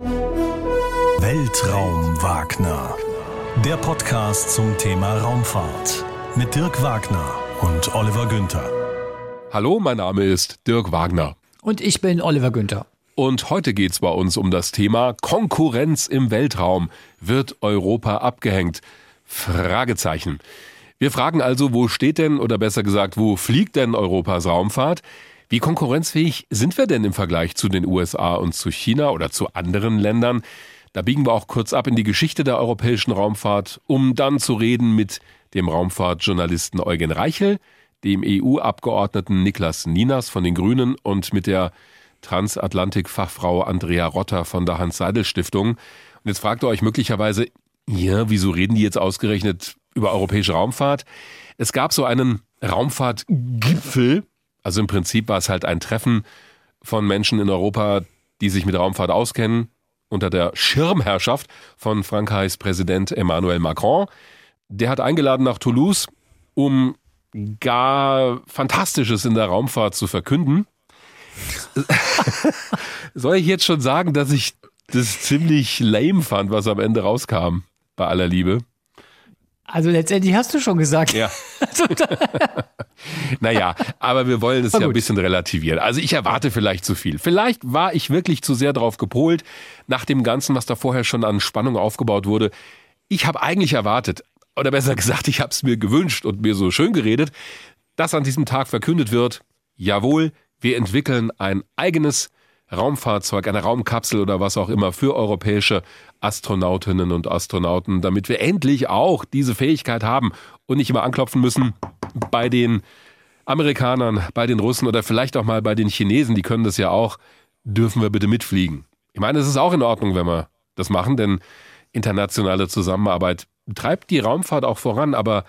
Weltraum Wagner. Der Podcast zum Thema Raumfahrt mit Dirk Wagner und Oliver Günther. Hallo, mein Name ist Dirk Wagner. Und ich bin Oliver Günther. Und heute geht es bei uns um das Thema Konkurrenz im Weltraum. Wird Europa abgehängt? Fragezeichen. Wir fragen also, wo steht denn, oder besser gesagt, wo fliegt denn Europas Raumfahrt? Wie konkurrenzfähig sind wir denn im Vergleich zu den USA und zu China oder zu anderen Ländern? Da biegen wir auch kurz ab in die Geschichte der europäischen Raumfahrt, um dann zu reden mit dem Raumfahrtjournalisten Eugen Reichel, dem EU-Abgeordneten Niklas Ninas von den Grünen und mit der Transatlantik-Fachfrau Andrea Rotter von der Hans-Seidel-Stiftung. Und jetzt fragt ihr euch möglicherweise, ja, wieso reden die jetzt ausgerechnet über europäische Raumfahrt? Es gab so einen Raumfahrtgipfel, also im Prinzip war es halt ein Treffen von Menschen in Europa, die sich mit Raumfahrt auskennen, unter der Schirmherrschaft von Frankreichs Präsident Emmanuel Macron. Der hat eingeladen nach Toulouse, um gar Fantastisches in der Raumfahrt zu verkünden. Soll ich jetzt schon sagen, dass ich das ziemlich lame fand, was am Ende rauskam, bei aller Liebe? Also letztendlich hast du schon gesagt. Ja. naja, aber wir wollen es ja ein bisschen relativieren. Also ich erwarte vielleicht zu viel. Vielleicht war ich wirklich zu sehr darauf gepolt, nach dem Ganzen, was da vorher schon an Spannung aufgebaut wurde. Ich habe eigentlich erwartet, oder besser gesagt, ich habe es mir gewünscht und mir so schön geredet, dass an diesem Tag verkündet wird, jawohl, wir entwickeln ein eigenes Raumfahrzeug, eine Raumkapsel oder was auch immer für europäische Astronautinnen und Astronauten, damit wir endlich auch diese Fähigkeit haben und nicht immer anklopfen müssen bei den Amerikanern, bei den Russen oder vielleicht auch mal bei den Chinesen, die können das ja auch, dürfen wir bitte mitfliegen. Ich meine, es ist auch in Ordnung, wenn wir das machen, denn internationale Zusammenarbeit treibt die Raumfahrt auch voran, aber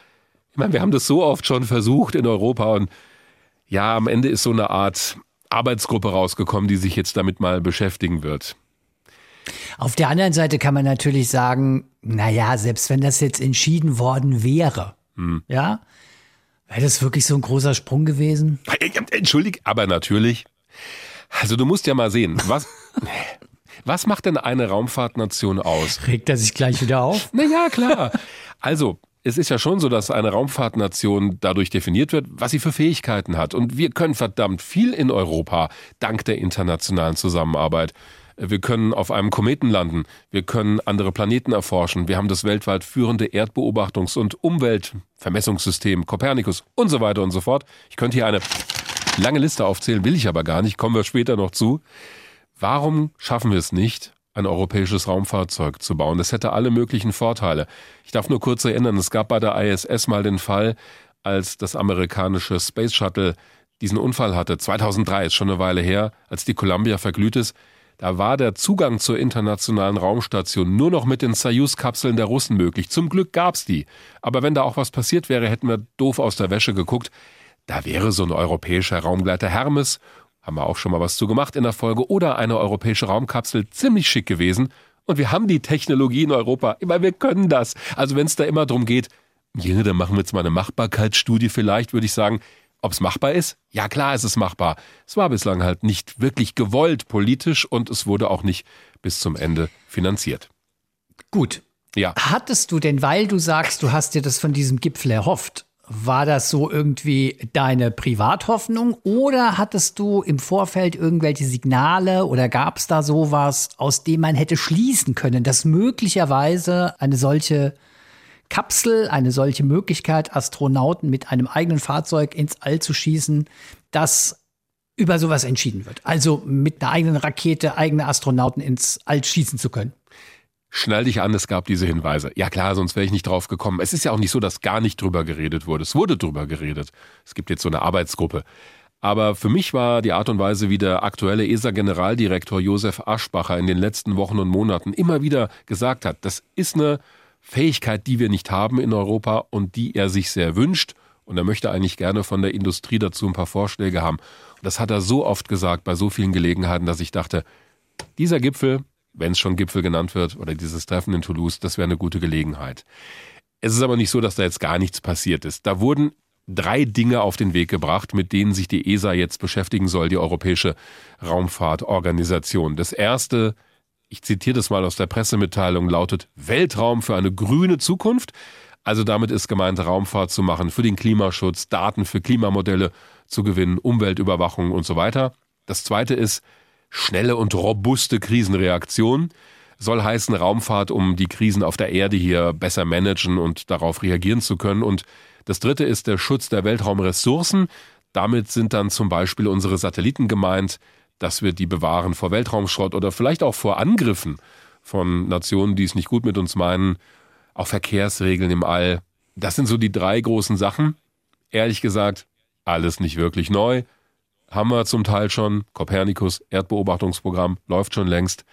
ich meine, wir haben das so oft schon versucht in Europa und ja, am Ende ist so eine Art Arbeitsgruppe rausgekommen, die sich jetzt damit mal beschäftigen wird. Auf der anderen Seite kann man natürlich sagen, naja, selbst wenn das jetzt entschieden worden wäre, hm. ja, wäre das wirklich so ein großer Sprung gewesen? Entschuldig, aber natürlich. Also du musst ja mal sehen, was, was macht denn eine Raumfahrtnation aus? Regt er sich gleich wieder auf? Naja, klar. Also, es ist ja schon so, dass eine Raumfahrtnation dadurch definiert wird, was sie für Fähigkeiten hat. Und wir können verdammt viel in Europa, dank der internationalen Zusammenarbeit. Wir können auf einem Kometen landen. Wir können andere Planeten erforschen. Wir haben das weltweit führende Erdbeobachtungs- und Umweltvermessungssystem Copernicus und so weiter und so fort. Ich könnte hier eine lange Liste aufzählen, will ich aber gar nicht, kommen wir später noch zu. Warum schaffen wir es nicht, ein europäisches Raumfahrzeug zu bauen. Das hätte alle möglichen Vorteile. Ich darf nur kurz erinnern, es gab bei der ISS mal den Fall, als das amerikanische Space Shuttle diesen Unfall hatte. 2003 ist schon eine Weile her, als die Columbia verglüht ist. Da war der Zugang zur internationalen Raumstation nur noch mit den Soyuz-Kapseln der Russen möglich. Zum Glück gab's die. Aber wenn da auch was passiert wäre, hätten wir doof aus der Wäsche geguckt. Da wäre so ein europäischer Raumgleiter Hermes haben wir auch schon mal was zu gemacht in der Folge, oder eine europäische Raumkapsel ziemlich schick gewesen. Und wir haben die Technologie in Europa. Ich meine, wir können das. Also wenn es da immer darum geht, ja, dann machen wir jetzt mal eine Machbarkeitsstudie vielleicht, würde ich sagen, ob es machbar ist? Ja, klar ist es machbar. Es war bislang halt nicht wirklich gewollt politisch und es wurde auch nicht bis zum Ende finanziert. Gut. Ja. Hattest du denn, weil du sagst, du hast dir das von diesem Gipfel erhofft, war das so irgendwie deine Privathoffnung oder hattest du im Vorfeld irgendwelche Signale oder gab es da sowas, aus dem man hätte schließen können, dass möglicherweise eine solche Kapsel, eine solche Möglichkeit, Astronauten mit einem eigenen Fahrzeug ins All zu schießen, dass über sowas entschieden wird. Also mit einer eigenen Rakete eigene Astronauten ins All schießen zu können. Schnall dich an, es gab diese Hinweise. Ja klar, sonst wäre ich nicht drauf gekommen. Es ist ja auch nicht so, dass gar nicht drüber geredet wurde. Es wurde drüber geredet. Es gibt jetzt so eine Arbeitsgruppe. Aber für mich war die Art und Weise, wie der aktuelle ESA-Generaldirektor Josef Aschbacher in den letzten Wochen und Monaten immer wieder gesagt hat, das ist eine Fähigkeit, die wir nicht haben in Europa und die er sich sehr wünscht. Und er möchte eigentlich gerne von der Industrie dazu ein paar Vorschläge haben. Und das hat er so oft gesagt bei so vielen Gelegenheiten, dass ich dachte, dieser Gipfel, wenn es schon Gipfel genannt wird, oder dieses Treffen in Toulouse, das wäre eine gute Gelegenheit. Es ist aber nicht so, dass da jetzt gar nichts passiert ist. Da wurden drei Dinge auf den Weg gebracht, mit denen sich die ESA jetzt beschäftigen soll, die Europäische Raumfahrtorganisation. Das erste ich zitiere das mal aus der Pressemitteilung, lautet Weltraum für eine grüne Zukunft. Also damit ist gemeint, Raumfahrt zu machen für den Klimaschutz, Daten für Klimamodelle zu gewinnen, Umweltüberwachung und so weiter. Das zweite ist schnelle und robuste Krisenreaktion. Soll heißen Raumfahrt, um die Krisen auf der Erde hier besser managen und darauf reagieren zu können. Und das dritte ist der Schutz der Weltraumressourcen. Damit sind dann zum Beispiel unsere Satelliten gemeint, dass wir die bewahren vor Weltraumschrott oder vielleicht auch vor Angriffen von Nationen, die es nicht gut mit uns meinen, auch Verkehrsregeln im All. Das sind so die drei großen Sachen. Ehrlich gesagt, alles nicht wirklich neu. Haben wir zum Teil schon. Kopernikus, Erdbeobachtungsprogramm, läuft schon längst.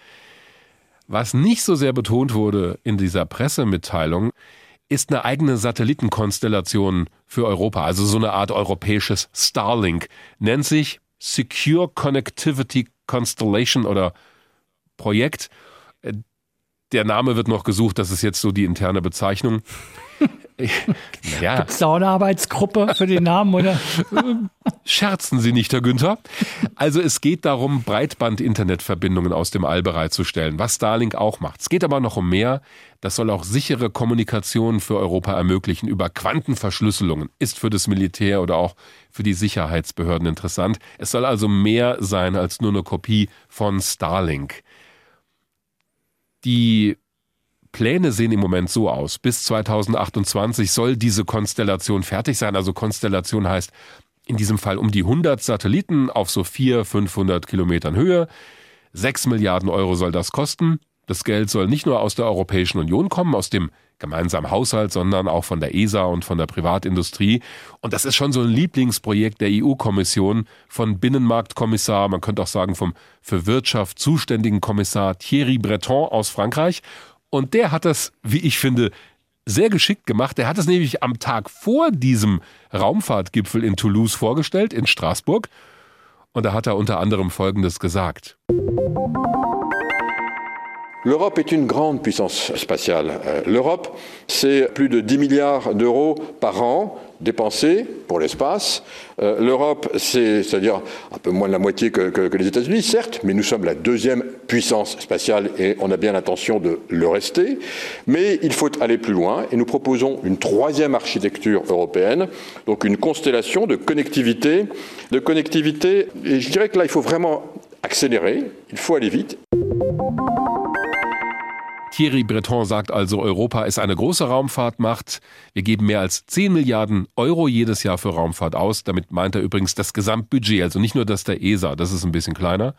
Was nicht so sehr betont wurde in dieser Pressemitteilung, ist eine eigene Satellitenkonstellation für Europa, also so eine Art europäisches Starlink. Nennt sich Secure Connectivity Constellation oder Projekt. Der Name wird noch gesucht, das ist jetzt so die interne Bezeichnung. ja. Gibt es da auch eine Arbeitsgruppe für den Namen, oder? Scherzen Sie nicht, Herr Günther. Also es geht darum, Breitband-Internetverbindungen aus dem All bereitzustellen, was Starlink auch macht. Es geht aber noch um mehr. Das soll auch sichere Kommunikation für Europa ermöglichen über Quantenverschlüsselungen. Ist für das Militär oder auch für die Sicherheitsbehörden interessant. Es soll also mehr sein als nur eine Kopie von Starlink. Die Pläne sehen im Moment so aus. Bis 2028 soll diese Konstellation fertig sein. Also Konstellation heißt in diesem Fall um die 100 Satelliten auf so 400, 500 Kilometern Höhe. 6 Milliarden Euro soll das kosten. Das Geld soll nicht nur aus der Europäischen Union kommen, aus dem gemeinsamen Haushalt, sondern auch von der ESA und von der Privatindustrie. Und das ist schon so ein Lieblingsprojekt der EU-Kommission von Binnenmarktkommissar, man könnte auch sagen vom für Wirtschaft zuständigen Kommissar Thierry Breton aus Frankreich. Und der hat das, wie ich finde, sehr geschickt gemacht. Er hat es nämlich am Tag vor diesem Raumfahrtgipfel in Toulouse vorgestellt, in Straßburg. Und da hat er unter anderem Folgendes gesagt. L'Europe est une grande puissance spatiale. Euh, L'Europe, c'est plus de 10 milliards d'euros par an dépensés pour l'espace. Euh, L'Europe, c'est, c'est-à-dire un peu moins de la moitié que, que, que, les États-Unis, certes, mais nous sommes la deuxième puissance spatiale et on a bien l'intention de le rester. Mais il faut aller plus loin et nous proposons une troisième architecture européenne, donc une constellation de connectivité, de connectivité. Et je dirais que là, il faut vraiment accélérer, il faut aller vite. Thierry Breton sagt also, Europa ist eine große Raumfahrtmacht. Wir geben mehr als 10 Milliarden Euro jedes Jahr für Raumfahrt aus. Damit meint er übrigens das Gesamtbudget, also nicht nur das der ESA, das ist ein bisschen kleiner.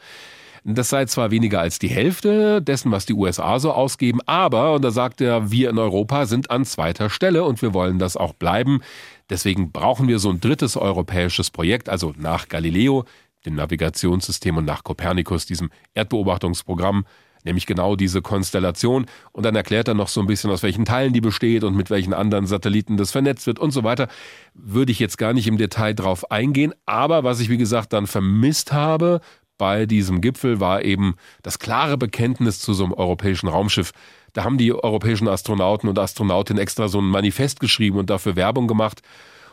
Das sei zwar weniger als die Hälfte dessen, was die USA so ausgeben, aber, und da sagt er, wir in Europa sind an zweiter Stelle und wir wollen das auch bleiben. Deswegen brauchen wir so ein drittes europäisches Projekt, also nach Galileo, dem Navigationssystem und nach Copernicus, diesem Erdbeobachtungsprogramm, nämlich genau diese Konstellation. Und dann erklärt er noch so ein bisschen, aus welchen Teilen die besteht und mit welchen anderen Satelliten das vernetzt wird und so weiter. Würde ich jetzt gar nicht im Detail drauf eingehen. Aber was ich, wie gesagt, dann vermisst habe bei diesem Gipfel, war eben das klare Bekenntnis zu so einem europäischen Raumschiff. Da haben die europäischen Astronauten und Astronautinnen extra so ein Manifest geschrieben und dafür Werbung gemacht.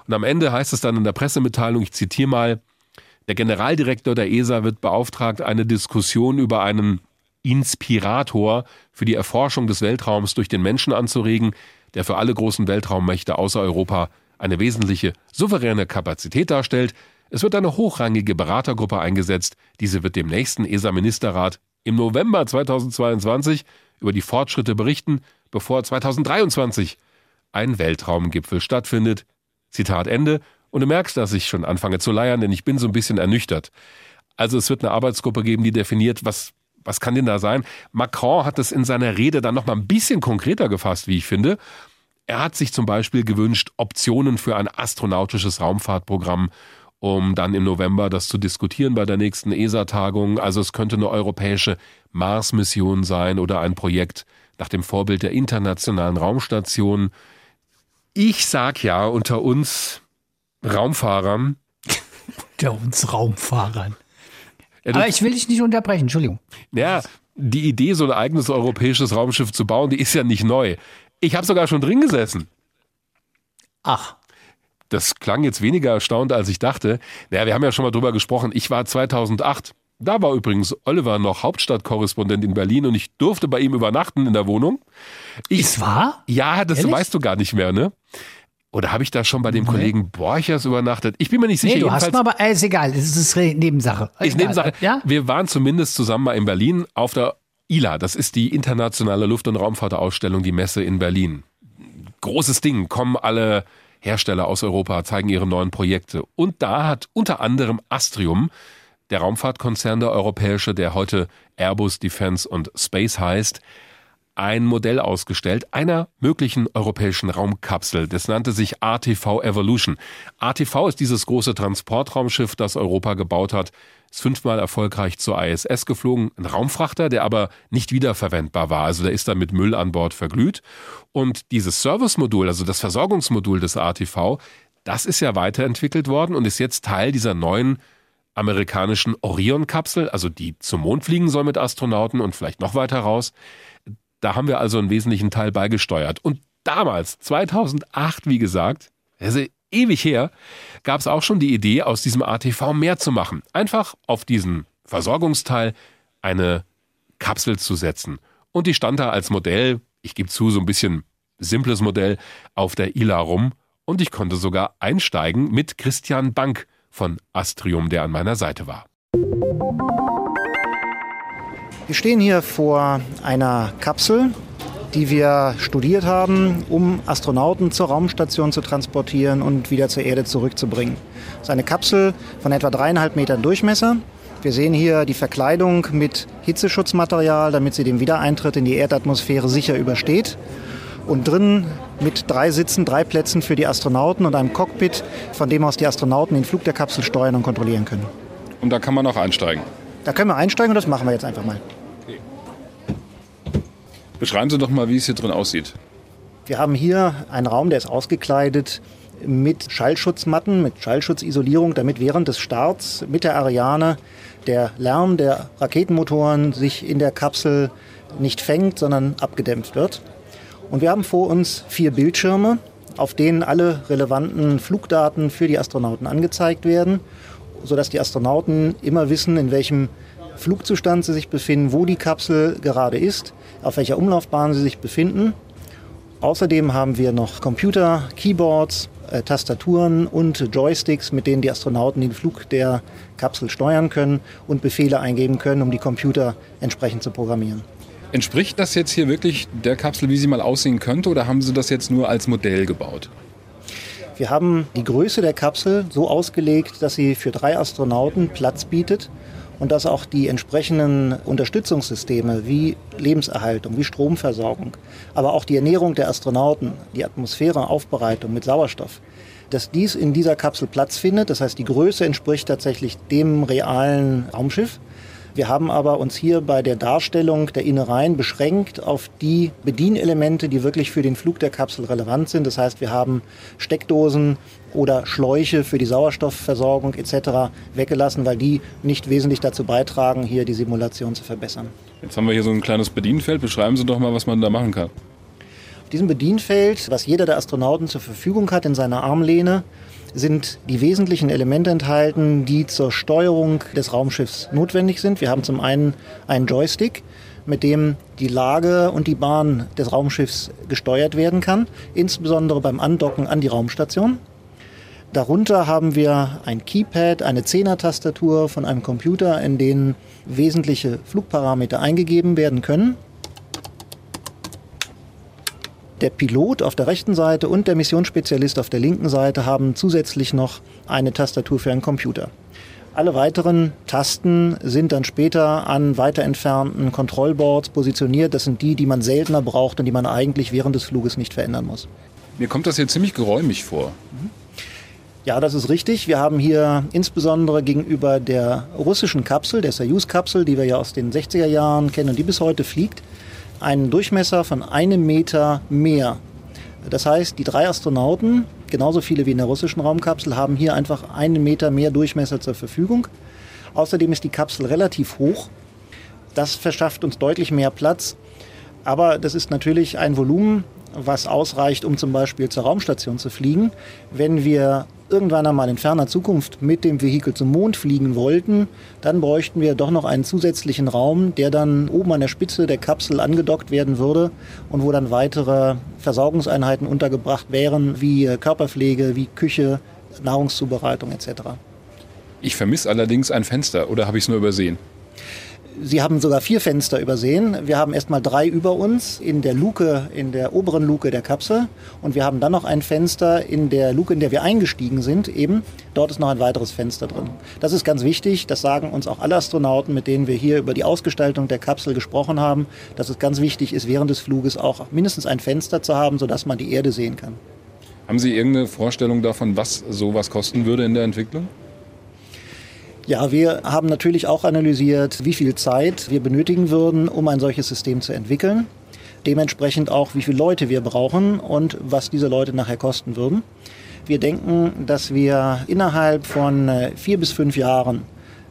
Und am Ende heißt es dann in der Pressemitteilung, ich zitiere mal, der Generaldirektor der ESA wird beauftragt, eine Diskussion über einen Inspirator für die Erforschung des Weltraums durch den Menschen anzuregen, der für alle großen Weltraummächte außer Europa eine wesentliche souveräne Kapazität darstellt. Es wird eine hochrangige Beratergruppe eingesetzt. Diese wird dem nächsten ESA-Ministerrat im November 2022 über die Fortschritte berichten, bevor 2023 ein Weltraumgipfel stattfindet. Zitat Ende. Und du merkst, dass ich schon anfange zu leiern, denn ich bin so ein bisschen ernüchtert. Also es wird eine Arbeitsgruppe geben, die definiert, was was kann denn da sein? Macron hat es in seiner Rede dann noch mal ein bisschen konkreter gefasst, wie ich finde. Er hat sich zum Beispiel gewünscht, Optionen für ein astronautisches Raumfahrtprogramm, um dann im November das zu diskutieren bei der nächsten ESA-Tagung. Also es könnte eine europäische Mars-Mission sein oder ein Projekt nach dem Vorbild der internationalen Raumstation. Ich sag ja unter uns Raumfahrern. Unter uns Raumfahrern. Aber ich will dich nicht unterbrechen, Entschuldigung. Ja, die Idee, so ein eigenes europäisches Raumschiff zu bauen, die ist ja nicht neu. Ich habe sogar schon drin gesessen. Ach. Das klang jetzt weniger erstaunt, als ich dachte. Naja, wir haben ja schon mal drüber gesprochen. Ich war 2008 Da war übrigens Oliver noch Hauptstadtkorrespondent in Berlin und ich durfte bei ihm übernachten in der Wohnung. Ich, Ist wahr? Ja, das Ehrlich? weißt du gar nicht mehr, ne? Oder habe ich da schon bei dem nee. Kollegen Borchers übernachtet? Ich bin mir nicht sicher. Nee, du hast mal, aber äh, ist egal, das ist Nebensache. Ist Nebensache. Ja? Wir waren zumindest zusammen mal in Berlin auf der ILA. Das ist die internationale Luft- und Raumfahrtausstellung, die Messe in Berlin. Großes Ding, kommen alle Hersteller aus Europa, zeigen ihre neuen Projekte. Und da hat unter anderem Astrium, der Raumfahrtkonzern der europäische, der heute Airbus Defense und Space heißt, ein Modell ausgestellt einer möglichen europäischen Raumkapsel. Das nannte sich ATV Evolution. ATV ist dieses große Transportraumschiff, das Europa gebaut hat. Ist fünfmal erfolgreich zur ISS geflogen. Ein Raumfrachter, der aber nicht wiederverwendbar war. Also der ist dann mit Müll an Bord verglüht. Und dieses Servicemodul, also das Versorgungsmodul des ATV, das ist ja weiterentwickelt worden und ist jetzt Teil dieser neuen amerikanischen Orion-Kapsel, also die zum Mond fliegen soll mit Astronauten und vielleicht noch weiter raus. Da haben wir also einen wesentlichen Teil beigesteuert. Und damals, 2008, wie gesagt, also ewig her, gab es auch schon die Idee, aus diesem ATV mehr zu machen. Einfach auf diesen Versorgungsteil eine Kapsel zu setzen. Und die stand da als Modell, ich gebe zu, so ein bisschen simples Modell, auf der ILA rum. Und ich konnte sogar einsteigen mit Christian Bank von Astrium, der an meiner Seite war. Wir stehen hier vor einer Kapsel, die wir studiert haben, um Astronauten zur Raumstation zu transportieren und wieder zur Erde zurückzubringen. Das ist eine Kapsel von etwa dreieinhalb Metern Durchmesser. Wir sehen hier die Verkleidung mit Hitzeschutzmaterial, damit sie den Wiedereintritt in die Erdatmosphäre sicher übersteht. Und drin mit drei Sitzen, drei Plätzen für die Astronauten und einem Cockpit, von dem aus die Astronauten den Flug der Kapsel steuern und kontrollieren können. Und da kann man auch einsteigen? Da können wir einsteigen und das machen wir jetzt einfach mal. Beschreiben Sie doch mal, wie es hier drin aussieht. Wir haben hier einen Raum, der ist ausgekleidet mit Schallschutzmatten, mit Schallschutzisolierung, damit während des Starts mit der Ariane der Lärm der Raketenmotoren sich in der Kapsel nicht fängt, sondern abgedämpft wird. Und wir haben vor uns vier Bildschirme, auf denen alle relevanten Flugdaten für die Astronauten angezeigt werden, sodass die Astronauten immer wissen, in welchem Flugzustand sie sich befinden, wo die Kapsel gerade ist, auf welcher Umlaufbahn sie sich befinden. Außerdem haben wir noch Computer, Keyboards, äh, Tastaturen und Joysticks, mit denen die Astronauten den Flug der Kapsel steuern können und Befehle eingeben können, um die Computer entsprechend zu programmieren. Entspricht das jetzt hier wirklich der Kapsel, wie sie mal aussehen könnte, oder haben Sie das jetzt nur als Modell gebaut? Wir haben die Größe der Kapsel so ausgelegt, dass sie für drei Astronauten Platz bietet und dass auch die entsprechenden Unterstützungssysteme wie Lebenserhaltung, wie Stromversorgung, aber auch die Ernährung der Astronauten, die Atmosphäre, Aufbereitung mit Sauerstoff, dass dies in dieser Kapsel Platz findet. Das heißt, die Größe entspricht tatsächlich dem realen Raumschiff. Wir haben aber uns hier bei der Darstellung der Innereien beschränkt auf die Bedienelemente, die wirklich für den Flug der Kapsel relevant sind. Das heißt, wir haben Steckdosen oder Schläuche für die Sauerstoffversorgung etc. weggelassen, weil die nicht wesentlich dazu beitragen, hier die Simulation zu verbessern. Jetzt haben wir hier so ein kleines Bedienfeld. Beschreiben Sie doch mal, was man da machen kann. Auf diesem Bedienfeld, was jeder der Astronauten zur Verfügung hat in seiner Armlehne, sind die wesentlichen Elemente enthalten, die zur Steuerung des Raumschiffs notwendig sind. Wir haben zum einen einen Joystick, mit dem die Lage und die Bahn des Raumschiffs gesteuert werden kann, insbesondere beim Andocken an die Raumstation. Darunter haben wir ein Keypad, eine Zehner-Tastatur von einem Computer, in denen wesentliche Flugparameter eingegeben werden können der Pilot auf der rechten Seite und der Missionsspezialist auf der linken Seite haben zusätzlich noch eine Tastatur für einen Computer. Alle weiteren Tasten sind dann später an weiter entfernten Kontrollboards positioniert. Das sind die, die man seltener braucht und die man eigentlich während des Fluges nicht verändern muss. Mir kommt das hier ziemlich geräumig vor. Ja, das ist richtig. Wir haben hier insbesondere gegenüber der russischen Kapsel, der Soyuz-Kapsel, die wir ja aus den 60er Jahren kennen und die bis heute fliegt, einen Durchmesser von einem Meter mehr. Das heißt, die drei Astronauten, genauso viele wie in der russischen Raumkapsel, haben hier einfach einen Meter mehr Durchmesser zur Verfügung. Außerdem ist die Kapsel relativ hoch. Das verschafft uns deutlich mehr Platz. Aber das ist natürlich ein Volumen was ausreicht, um zum Beispiel zur Raumstation zu fliegen. Wenn wir irgendwann einmal in ferner Zukunft mit dem Vehikel zum Mond fliegen wollten, dann bräuchten wir doch noch einen zusätzlichen Raum, der dann oben an der Spitze der Kapsel angedockt werden würde und wo dann weitere Versorgungseinheiten untergebracht wären, wie Körperpflege, wie Küche, Nahrungszubereitung etc. Ich vermisse allerdings ein Fenster oder habe ich es nur übersehen? Sie haben sogar vier Fenster übersehen. Wir haben erstmal drei über uns in der Luke, in der oberen Luke der Kapsel. Und wir haben dann noch ein Fenster in der Luke, in der wir eingestiegen sind, eben. Dort ist noch ein weiteres Fenster drin. Das ist ganz wichtig. Das sagen uns auch alle Astronauten, mit denen wir hier über die Ausgestaltung der Kapsel gesprochen haben, dass es ganz wichtig ist, während des Fluges auch mindestens ein Fenster zu haben, sodass man die Erde sehen kann. Haben Sie irgendeine Vorstellung davon, was sowas kosten würde in der Entwicklung? Ja, wir haben natürlich auch analysiert, wie viel Zeit wir benötigen würden, um ein solches System zu entwickeln. Dementsprechend auch, wie viele Leute wir brauchen und was diese Leute nachher kosten würden. Wir denken, dass wir innerhalb von äh, vier bis fünf Jahren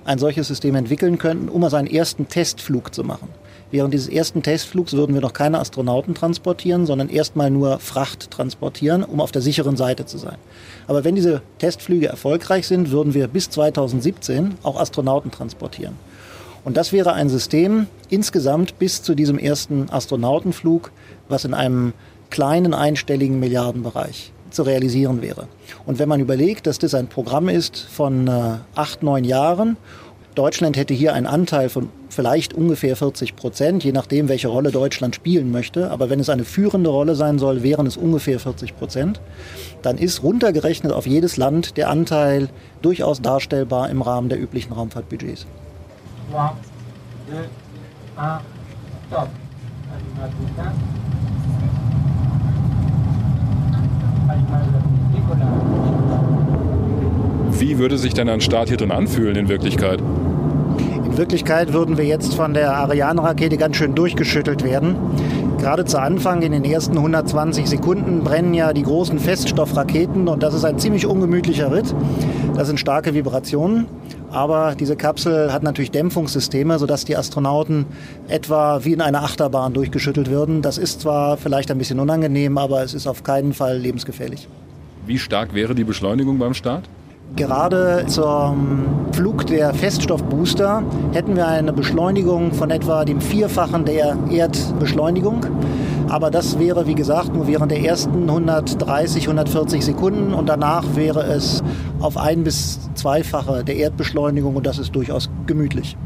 ein solches System entwickeln könnten, um also einen ersten Testflug zu machen. Während dieses ersten Testflugs würden wir noch keine Astronauten transportieren, sondern erstmal nur Fracht transportieren, um auf der sicheren Seite zu sein. Aber wenn diese Testflüge erfolgreich sind, würden wir bis 2017 auch Astronauten transportieren. Und das wäre ein System insgesamt bis zu diesem ersten Astronautenflug, was in einem kleinen einstelligen Milliardenbereich zu realisieren wäre. Und wenn man überlegt, dass das ein Programm ist von äh, acht, neun Jahren Deutschland hätte hier einen Anteil von vielleicht ungefähr 40 Prozent, je nachdem, welche Rolle Deutschland spielen möchte. Aber wenn es eine führende Rolle sein soll, wären es ungefähr 40 Prozent. Dann ist runtergerechnet auf jedes Land der Anteil durchaus darstellbar im Rahmen der üblichen Raumfahrtbudgets. Wie würde sich denn ein Start hier drin anfühlen in Wirklichkeit? In Wirklichkeit würden wir jetzt von der Ariane-Rakete ganz schön durchgeschüttelt werden. Gerade zu Anfang, in den ersten 120 Sekunden, brennen ja die großen Feststoffraketen und das ist ein ziemlich ungemütlicher Ritt. Das sind starke Vibrationen. Aber diese Kapsel hat natürlich Dämpfungssysteme, sodass die Astronauten etwa wie in einer Achterbahn durchgeschüttelt würden. Das ist zwar vielleicht ein bisschen unangenehm, aber es ist auf keinen Fall lebensgefährlich. Wie stark wäre die Beschleunigung beim Start? Gerade zum Flug der Feststoffbooster hätten wir eine Beschleunigung von etwa dem Vierfachen der Erdbeschleunigung. Aber das wäre, wie gesagt, nur während der ersten 130, 140 Sekunden. Und danach wäre es auf ein bis zweifache der Erdbeschleunigung. Und das ist durchaus gemütlich.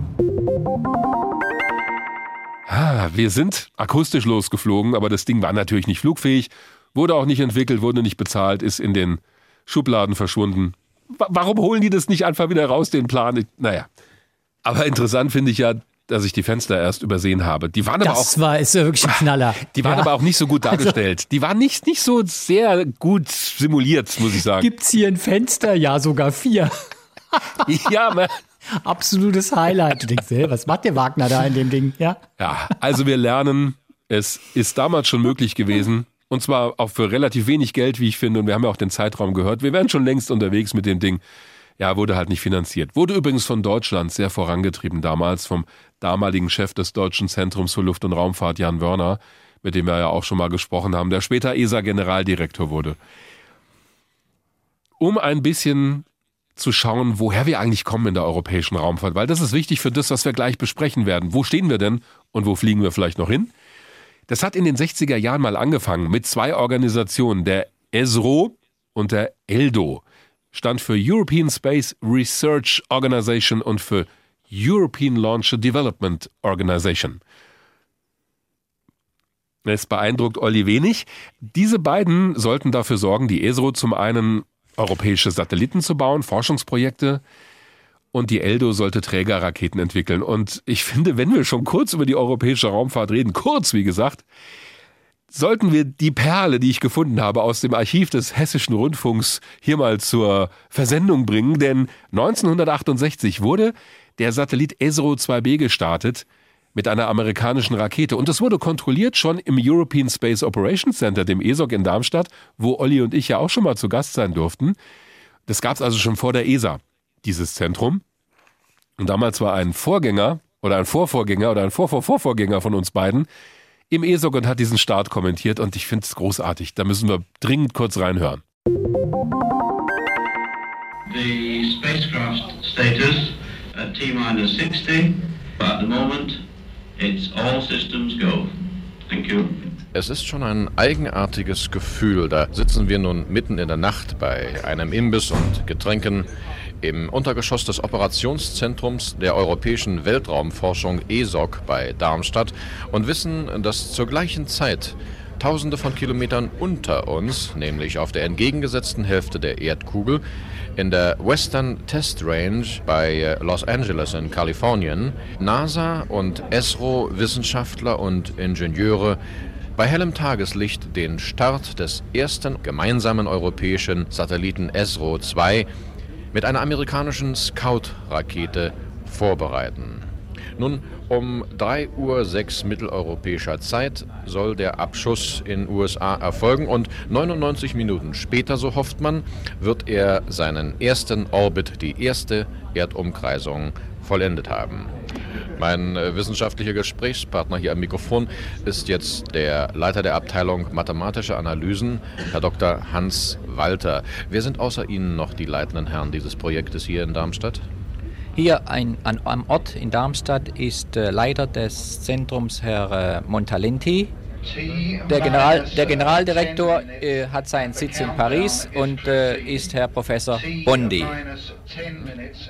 Wir sind akustisch losgeflogen, aber das Ding war natürlich nicht flugfähig, wurde auch nicht entwickelt, wurde nicht bezahlt, ist in den Schubladen verschwunden warum holen die das nicht einfach wieder raus, den Plan? Naja. Aber interessant finde ich ja, dass ich die Fenster erst übersehen habe. Die waren das aber auch. Das war, ist ja wirklich ein Knaller. Die waren ja. aber auch nicht so gut also dargestellt. Also, die waren nicht, nicht so sehr gut simuliert, muss ich sagen. Gibt's hier ein Fenster? Ja, sogar vier. ja, man. Absolutes Highlight. Du denkst, hey, was macht der Wagner da in dem Ding? Ja. Ja, also wir lernen, es ist damals schon möglich gewesen, und zwar auch für relativ wenig Geld, wie ich finde. Und wir haben ja auch den Zeitraum gehört. Wir wären schon längst unterwegs mit dem Ding. Ja, wurde halt nicht finanziert. Wurde übrigens von Deutschland sehr vorangetrieben damals, vom damaligen Chef des Deutschen Zentrums für Luft- und Raumfahrt, Jan Wörner, mit dem wir ja auch schon mal gesprochen haben, der später ESA-Generaldirektor wurde. Um ein bisschen zu schauen, woher wir eigentlich kommen in der europäischen Raumfahrt, weil das ist wichtig für das, was wir gleich besprechen werden. Wo stehen wir denn und wo fliegen wir vielleicht noch hin? Das hat in den 60er Jahren mal angefangen mit zwei Organisationen, der ESRO und der ELDO. Stand für European Space Research Organization und für European Launch Development Organization. Es beeindruckt Olli wenig. Diese beiden sollten dafür sorgen, die ESRO zum einen europäische Satelliten zu bauen, Forschungsprojekte, und die Eldo sollte Trägerraketen entwickeln. Und ich finde, wenn wir schon kurz über die europäische Raumfahrt reden, kurz wie gesagt, sollten wir die Perle, die ich gefunden habe aus dem Archiv des Hessischen Rundfunks, hier mal zur Versendung bringen. Denn 1968 wurde der Satellit ESRO 2B gestartet mit einer amerikanischen Rakete. Und das wurde kontrolliert schon im European Space Operations Center, dem ESOC in Darmstadt, wo Olli und ich ja auch schon mal zu Gast sein durften. Das gab es also schon vor der ESA dieses Zentrum. Und damals war ein Vorgänger oder ein Vorvorgänger oder ein Vorvorvorvorgänger von uns beiden im ESOG und hat diesen Start kommentiert und ich finde es großartig. Da müssen wir dringend kurz reinhören. The spacecraft status at T-minus 60. At the moment, it's all systems go. Thank you. Es ist schon ein eigenartiges Gefühl. Da sitzen wir nun mitten in der Nacht bei einem Imbiss und Getränken im Untergeschoss des Operationszentrums der Europäischen Weltraumforschung ESOC bei Darmstadt und wissen, dass zur gleichen Zeit Tausende von Kilometern unter uns, nämlich auf der entgegengesetzten Hälfte der Erdkugel, in der Western Test Range bei Los Angeles in Kalifornien, NASA und ESRO-Wissenschaftler und Ingenieure bei hellem Tageslicht den Start des ersten gemeinsamen europäischen Satelliten ESRO-2 mit einer amerikanischen Scout-Rakete vorbereiten. Nun, um 3.06 Uhr mitteleuropäischer Zeit soll der Abschuss in USA erfolgen und 99 Minuten später, so hofft man, wird er seinen ersten Orbit, die erste Erdumkreisung, vollendet haben. Mein äh, wissenschaftlicher Gesprächspartner hier am Mikrofon ist jetzt der Leiter der Abteilung Mathematische Analysen, Herr Dr. Hans Walter. Wer sind außer Ihnen noch die leitenden Herren dieses Projektes hier in Darmstadt? Hier ein, an, am Ort in Darmstadt ist äh, Leiter des Zentrums Herr äh, Montalenti. Der, General, der Generaldirektor äh, hat seinen Sitz in Paris und äh, ist Herr Professor Bondi.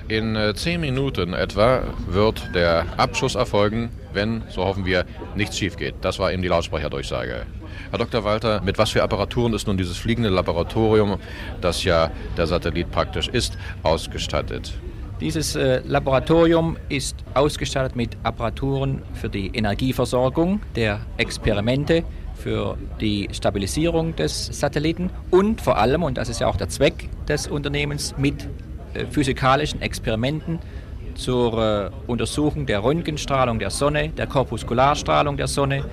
In äh, zehn Minuten etwa wird der Abschuss erfolgen, wenn, so hoffen wir, nichts schief geht. Das war eben die Lautsprecherdurchsage. Herr Dr. Walter, mit was für Apparaturen ist nun dieses fliegende Laboratorium, das ja der Satellit praktisch ist, ausgestattet? Dieses äh, Laboratorium ist ausgestattet mit Apparaturen für die Energieversorgung der Experimente, für die Stabilisierung des Satelliten und vor allem, und das ist ja auch der Zweck des Unternehmens, mit äh, physikalischen Experimenten zur äh, Untersuchung der Röntgenstrahlung der Sonne, der Korpuskularstrahlung der Sonne,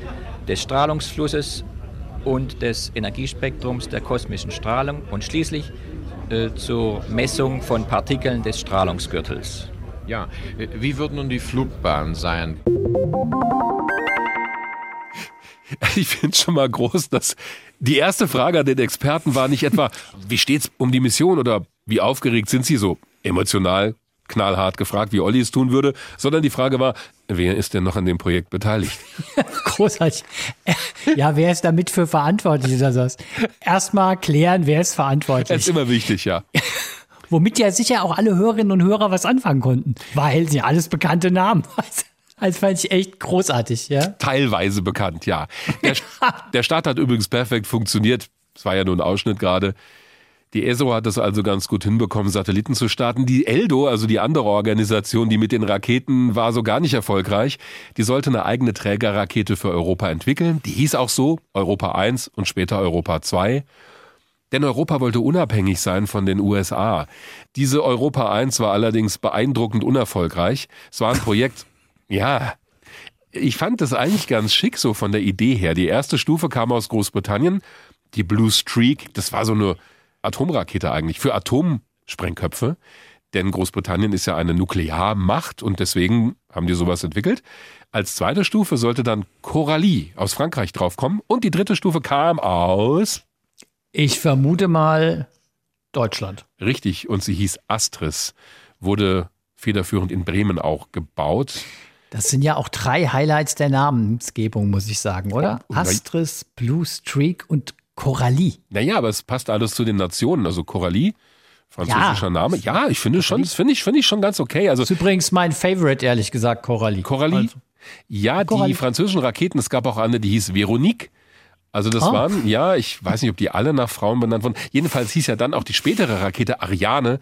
des Strahlungsflusses und des Energiespektrums der kosmischen Strahlung. Und schließlich äh, zur Messung von Partikeln des Strahlungsgürtels. Ja, wie wird nun die Flugbahn sein? Ich finde schon mal groß, dass die erste Frage an den Experten war nicht etwa, wie steht's um die Mission oder wie aufgeregt sind Sie so emotional knallhart gefragt, wie Olli es tun würde, sondern die Frage war, wer ist denn noch an dem Projekt beteiligt? Großartig. Ja, wer ist damit für verantwortlich? Ist das? Erstmal klären, wer ist verantwortlich. Das ist immer wichtig, ja. Womit ja sicher auch alle Hörerinnen und Hörer was anfangen konnten, weil sie alles bekannte Namen. Das fand ich echt großartig, ja. Teilweise bekannt, ja. Der, der Start hat übrigens perfekt funktioniert. Es war ja nur ein Ausschnitt gerade. Die ESO hat es also ganz gut hinbekommen, Satelliten zu starten. Die ELDO, also die andere Organisation, die mit den Raketen war so gar nicht erfolgreich. Die sollte eine eigene Trägerrakete für Europa entwickeln. Die hieß auch so, Europa 1 und später Europa 2. Denn Europa wollte unabhängig sein von den USA. Diese Europa 1 war allerdings beeindruckend unerfolgreich. Es war ein Projekt, ja, ich fand das eigentlich ganz schick so von der Idee her. Die erste Stufe kam aus Großbritannien, die Blue Streak, das war so eine Atomrakete eigentlich für Atomsprengköpfe. Denn Großbritannien ist ja eine Nuklearmacht und deswegen haben die sowas entwickelt. Als zweite Stufe sollte dann Coralie aus Frankreich draufkommen und die dritte Stufe kam aus. Ich vermute mal Deutschland. Richtig, und sie hieß Astris, wurde federführend in Bremen auch gebaut. Das sind ja auch drei Highlights der Namensgebung, muss ich sagen, oder? Oh, Astris, Blue Streak und Coralie. Naja, aber es passt alles zu den Nationen. Also Coralie, französischer ja. Name. Ja, ich finde schon, das finde ich, finde ich schon ganz okay. Also das ist übrigens mein Favorite, ehrlich gesagt, Coralie. Coralie. Also. Ja, Coralie. die französischen Raketen, es gab auch eine, die hieß Veronique. Also das oh. waren, ja, ich weiß nicht, ob die alle nach Frauen benannt wurden. Jedenfalls hieß ja dann auch die spätere Rakete Ariane.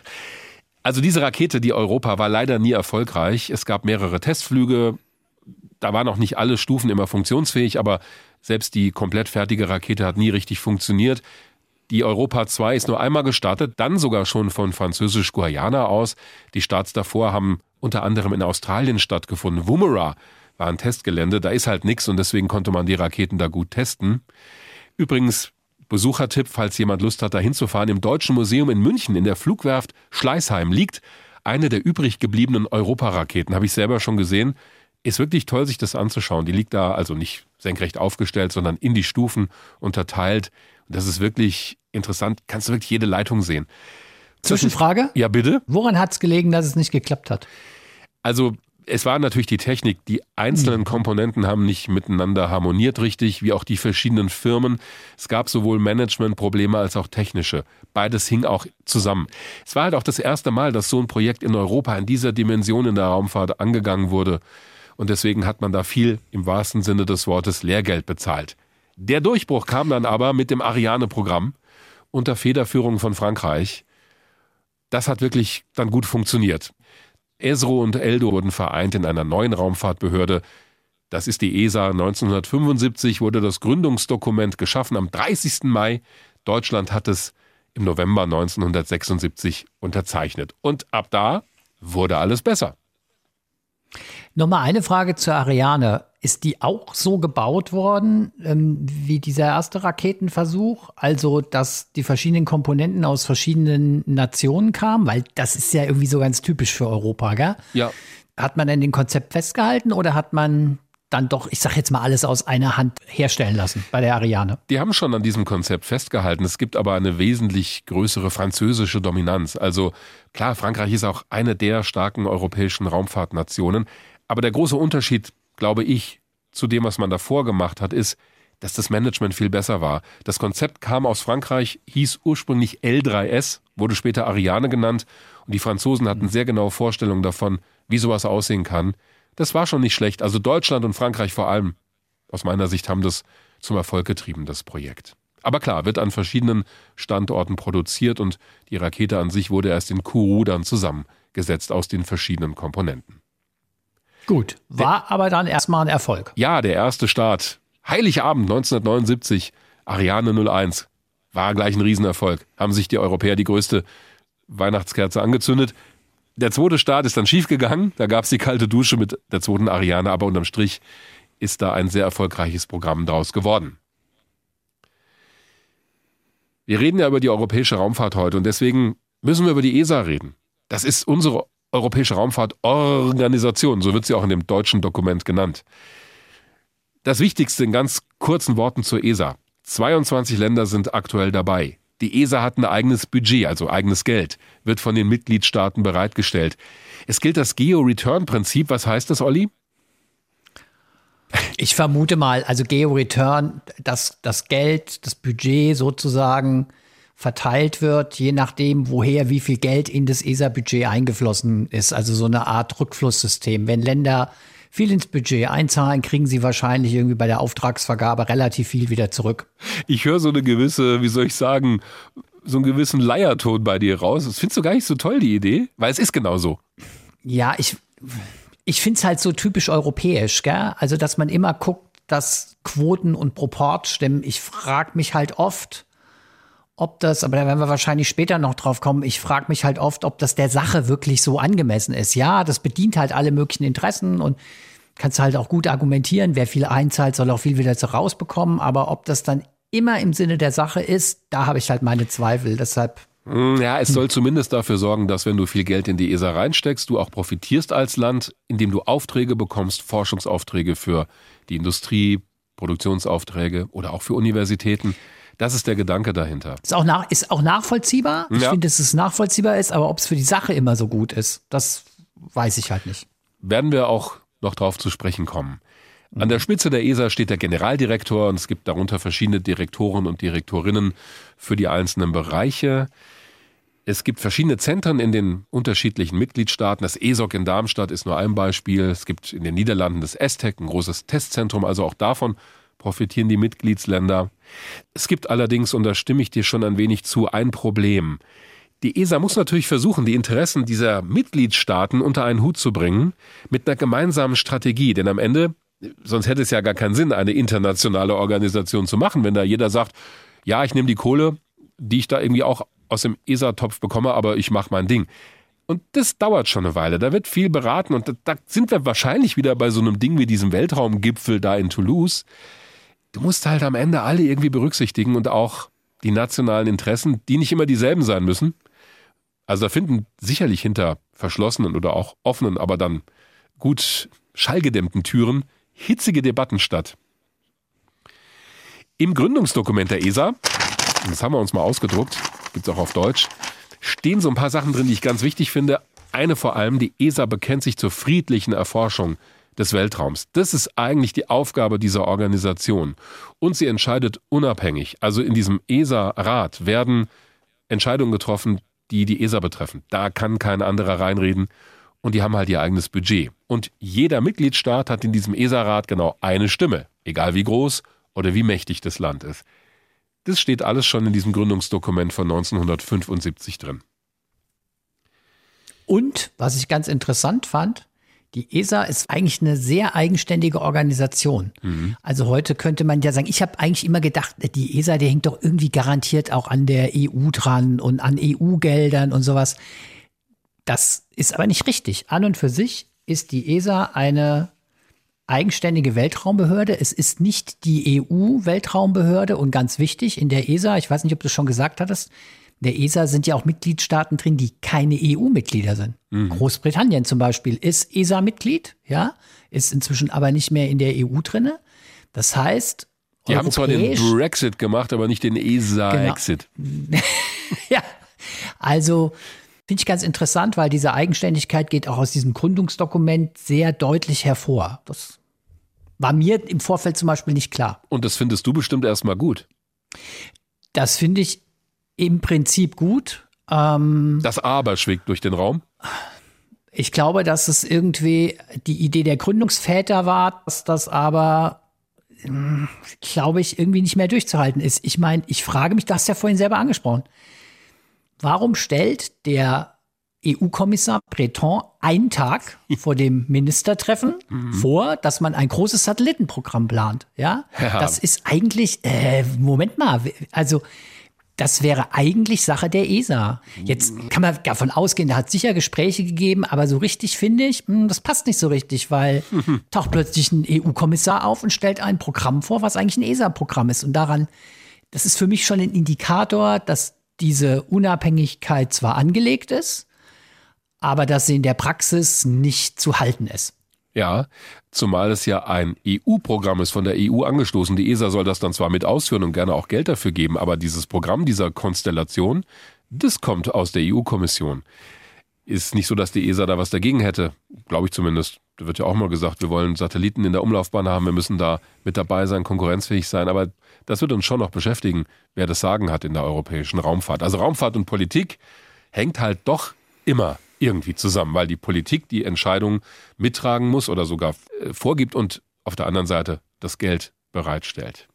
Also diese Rakete, die Europa, war leider nie erfolgreich. Es gab mehrere Testflüge. Da waren auch nicht alle Stufen immer funktionsfähig, aber selbst die komplett fertige Rakete hat nie richtig funktioniert. Die Europa 2 ist nur einmal gestartet, dann sogar schon von Französisch-Guayana aus. Die Starts davor haben unter anderem in Australien stattgefunden. Woomera war ein Testgelände, da ist halt nichts und deswegen konnte man die Raketen da gut testen. Übrigens, Besuchertipp, falls jemand Lust hat, da hinzufahren, im Deutschen Museum in München in der Flugwerft Schleißheim liegt eine der übrig gebliebenen Europaraketen, habe ich selber schon gesehen. Ist wirklich toll, sich das anzuschauen. Die liegt da also nicht senkrecht aufgestellt, sondern in die Stufen unterteilt. Und das ist wirklich interessant. Kannst du wirklich jede Leitung sehen. Zwischenfrage? Ja, bitte. Woran hat es gelegen, dass es nicht geklappt hat? Also es war natürlich die Technik. Die einzelnen mhm. Komponenten haben nicht miteinander harmoniert richtig, wie auch die verschiedenen Firmen. Es gab sowohl Managementprobleme als auch technische. Beides hing auch zusammen. Es war halt auch das erste Mal, dass so ein Projekt in Europa in dieser Dimension in der Raumfahrt angegangen wurde. Und deswegen hat man da viel im wahrsten Sinne des Wortes Lehrgeld bezahlt. Der Durchbruch kam dann aber mit dem Ariane-Programm unter Federführung von Frankreich. Das hat wirklich dann gut funktioniert. ESRO und ELDO wurden vereint in einer neuen Raumfahrtbehörde. Das ist die ESA. 1975 wurde das Gründungsdokument geschaffen am 30. Mai. Deutschland hat es im November 1976 unterzeichnet. Und ab da wurde alles besser. Nochmal eine Frage zur Ariane. Ist die auch so gebaut worden ähm, wie dieser erste Raketenversuch? Also, dass die verschiedenen Komponenten aus verschiedenen Nationen kamen? Weil das ist ja irgendwie so ganz typisch für Europa, gell? Ja. Hat man denn den Konzept festgehalten oder hat man dann doch, ich sag jetzt mal, alles aus einer Hand herstellen lassen bei der Ariane? Die haben schon an diesem Konzept festgehalten. Es gibt aber eine wesentlich größere französische Dominanz. Also klar, Frankreich ist auch eine der starken europäischen Raumfahrtnationen. Aber der große Unterschied glaube ich, zu dem, was man davor gemacht hat, ist, dass das Management viel besser war. Das Konzept kam aus Frankreich, hieß ursprünglich L3S, wurde später Ariane genannt und die Franzosen hatten sehr genaue Vorstellungen davon, wie sowas aussehen kann. Das war schon nicht schlecht. Also Deutschland und Frankreich vor allem, aus meiner Sicht, haben das zum Erfolg getrieben, das Projekt. Aber klar, wird an verschiedenen Standorten produziert und die Rakete an sich wurde erst in Kourou dann zusammengesetzt aus den verschiedenen Komponenten. Gut, war aber dann erstmal ein Erfolg. Ja, der erste Start. Heiligabend 1979, Ariane 01. War gleich ein Riesenerfolg. Haben sich die Europäer die größte Weihnachtskerze angezündet. Der zweite Start ist dann schiefgegangen. Da gab es die kalte Dusche mit der zweiten Ariane, aber unterm Strich ist da ein sehr erfolgreiches Programm draus geworden. Wir reden ja über die europäische Raumfahrt heute und deswegen müssen wir über die ESA reden. Das ist unsere Europäische Raumfahrtorganisation, so wird sie auch in dem deutschen Dokument genannt. Das Wichtigste in ganz kurzen Worten zur ESA. 22 Länder sind aktuell dabei. Die ESA hat ein eigenes Budget, also eigenes Geld, wird von den Mitgliedstaaten bereitgestellt. Es gilt das Geo-Return-Prinzip. Was heißt das, Olli? Ich vermute mal, also Geo-Return, dass das Geld, das Budget sozusagen verteilt wird, je nachdem, woher wie viel Geld in das ESA-Budget eingeflossen ist. Also so eine Art Rückflusssystem. Wenn Länder viel ins Budget einzahlen, kriegen sie wahrscheinlich irgendwie bei der Auftragsvergabe relativ viel wieder zurück. Ich höre so eine gewisse, wie soll ich sagen, so einen gewissen Leierton bei dir raus. Das findest du gar nicht so toll, die Idee? Weil es ist genau so. Ja, ich, ich finde es halt so typisch europäisch, gell? Also, dass man immer guckt, dass Quoten und Proport stimmen. Ich frage mich halt oft, ob das, aber da werden wir wahrscheinlich später noch drauf kommen. Ich frage mich halt oft, ob das der Sache wirklich so angemessen ist. Ja, das bedient halt alle möglichen Interessen und kannst halt auch gut argumentieren. Wer viel einzahlt, soll auch viel wieder rausbekommen. Aber ob das dann immer im Sinne der Sache ist, da habe ich halt meine Zweifel. Deshalb hm, ja, es soll zumindest dafür sorgen, dass wenn du viel Geld in die ESA reinsteckst, du auch profitierst als Land, indem du Aufträge bekommst, Forschungsaufträge für die Industrie, Produktionsaufträge oder auch für Universitäten. Das ist der Gedanke dahinter. Ist auch, nach, ist auch nachvollziehbar. Ich ja. finde, dass es nachvollziehbar ist, aber ob es für die Sache immer so gut ist, das weiß ich halt nicht. Werden wir auch noch drauf zu sprechen kommen. An der Spitze der ESA steht der Generaldirektor und es gibt darunter verschiedene Direktoren und Direktorinnen für die einzelnen Bereiche. Es gibt verschiedene Zentren in den unterschiedlichen Mitgliedstaaten. Das ESOC in Darmstadt ist nur ein Beispiel. Es gibt in den Niederlanden das ESTEC, ein großes Testzentrum. Also auch davon profitieren die Mitgliedsländer. Es gibt allerdings, und da stimme ich dir schon ein wenig zu, ein Problem. Die ESA muss natürlich versuchen, die Interessen dieser Mitgliedstaaten unter einen Hut zu bringen, mit einer gemeinsamen Strategie. Denn am Ende, sonst hätte es ja gar keinen Sinn, eine internationale Organisation zu machen, wenn da jeder sagt, ja, ich nehme die Kohle, die ich da irgendwie auch aus dem ESA-Topf bekomme, aber ich mache mein Ding. Und das dauert schon eine Weile. Da wird viel beraten und da, sind wir wahrscheinlich wieder bei so einem Ding wie diesem Weltraumgipfel da in Toulouse du musst halt am Ende alle irgendwie berücksichtigen und auch die nationalen Interessen, die nicht immer dieselben sein müssen. Also da finden sicherlich hinter verschlossenen oder auch offenen, aber dann gut schallgedämmten Türen hitzige Debatten statt. Im Gründungsdokument der ESA, das haben wir uns mal ausgedruckt, gibt es auch auf Deutsch, stehen so ein paar Sachen drin, die ich ganz wichtig finde. Eine vor allem, die ESA bekennt sich zur friedlichen Erforschung des Weltraums. Das ist eigentlich die Aufgabe dieser Organisation. Und sie entscheidet unabhängig. Also in diesem ESA-Rat werden Entscheidungen getroffen, die die ESA betreffen. Da kann kein anderer reinreden. Und die haben halt ihr eigenes Budget. Und jeder Mitgliedstaat hat in diesem ESA-Rat genau eine Stimme, egal wie groß oder wie mächtig das Land ist. Das steht alles schon in diesem Gründungsdokument von 1975 drin. Und was ich ganz interessant fand, die ESA ist eigentlich eine sehr eigenständige Organisation. Mhm. Also heute könnte man ja sagen, ich habe eigentlich immer gedacht, die ESA, die hängt doch irgendwie garantiert auch an der EU dran und an EU-Geldern und sowas. Das ist aber nicht richtig. An und für sich ist die ESA eine eigenständige Weltraumbehörde. Es ist nicht die EU-Weltraumbehörde und ganz wichtig in der ESA, ich weiß nicht, ob du es schon gesagt hattest, der ESA sind ja auch Mitgliedstaaten drin, die keine EU-Mitglieder sind. Mhm. Großbritannien zum Beispiel ist ESA-Mitglied, ja, ist inzwischen aber nicht mehr in der EU drinne. Das heißt, die haben zwar den Brexit gemacht, aber nicht den ESA-Exit. Genau. ja, also finde ich ganz interessant, weil diese Eigenständigkeit geht auch aus diesem Gründungsdokument sehr deutlich hervor. Das war mir im Vorfeld zum Beispiel nicht klar. Und das findest du bestimmt erstmal gut. Das finde ich im Prinzip gut. Ähm, das Aber schwingt durch den Raum. Ich glaube, dass es irgendwie die Idee der Gründungsväter war, dass das aber, hm, glaube ich, irgendwie nicht mehr durchzuhalten ist. Ich meine, ich frage mich, du hast ja vorhin selber angesprochen. Warum stellt der EU-Kommissar Breton einen Tag vor dem Ministertreffen mhm. vor, dass man ein großes Satellitenprogramm plant? Ja, ja. das ist eigentlich, äh, Moment mal, also das wäre eigentlich Sache der ESA. Jetzt kann man davon ausgehen, da hat sicher Gespräche gegeben, aber so richtig finde ich, hm, das passt nicht so richtig, weil taucht plötzlich ein EU-Kommissar auf und stellt ein Programm vor, was eigentlich ein ESA-Programm ist. Und daran, das ist für mich schon ein Indikator, dass diese Unabhängigkeit zwar angelegt ist, aber dass sie in der Praxis nicht zu halten ist. Ja, zumal es ja ein EU-Programm ist, von der EU angestoßen. Die ESA soll das dann zwar mit ausführen und gerne auch Geld dafür geben, aber dieses Programm dieser Konstellation, das kommt aus der EU-Kommission. Ist nicht so, dass die ESA da was dagegen hätte, glaube ich zumindest. Da wird ja auch mal gesagt, wir wollen Satelliten in der Umlaufbahn haben, wir müssen da mit dabei sein, konkurrenzfähig sein, aber das wird uns schon noch beschäftigen, wer das Sagen hat in der europäischen Raumfahrt. Also Raumfahrt und Politik hängt halt doch immer irgendwie zusammen, weil die Politik die Entscheidung mittragen muss oder sogar äh, vorgibt und auf der anderen Seite das Geld bereitstellt.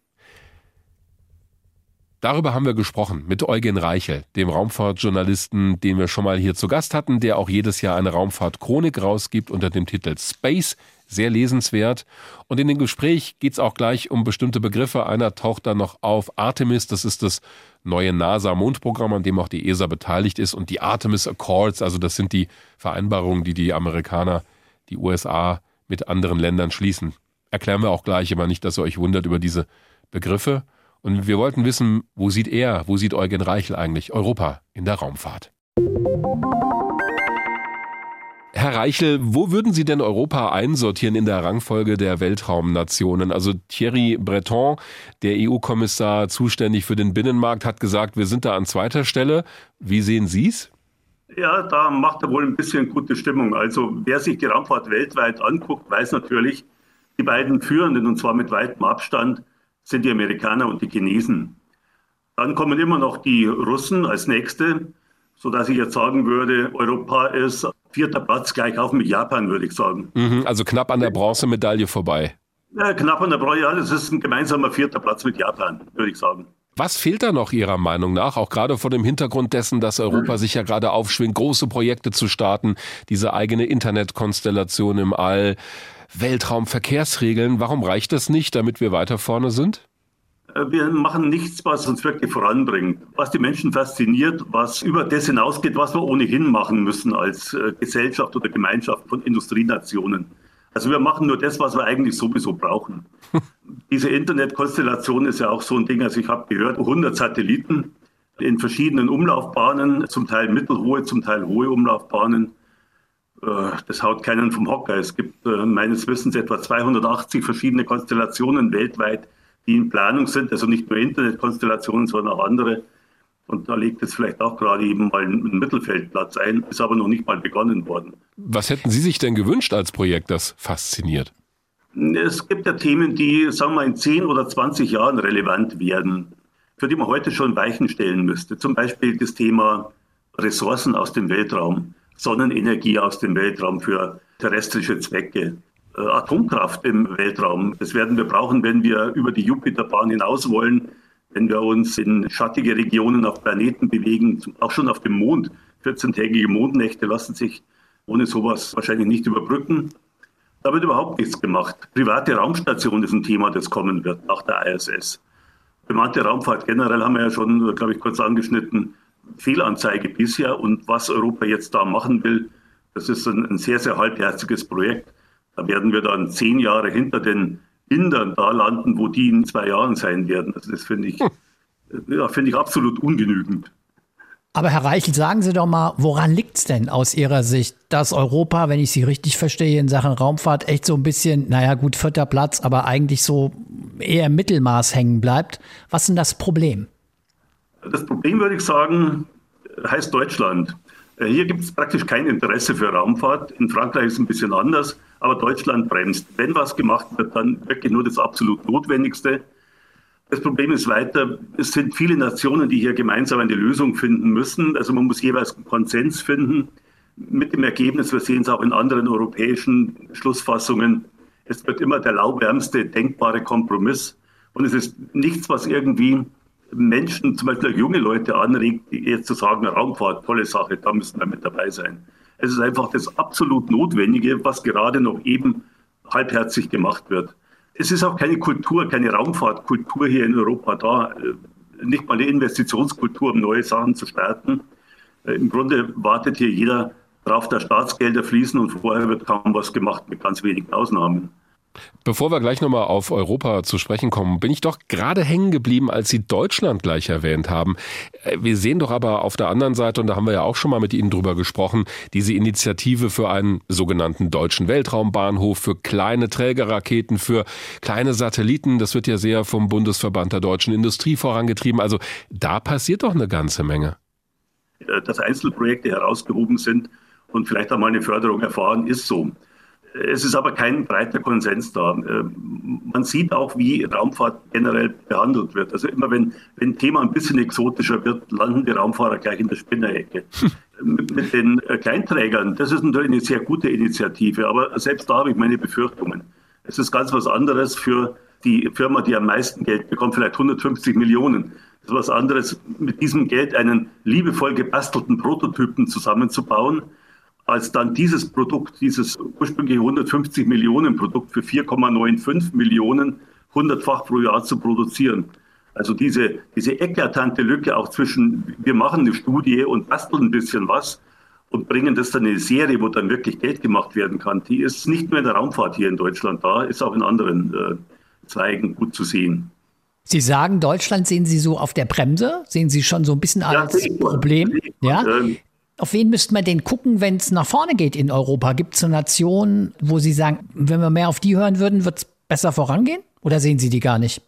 Darüber haben wir gesprochen mit Eugen Reichel, dem Raumfahrtjournalisten, den wir schon mal hier zu Gast hatten, der auch jedes Jahr eine Raumfahrtchronik rausgibt unter dem Titel Space. Sehr lesenswert. Und in dem Gespräch geht es auch gleich um bestimmte Begriffe. Einer taucht dann noch auf. Artemis, das ist das neue NASA-Mondprogramm, an dem auch die ESA beteiligt ist. Und die Artemis Accords, also das sind die Vereinbarungen, die die Amerikaner, die USA mit anderen Ländern schließen. Erklären wir auch gleich, aber nicht, dass ihr euch wundert über diese Begriffe. Und wir wollten wissen, wo sieht er, wo sieht Eugen Reichel eigentlich Europa in der Raumfahrt? Herr Reichel, wo würden Sie denn Europa einsortieren in der Rangfolge der Weltraumnationen? Also Thierry Breton, der EU-Kommissar zuständig für den Binnenmarkt, hat gesagt, wir sind da an zweiter Stelle. Wie sehen Sie es? Ja, da macht er wohl ein bisschen gute Stimmung. Also wer sich die Raumfahrt weltweit anguckt, weiß natürlich, die beiden Führenden, und zwar mit weitem Abstand, sind die Amerikaner und die Chinesen. Dann kommen immer noch die Russen als nächste, sodass ich jetzt sagen würde, Europa ist vierter Platz gleich auf mit Japan, würde ich sagen. Mhm, also knapp an der Bronzemedaille vorbei. Ja, knapp an der Bronze, ja, das ist ein gemeinsamer vierter Platz mit Japan, würde ich sagen. Was fehlt da noch Ihrer Meinung nach, auch gerade vor dem Hintergrund dessen, dass Europa sich ja gerade aufschwingt, große Projekte zu starten, diese eigene Internetkonstellation im All, Weltraumverkehrsregeln, warum reicht das nicht, damit wir weiter vorne sind? Äh, wir machen nichts, was uns wirklich voranbringt, was die Menschen fasziniert, was über das hinausgeht, was wir ohnehin machen müssen als äh, Gesellschaft oder Gemeinschaft von Industrienationen. Also wir machen nur das, was wir eigentlich sowieso brauchen. Diese Internetkonstellation ist ja auch so ein Ding, also ich habe gehört, 100 Satelliten in verschiedenen Umlaufbahnen, zum Teil mittelhohe, zum Teil hohe Umlaufbahnen. äh, das haut keinen vom Hocker. Es gibt meines Wissens etwa 280 verschiedene Konstellationen weltweit, die in Planung sind. Also nicht nur Internetkonstellationen, sondern auch andere. Und da legt es vielleicht auch gerade eben mal einen Mittelfeldplatz ein, ist aber noch nicht mal begonnen worden. Was hätten Sie sich denn gewünscht als Projekt, das fasziniert? Es gibt ja Themen, die, sagen wir mal, in 10 oder 20 Jahren relevant werden, für die man heute schon Weichen stellen müsste. Zum Beispiel das Thema Ressourcen aus dem Weltraum. Sonnenenergie aus dem Weltraum für terrestrische Zwecke. Äh, Atomkraft im Weltraum, das werden wir brauchen, wenn wir über die Jupiterbahn hinaus wollen, wenn wir uns in schattige Regionen auf Planeten bewegen, auch schon auf dem Mond. 14-tägige Mondnächte lassen sich ohne sowas wahrscheinlich nicht überbrücken. Da wird überhaupt nichts gemacht. Private Raumstation ist ein Thema, das kommen wird nach der ISS. Bemannte Raumfahrt generell haben wir ja schon, glaube ich, kurz angeschnitten. Fehlanzeige bisher. Und was Europa jetzt da machen will, das ist ein, ein sehr, sehr halbherziges Projekt. Da werden wir dann zehn Jahre hinter den Indern da landen, wo die in zwei Jahren sein werden. Also das finde ich, hm. ja, finde ich absolut ungenügend. Aber Herr Reichel, sagen Sie doch mal, woran liegt es denn aus Ihrer Sicht, dass Europa, wenn ich Sie richtig verstehe, in Sachen Raumfahrt echt so ein bisschen, naja gut, vierter Platz, aber eigentlich so eher im Mittelmaß hängen bleibt? Was ist denn das Problem? Das Problem, würde ich sagen, heißt Deutschland. Äh, hier gibt es praktisch kein Interesse für Raumfahrt. In Frankreich ist es ein bisschen anders, aber Deutschland bremst. Wenn was gemacht wird, dann wirklich nur das absolut Notwendigste. Das Problem ist weiter, es sind viele Nationen, die hier gemeinsam eine Lösung finden müssen. Also man muss jeweils einen Konsens finden. Mit dem Ergebnis, wir sehen es auch in anderen europäischen Schlussfassungen, es wird immer der lauwärmste denkbare Kompromiss. Und es ist nichts, was irgendwie Menschen, zum Beispiel junge Leute anregt, jetzt zu sagen, Raumfahrt, tolle Sache, da müssen wir mit dabei sein. Es ist einfach das absolut Notwendige, was gerade noch eben halbherzig gemacht wird. Es ist auch keine Kultur, keine Raumfahrtkultur hier in Europa da. Äh, nicht mal eine Investitionskultur, um neue Sachen zu starten. Äh, Im Grunde wartet hier jeder darauf, dass Staatsgelder fließen und vorher wird kaum was gemacht, mit ganz wenigen Ausnahmen. Bevor wir gleich nochmal auf Europa zu sprechen kommen, bin ich doch gerade hängen geblieben, als Sie Deutschland gleich erwähnt haben. Äh, wir sehen doch aber auf der anderen Seite, und da haben wir ja auch schon mal mit Ihnen drüber gesprochen, diese Initiative für einen sogenannten deutschen Weltraumbahnhof, für kleine Trägerraketen, für kleine Satelliten. Das wird ja sehr vom Bundesverband der deutschen Industrie vorangetrieben. Also da passiert doch eine ganze Menge. Dass Einzelprojekte herausgehoben sind und vielleicht auch mal eine Förderung erfahren, ist so. Es ist aber kein breiter Konsens da. Äh, man sieht auch, wie Raumfahrt generell behandelt wird. Also immer wenn, wenn ein Thema ein bisschen exotischer wird, landen die Raumfahrer gleich in der Spinnerecke. mit, mit den äh, Kleinträgern, das ist natürlich eine sehr gute Initiative, aber selbst da habe ich meine Befürchtungen. Es ist ganz was anderes für die Firma, die am meisten Geld bekommt, vielleicht 150 Millionen. Es ist was anderes, mit diesem Geld einen liebevoll gebastelten Prototypen zusammenzubauen als dann dieses Produkt, dieses ursprüngliche 150 Millionen Produkt für 4,95 Millionen hundertfach pro Jahr zu produzieren. Also diese, diese eklatante Lücke auch zwischen, wir machen eine Studie und basteln ein bisschen was und bringen das dann in eine Serie, wo dann wirklich Geld gemacht werden kann, die ist nicht nur in der Raumfahrt hier in Deutschland da, ist auch in anderen äh, Zweigen gut zu sehen. Sie sagen, Deutschland sehen Sie so auf der Bremse? Sehen Sie schon so ein bisschen als ja, Problem? Ja? Ähm, auf wen müsste man denn gucken, wenn es nach vorne geht in Europa? Gibt es eine Nation, wo Sie sagen, wenn wir mehr auf die hören würden, wird es besser vorangehen? Oder sehen Sie die gar nicht?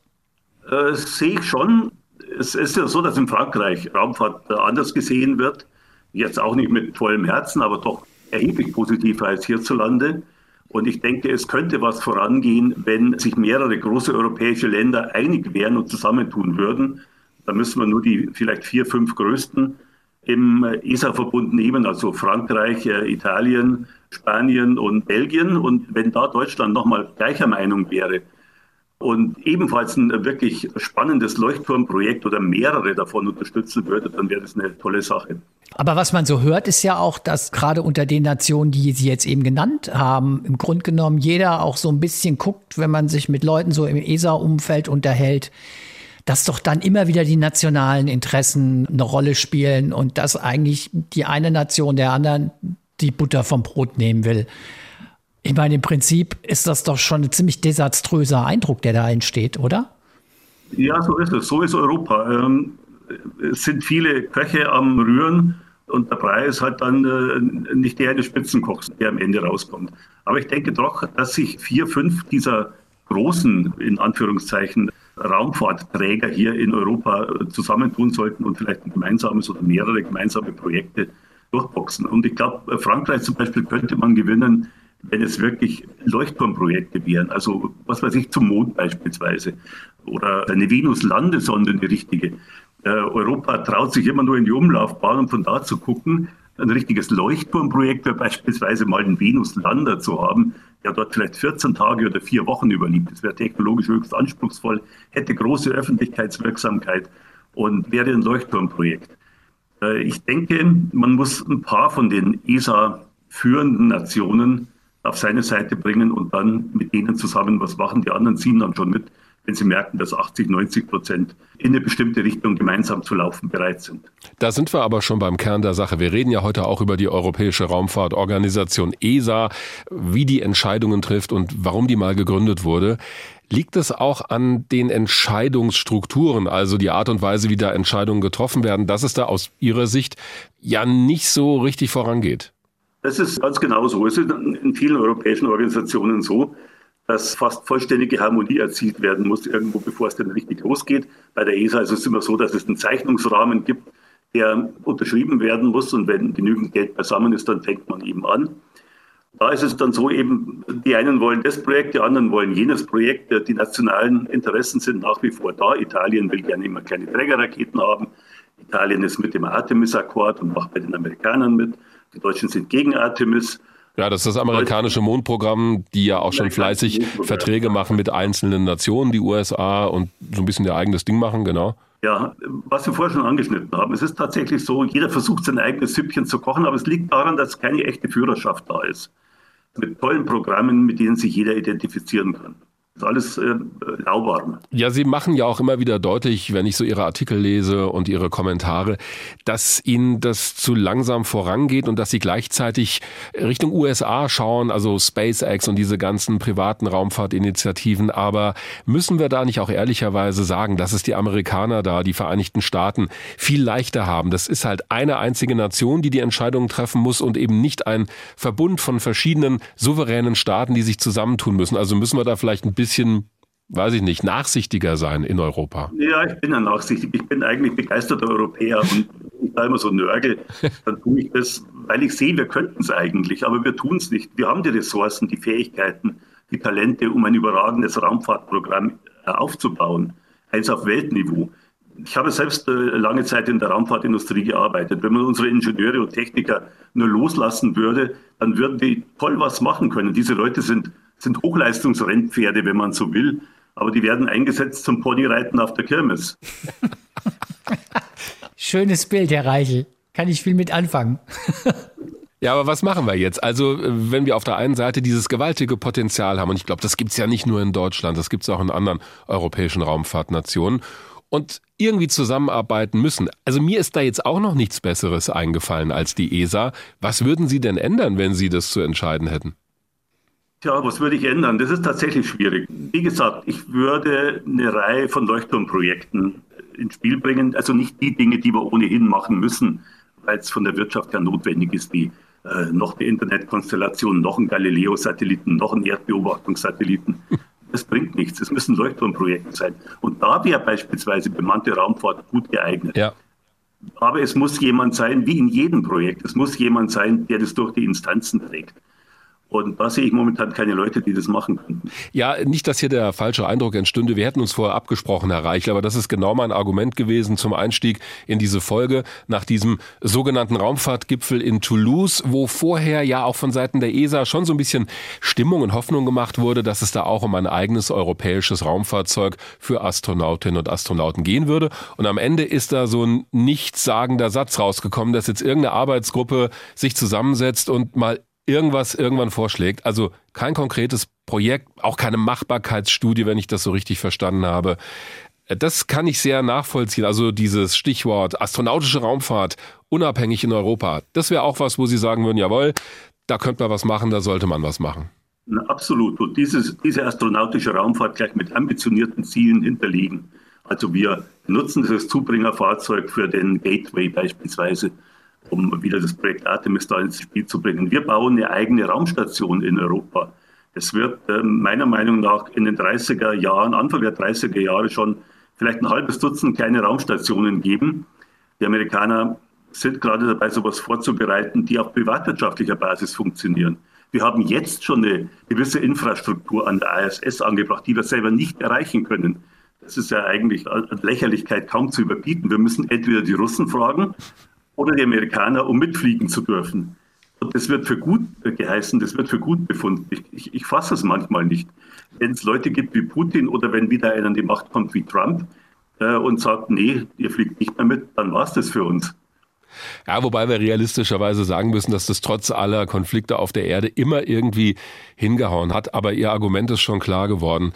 Äh, sehe ich schon. Es ist ja so, dass in Frankreich Raumfahrt äh, anders gesehen wird. Jetzt auch nicht mit vollem Herzen, aber doch erheblich positiver als hierzulande. Und ich denke, es könnte was vorangehen, wenn sich mehrere große europäische Länder einig wären und zusammentun würden. Da müssen wir nur die vielleicht vier, fünf größten im ESA-Verbund nehmen, also Frankreich, äh, Italien, Spanien und Belgien. Und wenn da Deutschland nochmal gleicher Meinung wäre und ebenfalls ein wirklich spannendes Leuchtturmprojekt oder mehrere davon unterstützen würde, dann wäre das eine tolle Sache. Aber was man so hört, ist ja auch, dass gerade unter den Nationen, die Sie jetzt eben genannt haben, im Grunde genommen jeder auch so ein bisschen guckt, wenn man sich mit Leuten so im ESA-Umfeld unterhält, dass doch dann immer wieder die nationalen Interessen eine Rolle spielen und dass eigentlich die eine Nation der anderen die Butter vom Brot nehmen will. Ich meine, im Prinzip ist das doch schon ein ziemlich desaströser Eindruck, der da entsteht, oder? Ja, so ist es. So ist Europa. Ähm, es sind viele Köche am Rühren Und der Brei ist halt dann äh, nicht der des Spitzenkochs, der am Ende rauskommt. Aber ich denke doch, dass sich vier, fünf dieser großen, in Anführungszeichen, Raumfahrtträger hier in Europa äh, zusammentun sollten und vielleicht ein gemeinsames oder mehrere gemeinsame Projekte durchboxen. Und ich glaube, Frankreich zum Beispiel könnte man gewinnen, wenn es wirklich Leuchtturmprojekte wären, also was weiß ich, zum Mond beispielsweise oder eine Venus-Landesonde, eine richtige. Äh, Europa traut sich immer nur in die Umlaufbahn, um von da zu gucken. Ein richtiges Leuchtturmprojekt wäre beispielsweise mal einen Venus-Lander zu haben, der dort vielleicht 14 Tage oder vier Wochen überlebt. Das wäre technologisch höchst anspruchsvoll, hätte große Öffentlichkeitswirksamkeit und wäre ein Leuchtturmprojekt. Äh, ich denke, man muss ein paar von den ESA führenden Nationen auf seine Seite bringen und dann mit denen zusammen was machen. Die anderen ziehen dann schon mit, wenn sie merken, dass 80, 90 Prozent in eine bestimmte Richtung gemeinsam zu laufen bereit sind. Da sind wir aber schon beim Kern der Sache. Wir reden ja heute auch über die Europäische Raumfahrtorganisation ESA, wie die Entscheidungen trifft und warum die mal gegründet wurde. Liegt es auch an den Entscheidungsstrukturen, also die Art und Weise, wie da Entscheidungen getroffen werden, dass es da aus Ihrer Sicht ja nicht so richtig vorangeht? Das ist ganz genau so. Es ist in vielen europäischen Organisationen so, dass fast vollständige Harmonie erzielt werden muss, irgendwo bevor es dann richtig losgeht. Bei der ESA ist es immer so, dass es einen Zeichnungsrahmen gibt, der unterschrieben werden muss und wenn genügend Geld beisammen ist, dann fängt man eben an. Da ist es dann so eben, die einen wollen das Projekt, die anderen wollen jenes Projekt. Die nationalen Interessen sind nach wie vor da. Italien will gerne immer kleine Trägerraketen haben. Italien ist mit dem Artemis-Akkord und macht bei den Amerikanern mit. Die Deutschen sind gegen Artemis. Ja, das ist das amerikanische Mondprogramm, die ja auch schon fleißig Verträge machen mit einzelnen Nationen, die USA und so ein bisschen ihr eigenes Ding machen, genau. Ja, was wir vorher schon angeschnitten haben, es ist tatsächlich so, jeder versucht sein eigenes Süppchen zu kochen, aber es liegt daran, dass keine echte Führerschaft da ist. Mit tollen Programmen, mit denen sich jeder identifizieren kann alles äh, lauwarm. Ja, Sie machen ja auch immer wieder deutlich, wenn ich so Ihre Artikel lese und Ihre Kommentare, dass Ihnen das zu langsam vorangeht und dass Sie gleichzeitig Richtung USA schauen, also SpaceX und diese ganzen privaten Raumfahrtinitiativen. Aber müssen wir da nicht auch ehrlicherweise sagen, dass es die Amerikaner da, die Vereinigten Staaten, viel leichter haben? Das ist halt eine einzige Nation, die die Entscheidungen treffen muss und eben nicht ein Verbund von verschiedenen souveränen Staaten, die sich zusammentun müssen. Also müssen wir da vielleicht ein bisschen weiß ich nicht, nachsichtiger sein in Europa? Ja, ich bin ja nachsichtig. Ich bin eigentlich begeisterter Europäer und ich da immer so nörgel, dann tue ich das, weil ich sehe, wir könnten es eigentlich, aber wir tun es nicht. Wir haben die Ressourcen, die Fähigkeiten, die Talente, um ein überragendes Raumfahrtprogramm äh, aufzubauen, eins auf Weltniveau. Ich habe selbst äh, lange Zeit in der Raumfahrtindustrie gearbeitet. Wenn man unsere Ingenieure und Techniker nur loslassen würde, dann würden die toll was machen können. Diese Leute sind sind Hochleistungsrennpferde, wenn man so will, aber die werden eingesetzt zum Ponyreiten auf der Kirmes. Schönes Bild, Herr Reichel. Kann ich viel mit anfangen. Ja, aber was machen wir jetzt? Also, wenn wir auf der einen Seite dieses gewaltige Potenzial haben, und ich glaube, das gibt es ja nicht nur in Deutschland, das gibt es auch in anderen europäischen Raumfahrtnationen, und irgendwie zusammenarbeiten müssen. Also mir ist da jetzt auch noch nichts Besseres eingefallen als die ESA. Was würden Sie denn ändern, wenn Sie das zu entscheiden hätten? Tja, was würde ich ändern? Das ist tatsächlich schwierig. Wie gesagt, ich würde eine Reihe von Leuchtturmprojekten ins Spiel bringen. Also nicht die Dinge, die wir ohnehin machen müssen, weil es von der Wirtschaft ja notwendig ist, wie äh, noch eine Internetkonstellation, noch ein Galileo-Satelliten, noch ein Erdbeobachtungssatelliten. Das bringt nichts. Es müssen Leuchtturmprojekte sein. Und da wäre beispielsweise bemannte Raumfahrt gut geeignet. Ja. Aber es muss jemand sein, wie in jedem Projekt, es muss jemand sein, der das durch die Instanzen trägt. Und da sehe ich momentan keine Leute, die das machen könnten. Ja, nicht, dass hier der falsche Eindruck entstünde. Wir hätten uns vorher abgesprochen, Herr Reichel, aber das ist genau mein Argument gewesen zum Einstieg in diese Folge nach diesem sogenannten Raumfahrtgipfel in Toulouse, wo vorher ja auch von Seiten der ESA schon so ein bisschen Stimmung und Hoffnung gemacht wurde, dass es da auch um ein eigenes europäisches Raumfahrzeug für Astronautinnen und Astronauten gehen würde. Und am Ende ist da so ein nichtssagender Satz rausgekommen, dass jetzt irgendeine Arbeitsgruppe sich zusammensetzt und mal irgendwas irgendwann vorschlägt. Also kein konkretes Projekt, auch keine Machbarkeitsstudie, wenn ich das so richtig verstanden habe. Das kann ich sehr nachvollziehen. Also dieses Stichwort astronautische Raumfahrt, unabhängig in Europa. Das wäre auch was, wo Sie sagen würden, jawohl, da könnte man was machen, da sollte man was machen. Na, absolut. Und dieses, diese astronautische Raumfahrt gleich mit ambitionierten Zielen hinterlegen. Also wir nutzen das Zubringerfahrzeug für den Gateway beispielsweise um wieder das Projekt Artemis da ins Spiel zu bringen. Wir bauen eine eigene Raumstation in Europa. Es wird äh, meiner Meinung nach in den 30er Jahren, Anfang der 30er Jahre schon vielleicht ein halbes Dutzend kleine Raumstationen geben. Die Amerikaner sind gerade dabei, sowas vorzubereiten, die auf privatwirtschaftlicher Basis funktionieren. Wir haben jetzt schon eine gewisse Infrastruktur an der ISS angebracht, die wir selber nicht erreichen können. Das ist ja eigentlich an Lächerlichkeit kaum zu überbieten. Wir müssen entweder die Russen fragen oder die Amerikaner, um mitfliegen zu dürfen. Und das wird für gut geheißen, das wird für gut befunden. Ich, ich, ich fasse es manchmal nicht. Wenn es Leute gibt wie Putin oder wenn wieder einer an die Macht kommt wie Trump äh, und sagt, nee, ihr fliegt nicht mehr mit, dann war es das für uns. Ja, wobei wir realistischerweise sagen müssen, dass das trotz aller Konflikte auf der Erde immer irgendwie hingehauen hat. Aber Ihr Argument ist schon klar geworden.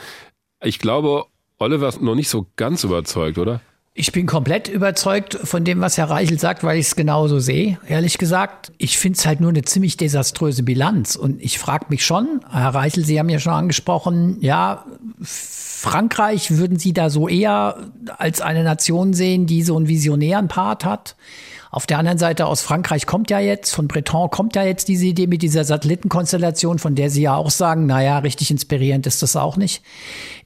Ich glaube, Oliver ist noch nicht so ganz überzeugt, oder? Ich bin komplett überzeugt von dem, was Herr Reichel sagt, weil ich es genauso sehe, ehrlich gesagt. Ich finde es halt nur eine ziemlich desaströse Bilanz. Und ich frage mich schon, Herr Reichel, Sie haben ja schon angesprochen, ja, Frankreich würden Sie da so eher als eine Nation sehen, die so einen visionären Part hat? Auf der anderen Seite aus Frankreich kommt ja jetzt, von Breton kommt ja jetzt diese Idee mit dieser Satellitenkonstellation, von der Sie ja auch sagen, naja, richtig inspirierend ist das auch nicht.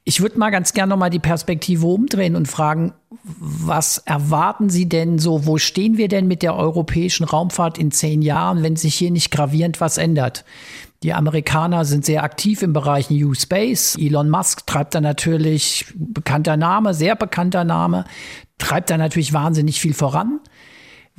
Ich würde mal ganz gerne nochmal die Perspektive umdrehen und fragen, was erwarten Sie denn so? Wo stehen wir denn mit der europäischen Raumfahrt in zehn Jahren, wenn sich hier nicht gravierend was ändert? Die Amerikaner sind sehr aktiv im Bereich New Space. Elon Musk treibt da natürlich, bekannter Name, sehr bekannter Name, treibt da natürlich wahnsinnig viel voran.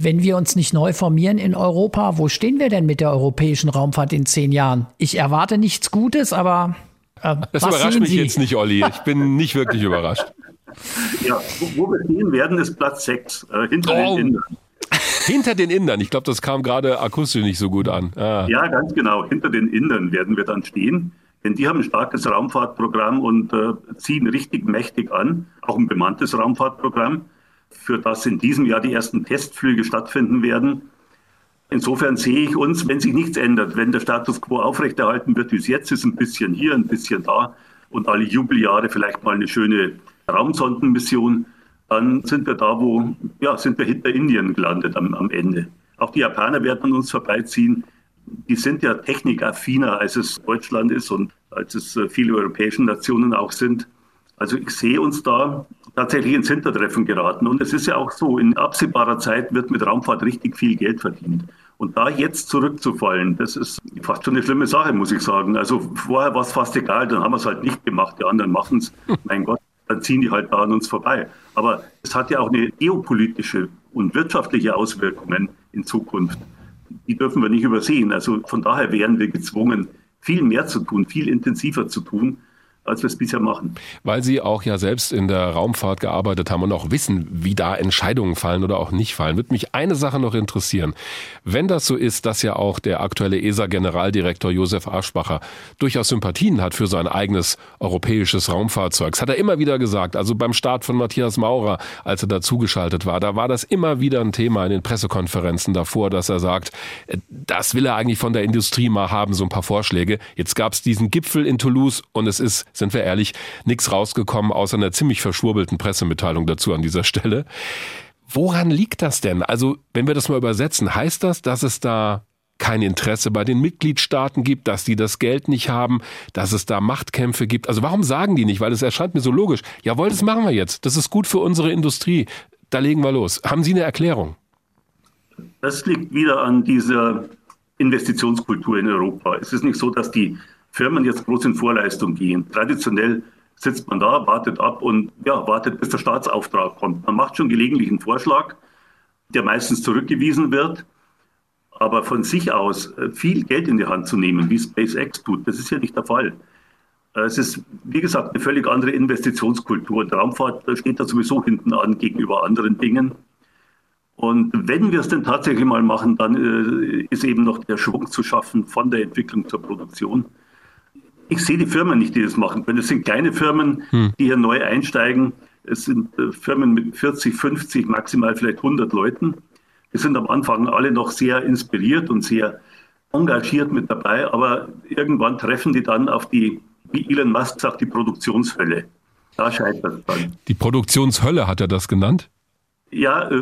Wenn wir uns nicht neu formieren in Europa, wo stehen wir denn mit der europäischen Raumfahrt in zehn Jahren? Ich erwarte nichts Gutes, aber äh, das überrascht mich Sie? jetzt nicht, Olli. Ich bin nicht wirklich überrascht. Ja, wo, wo wir stehen werden, ist Platz 6, äh, hinter oh. den Indern. Hinter den Indern, ich glaube, das kam gerade akustisch nicht so gut an. Ah. Ja, ganz genau. Hinter den Indern werden wir dann stehen. Denn die haben ein starkes Raumfahrtprogramm und äh, ziehen richtig mächtig an. Auch ein bemanntes Raumfahrtprogramm für das in diesem Jahr die ersten Testflüge stattfinden werden. Insofern sehe ich uns, wenn sich nichts ändert, wenn der Status quo aufrechterhalten wird, wie es jetzt ist, ein bisschen hier, ein bisschen da und alle Jubeljahre vielleicht mal eine schöne Raumsondenmission, dann sind wir da, wo, ja, sind wir hinter Indien gelandet am, am Ende. Auch die Japaner werden an uns vorbeiziehen. Die sind ja technikaffiner, als es Deutschland ist und als es äh, viele europäische Nationen auch sind. Also ich sehe uns da tatsächlich ins Hintertreffen geraten. Und es ist ja auch so, in absehbarer Zeit wird mit Raumfahrt richtig viel Geld verdient. Und da jetzt zurückzufallen, das ist fast schon eine schlimme Sache, muss ich sagen. Also vorher war es fast egal, dann haben wir es halt nicht gemacht, die anderen machen es. Mein Gott, dann ziehen die halt da an uns vorbei. Aber es hat ja auch eine geopolitische und wirtschaftliche Auswirkungen in Zukunft. Die dürfen wir nicht übersehen. Also von daher wären wir gezwungen, viel mehr zu tun, viel intensiver zu tun als wir es bisher machen. Weil Sie auch ja selbst in der Raumfahrt gearbeitet haben und auch wissen, wie da Entscheidungen fallen oder auch nicht fallen, wird mich eine Sache noch interessieren. Wenn das so ist, dass ja auch der aktuelle ESA-Generaldirektor Josef Aschbacher durchaus Sympathien hat für sein eigenes europäisches Raumfahrzeug, das hat er immer wieder gesagt. Also beim Start von Matthias Maurer, als er dazugeschaltet war, da war das immer wieder ein Thema in den Pressekonferenzen davor, dass er sagt, äh, das will er eigentlich von der Industrie mal haben, so ein paar Vorschläge. Jetzt gab es diesen Gipfel in Toulouse und es ist sind wir ehrlich, nichts rausgekommen, außer einer ziemlich verschwurbelten Pressemitteilung dazu an dieser Stelle. Woran liegt das denn? Also, wenn wir das mal übersetzen, heißt das, dass es da kein Interesse bei den Mitgliedstaaten gibt, dass die das Geld nicht haben, dass es da Machtkämpfe gibt. Also warum sagen die nicht? Weil es erscheint mir so logisch. Jawohl, das machen wir jetzt. Das ist gut für unsere Industrie. Da legen wir los. Haben Sie eine Erklärung? Das liegt wieder an dieser Investitionskultur in Europa. Es ist nicht so, dass die Firmen jetzt groß in Vorleistung gehen. Traditionell sitzt man da, wartet ab und ja, wartet, bis der Staatsauftrag kommt. Man macht schon gelegentlich einen Vorschlag, der meistens zurückgewiesen wird. Aber von sich aus äh, viel Geld in die Hand zu nehmen, wie SpaceX tut, das ist ja nicht der Fall. Äh, es ist, wie gesagt, eine völlig andere Investitionskultur. Die Raumfahrt steht da sowieso hinten an gegenüber anderen Dingen. Und wenn wir es denn tatsächlich mal machen, dann äh, ist eben noch der Schwung zu schaffen von der Entwicklung zur Produktion ich sehe die Firmen nicht, die das machen können. Es sind kleine Firmen, hm. die hier neu einsteigen. Es sind äh, Firmen mit 40, 50, maximal vielleicht 100 Leuten. Die sind am Anfang alle noch sehr inspiriert und sehr engagiert mit dabei, aber irgendwann treffen die dann auf die, wie Elon Musk sagt, die Produktionshölle. Da scheitert es dann. Die Produktionshölle hat er das genannt? Ja, äh,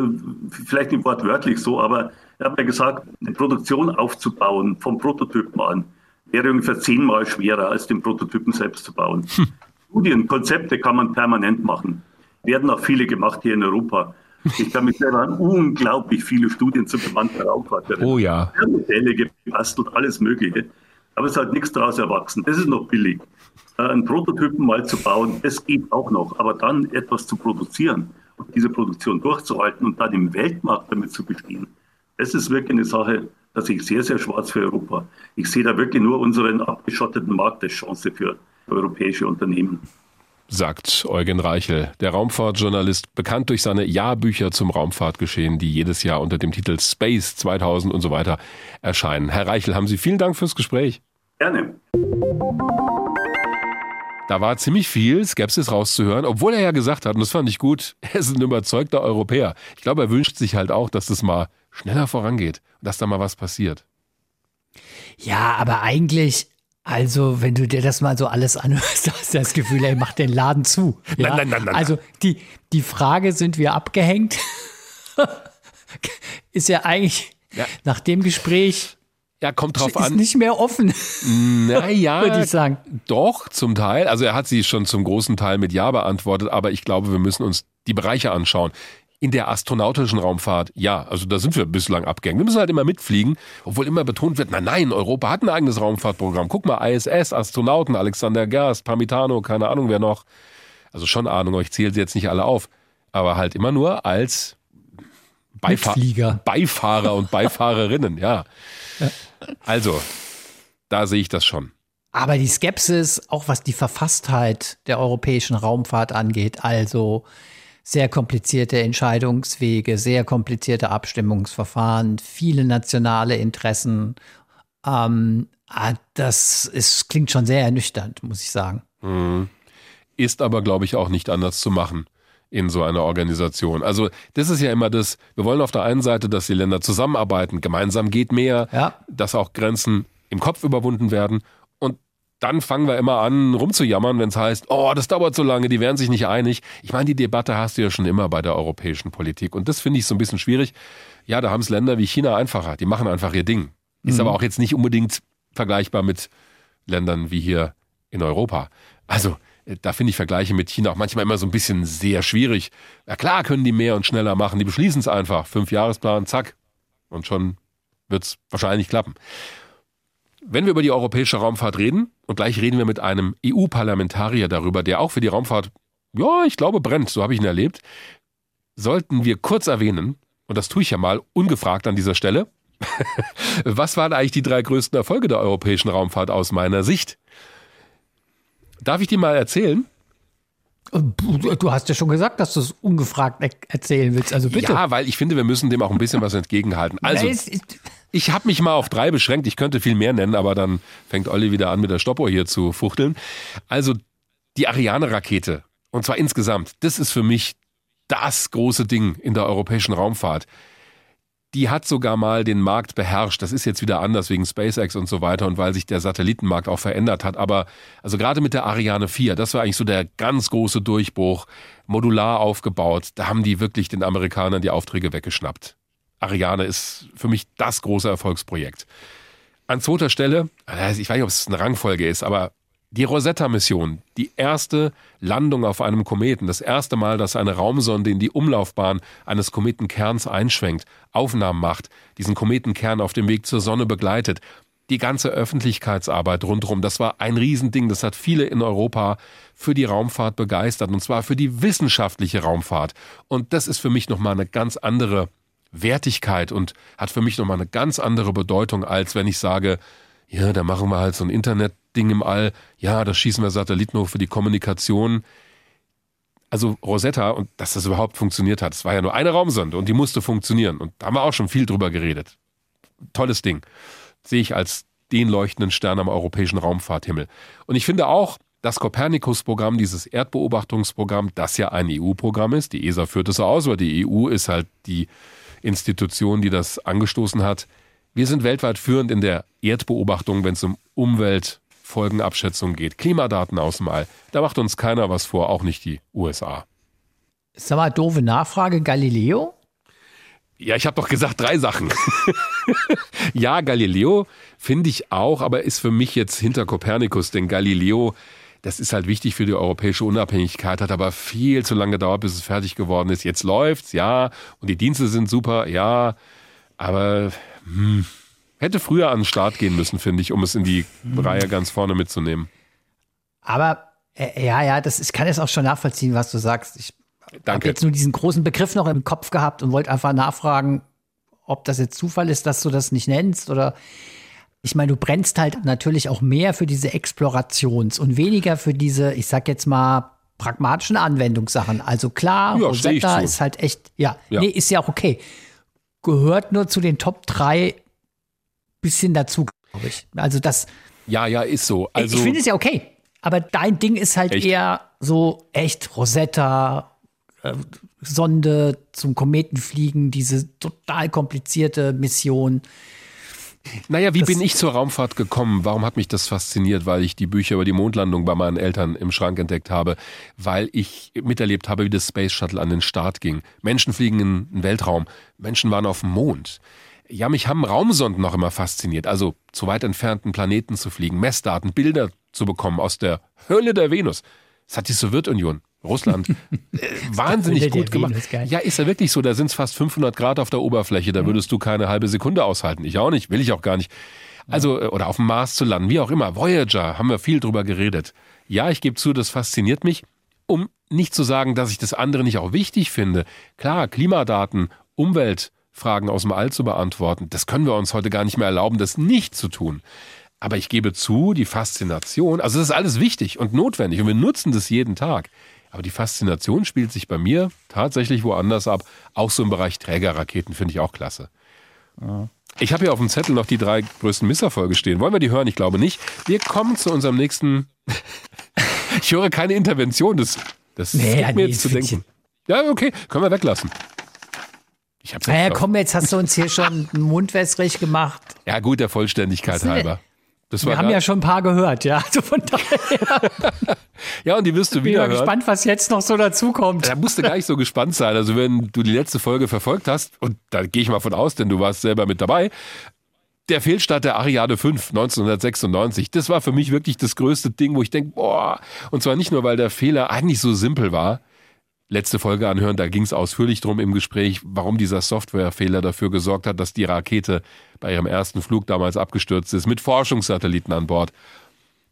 vielleicht nicht wortwörtlich so, aber ich habe ja gesagt, eine Produktion aufzubauen, vom Prototypen an, wäre ungefähr zehnmal schwerer, als den Prototypen selbst zu bauen. Hm. Studien, Konzepte kann man permanent machen. Werden auch viele gemacht hier in Europa. Ich kann mich selber an unglaublich viele Studien zu bemannter Raumfahrt erinnern. Oh ja. Modelle gebastelt, alles Mögliche. Aber es ist halt nichts daraus erwachsen. Das ist noch billig. Äh, einen Prototypen mal zu bauen, das geht auch noch. Aber dann etwas zu produzieren und diese Produktion durchzuhalten und dann im Weltmarkt damit zu bestehen, das ist wirklich eine Sache, da sehe ich sehr, sehr schwarz für Europa. Ich sehe da wirklich nur unseren abgeschotteten Markt als Chance für europäische Unternehmen. Sagt Eugen Reichel, der Raumfahrtjournalist, bekannt durch seine Jahrbücher zum Raumfahrtgeschehen, die jedes Jahr unter dem Titel Space 2000 und so weiter erscheinen. Herr Reichel, haben Sie vielen Dank fürs Gespräch. Gerne. Da war ziemlich viel Skepsis rauszuhören, obwohl er ja gesagt hat, und das fand ich gut, er ist ein überzeugter Europäer. Ich glaube, er wünscht sich halt auch, dass das mal schneller vorangeht und dass da mal was passiert. Ja, aber eigentlich, also, wenn du dir das mal so alles anhörst, hast du das Gefühl, er macht den Laden zu. Ja? Nein, nein, nein, nein. Also, die, die Frage, sind wir abgehängt? ist ja eigentlich ja. nach dem Gespräch ja, kommt drauf ist an. Ist nicht mehr offen. Naja, würde ich sagen. Doch, zum Teil. Also er hat sie schon zum großen Teil mit Ja beantwortet, aber ich glaube, wir müssen uns die Bereiche anschauen. In der astronautischen Raumfahrt, ja, also da sind wir bislang abgängig. Wir müssen halt immer mitfliegen, obwohl immer betont wird, nein, nein, Europa hat ein eigenes Raumfahrtprogramm. Guck mal, ISS, Astronauten, Alexander Gerst, Parmitano, keine Ahnung wer noch. Also schon Ahnung, ich zähle sie jetzt nicht alle auf. Aber halt immer nur als Beifahr Beifahrer und Beifahrerinnen, ja. Also, da sehe ich das schon. Aber die Skepsis, auch was die Verfasstheit der europäischen Raumfahrt angeht, also sehr komplizierte Entscheidungswege, sehr komplizierte Abstimmungsverfahren, viele nationale Interessen, ähm, ah, das ist, klingt schon sehr ernüchternd, muss ich sagen. Mhm. Ist aber, glaube ich, auch nicht anders zu machen in so einer Organisation. Also das ist ja immer das, wir wollen auf der einen Seite, dass die Länder zusammenarbeiten, gemeinsam geht mehr, ja. dass auch Grenzen im Kopf überwunden werden. Dann fangen wir immer an, rumzujammern, wenn es heißt, oh, das dauert so lange, die werden sich nicht einig. Ich meine, die Debatte hast du ja schon immer bei der europäischen Politik. Und das finde ich so ein bisschen schwierig. Ja, da haben es Länder wie China einfacher. Die machen einfach ihr Ding. Ist mhm. aber auch jetzt nicht unbedingt vergleichbar mit Ländern wie hier in Europa. Also da finde ich Vergleiche mit China auch manchmal immer so ein bisschen sehr schwierig. Ja klar können die mehr und schneller machen, die beschließen es einfach. Fünfjahresplan, zack. Und schon wird es wahrscheinlich klappen. Wenn wir über die europäische Raumfahrt reden, und gleich reden wir mit einem EU-Parlamentarier darüber, der auch für die Raumfahrt, ja, ich glaube, brennt, so habe ich ihn erlebt, sollten wir kurz erwähnen, und das tue ich ja mal ungefragt an dieser Stelle, was waren eigentlich die drei größten Erfolge der europäischen Raumfahrt aus meiner Sicht? Darf ich dir mal erzählen? Du hast ja schon gesagt, dass du es ungefragt erzählen willst, also bitte. Ja, weil ich finde, wir müssen dem auch ein bisschen was entgegenhalten. Also, ich habe mich mal auf drei beschränkt. Ich könnte viel mehr nennen, aber dann fängt Olli wieder an, mit der Stoppuhr hier zu fuchteln. Also, die Ariane-Rakete, und zwar insgesamt, das ist für mich das große Ding in der europäischen Raumfahrt die hat sogar mal den Markt beherrscht. Das ist jetzt wieder anders wegen SpaceX und so weiter und weil sich der Satellitenmarkt auch verändert hat. Aber also gerade mit der Ariane 4, das war eigentlich so der ganz große Durchbruch, modular aufgebaut. Da haben die wirklich den Amerikanern die Aufträge weggeschnappt. Ariane ist für mich das große Erfolgsprojekt. An zweiter Stelle, ich weiß nicht, ob es eine Rangfolge ist, aber die Rosetta-Mission, die erste Landung auf einem Kometen, das erste Mal, dass eine Raumsonde in die Umlaufbahn eines Kometenkerns einschwenkt, Aufnahmen macht, diesen Kometenkern auf dem Weg zur Sonne begleitet, die ganze Öffentlichkeitsarbeit rundherum, das war ein Riesending, das hat viele in Europa für die Raumfahrt begeistert, und zwar für die wissenschaftliche Raumfahrt. Und das ist für mich nochmal eine ganz andere Wertigkeit und hat für mich nochmal eine ganz andere Bedeutung, als wenn ich sage, ja, da machen wir halt so ein Internetding im All, ja, da schießen wir Satelliten hoch für die Kommunikation. Also Rosetta und dass das überhaupt funktioniert hat, es war ja nur eine Raumsonde und die musste funktionieren und da haben wir auch schon viel drüber geredet. Tolles Ding. Sehe ich als den leuchtenden Stern am europäischen Raumfahrthimmel. Und ich finde auch, das Copernicus-Programm, dieses Erdbeobachtungsprogramm, das ja ein EU-Programm ist, die ESA führt es aus, aber die EU ist halt die Institution, die das angestoßen hat, wir sind weltweit führend in der Erdbeobachtung, wenn es um Umweltfolgenabschätzung geht. Klimadaten aus dem All. Da macht uns keiner was vor, auch nicht die USA. Sag mal, doofe Nachfrage, Galileo? Ja, ich habe doch gesagt drei Sachen. ja, Galileo finde ich auch, aber ist für mich jetzt hinter Kopernikus, denn Galileo, das ist halt wichtig für die europäische Unabhängigkeit, hat aber viel zu lange gedauert, bis es fertig geworden ist. Jetzt läuft's, ja, und die Dienste sind super, ja, aber hm, hätte früher an den Start gehen müssen, finde ich, um es in die hm. Reihe ganz vorne mitzunehmen. Aber äh, ja, ja, das ich kann es auch schon nachvollziehen, was du sagst. Ich habe jetzt nur diesen großen Begriff noch im Kopf gehabt und wollte einfach nachfragen, ob das jetzt Zufall ist, dass du das nicht nennst oder ich meine, du brennst halt natürlich auch mehr für diese Explorations- und weniger für diese, ich sag jetzt mal, pragmatischen Anwendungssachen. Also klar, ja, Rosetta ist halt echt, ja, ja, nee, ist ja auch okay. Gehört nur zu den Top 3 bisschen dazu, glaube ich. Also das. Ja, ja, ist so. Also, ich finde es ja okay. Aber dein Ding ist halt echt? eher so echt Rosetta, äh, Sonde zum Kometenfliegen, diese total komplizierte Mission. Naja, wie das bin ich zur Raumfahrt gekommen? Warum hat mich das fasziniert? Weil ich die Bücher über die Mondlandung bei meinen Eltern im Schrank entdeckt habe, weil ich miterlebt habe, wie das Space Shuttle an den Start ging. Menschen fliegen in den Weltraum, Menschen waren auf dem Mond. Ja, mich haben Raumsonden noch immer fasziniert, also zu weit entfernten Planeten zu fliegen, Messdaten, Bilder zu bekommen aus der Hölle der Venus. Das hat die Sowjetunion Russland äh, wahnsinnig gut gemacht. Ja, ist ja wirklich so. Da sind es fast 500 Grad auf der Oberfläche. Da würdest du keine halbe Sekunde aushalten. Ich auch nicht, will ich auch gar nicht. Also, äh, oder auf dem Mars zu landen, wie auch immer. Voyager, haben wir viel drüber geredet. Ja, ich gebe zu, das fasziniert mich. Um nicht zu sagen, dass ich das andere nicht auch wichtig finde. Klar, Klimadaten, Umweltfragen aus dem All zu beantworten, das können wir uns heute gar nicht mehr erlauben, das nicht zu tun. Aber ich gebe zu, die Faszination, also das ist alles wichtig und notwendig und wir nutzen das jeden Tag. Aber die Faszination spielt sich bei mir tatsächlich woanders ab. Auch so im Bereich Trägerraketen finde ich auch klasse. Ja. Ich habe hier auf dem Zettel noch die drei größten Misserfolge stehen. Wollen wir die hören? Ich glaube nicht. Wir kommen zu unserem nächsten. ich höre keine Intervention. Das, das nee, gibt mir nee, jetzt zu denken. Ja, okay, können wir weglassen. Ich hab's naja, komm, jetzt hast du uns hier schon einen Mund wässrig gemacht. Ja, gut, der Vollständigkeit halber. Wir haben ja schon ein paar gehört, ja. Also von daher. ja, und die wirst du wieder. Ich bin gespannt, was jetzt noch so dazukommt. Da musst du gar nicht so gespannt sein. Also wenn du die letzte Folge verfolgt hast, und da gehe ich mal von aus, denn du warst selber mit dabei, der Fehlstart der Ariade 5 1996, das war für mich wirklich das größte Ding, wo ich denke, boah, und zwar nicht nur, weil der Fehler eigentlich so simpel war, letzte Folge anhören, da ging es ausführlich drum im Gespräch, warum dieser Softwarefehler dafür gesorgt hat, dass die Rakete bei ihrem ersten Flug damals abgestürzt ist, mit Forschungssatelliten an Bord.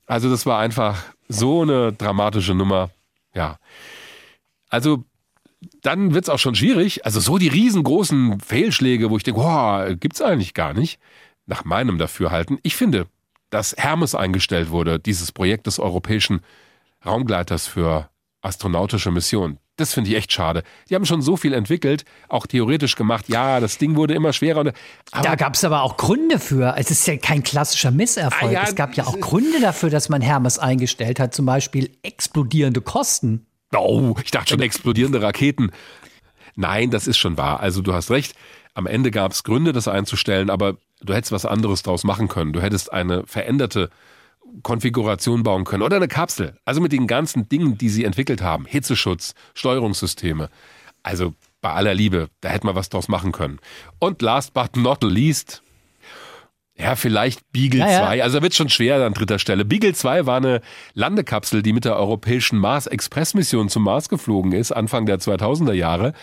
Also das war einfach so eine dramatische Nummer. Ja. Also dann wird es auch schon schwierig. Also so die riesengroßen Fehlschläge, wo ich denke, boah, gibt's eigentlich gar nicht. Nach meinem Dafürhalten. Ich finde, dass Hermes eingestellt wurde, dieses Projekt des europäischen Raumgleiters für astronautische Missionen. Das finde ich echt schade. Die haben schon so viel entwickelt, auch theoretisch gemacht. Ja, das Ding wurde immer schwerer. da gab es aber auch Gründe für. Es ist ja kein klassischer Misserfolg. Ah, ja, es gab ja auch Gründe dafür, dass man Hermes eingestellt hat. Zum Beispiel explodierende Kosten. Oh, ich dachte schon explodierende Raketen. Nein, das ist schon wahr. Also du hast recht. Am Ende gab es Gründe, das einzustellen, aber du hättest was anderes draus machen können. Du hättest eine veränderte Konfiguration bauen können oder eine Kapsel. Also mit den ganzen Dingen, die sie entwickelt haben. Hitzeschutz, Steuerungssysteme. Also bei aller Liebe, da hätte man was draus machen können. Und last but not least, ja, vielleicht Beagle ja, 2. Ja. Also da wird schon schwer an dritter Stelle. Beagle 2 war eine Landekapsel, die mit der europäischen Mars-Express-Mission zum Mars geflogen ist, Anfang der 2000er Jahre.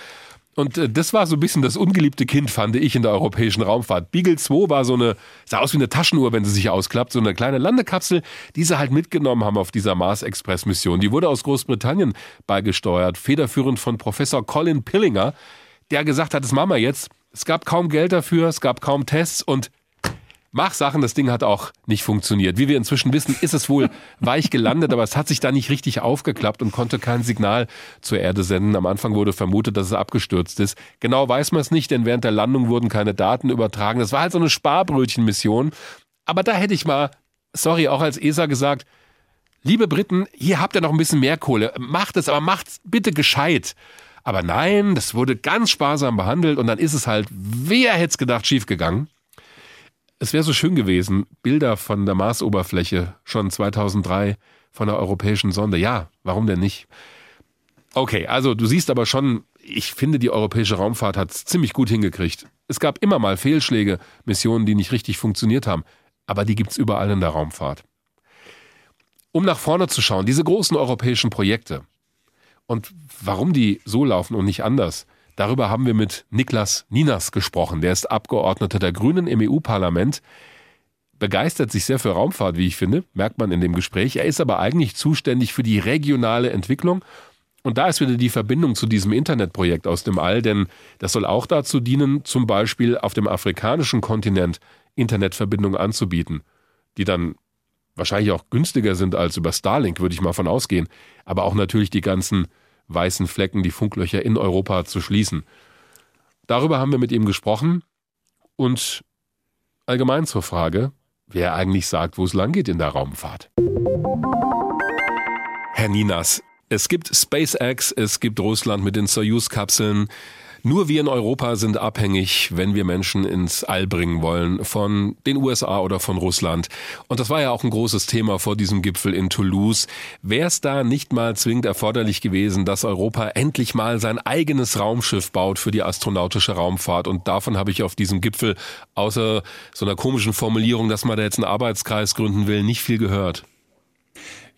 Und äh, das war so ein bisschen das ungeliebte Kind, fand ich, in der europäischen Raumfahrt. Beagle 2 war so eine, sah aus wie eine Taschenuhr, wenn sie sich ausklappt, so eine kleine Landekapsel, die sie halt mitgenommen haben auf dieser Mars-Express-Mission. Die wurde aus Großbritannien beigesteuert, federführend von Professor Colin Pillinger, der gesagt hat, das machen wir jetzt. Es gab kaum Geld dafür, es gab kaum Tests und Mach Sachen, das Ding hat auch nicht funktioniert. Wie wir inzwischen wissen, ist es wohl weich gelandet, aber es hat sich da nicht richtig aufgeklappt und konnte kein Signal zur Erde senden. Am Anfang wurde vermutet, dass es abgestürzt ist. Genau weiß man es nicht, denn während der Landung wurden keine Daten übertragen. Das war halt so eine Sparbrötchenmission. Aber da hätte ich mal, sorry, auch als ESA gesagt, liebe Briten, hier habt ihr noch ein bisschen mehr Kohle. Macht es, aber macht bitte gescheit. Aber nein, das wurde ganz sparsam behandelt und dann ist es halt, wer hätte es gedacht, schiefgegangen. Es wäre so schön gewesen, Bilder von der Marsoberfläche schon 2003 von der europäischen Sonde. Ja, warum denn nicht? Okay, also du siehst aber schon, ich finde, die europäische Raumfahrt hat es ziemlich gut hingekriegt. Es gab immer mal Fehlschläge, Missionen, die nicht richtig funktioniert haben, aber die gibt es überall in der Raumfahrt. Um nach vorne zu schauen, diese großen europäischen Projekte und warum die so laufen und nicht anders, darüber haben wir mit Niklas Ninas gesprochen. Der ist Abgeordneter der Grünen im EU-Parlament begeistert sich sehr für Raumfahrt, wie ich finde, merkt man in dem Gespräch. Er ist aber eigentlich zuständig für die regionale Entwicklung. Und da ist wieder die Verbindung zu diesem Internetprojekt aus dem All, denn das soll auch dazu dienen, zum Beispiel auf dem afrikanischen Kontinent Internetverbindungen anzubieten, die dann wahrscheinlich auch günstiger sind als über Starlink, würde ich mal von ausgehen, aber auch natürlich die ganzen weißen Flecken, die Funklöcher in Europa zu schließen. Darüber haben wir mit ihm gesprochen und allgemein zur Frage, wer eigentlich sagt, wo es langgeht in der Raumfahrt. Herr Ninas, es gibt SpaceX, es gibt Russland mit den Soyuz-Kapseln. Nur wir in Europa sind abhängig, wenn wir Menschen ins All bringen wollen, von den USA oder von Russland. Und das war ja auch ein großes Thema vor diesem Gipfel in Toulouse. Wäre es da nicht mal zwingend erforderlich gewesen, dass Europa endlich mal sein eigenes Raumschiff baut für die astronautische Raumfahrt? Und davon habe ich auf diesem Gipfel, außer so einer komischen Formulierung, dass man da jetzt einen Arbeitskreis gründen will, nicht viel gehört.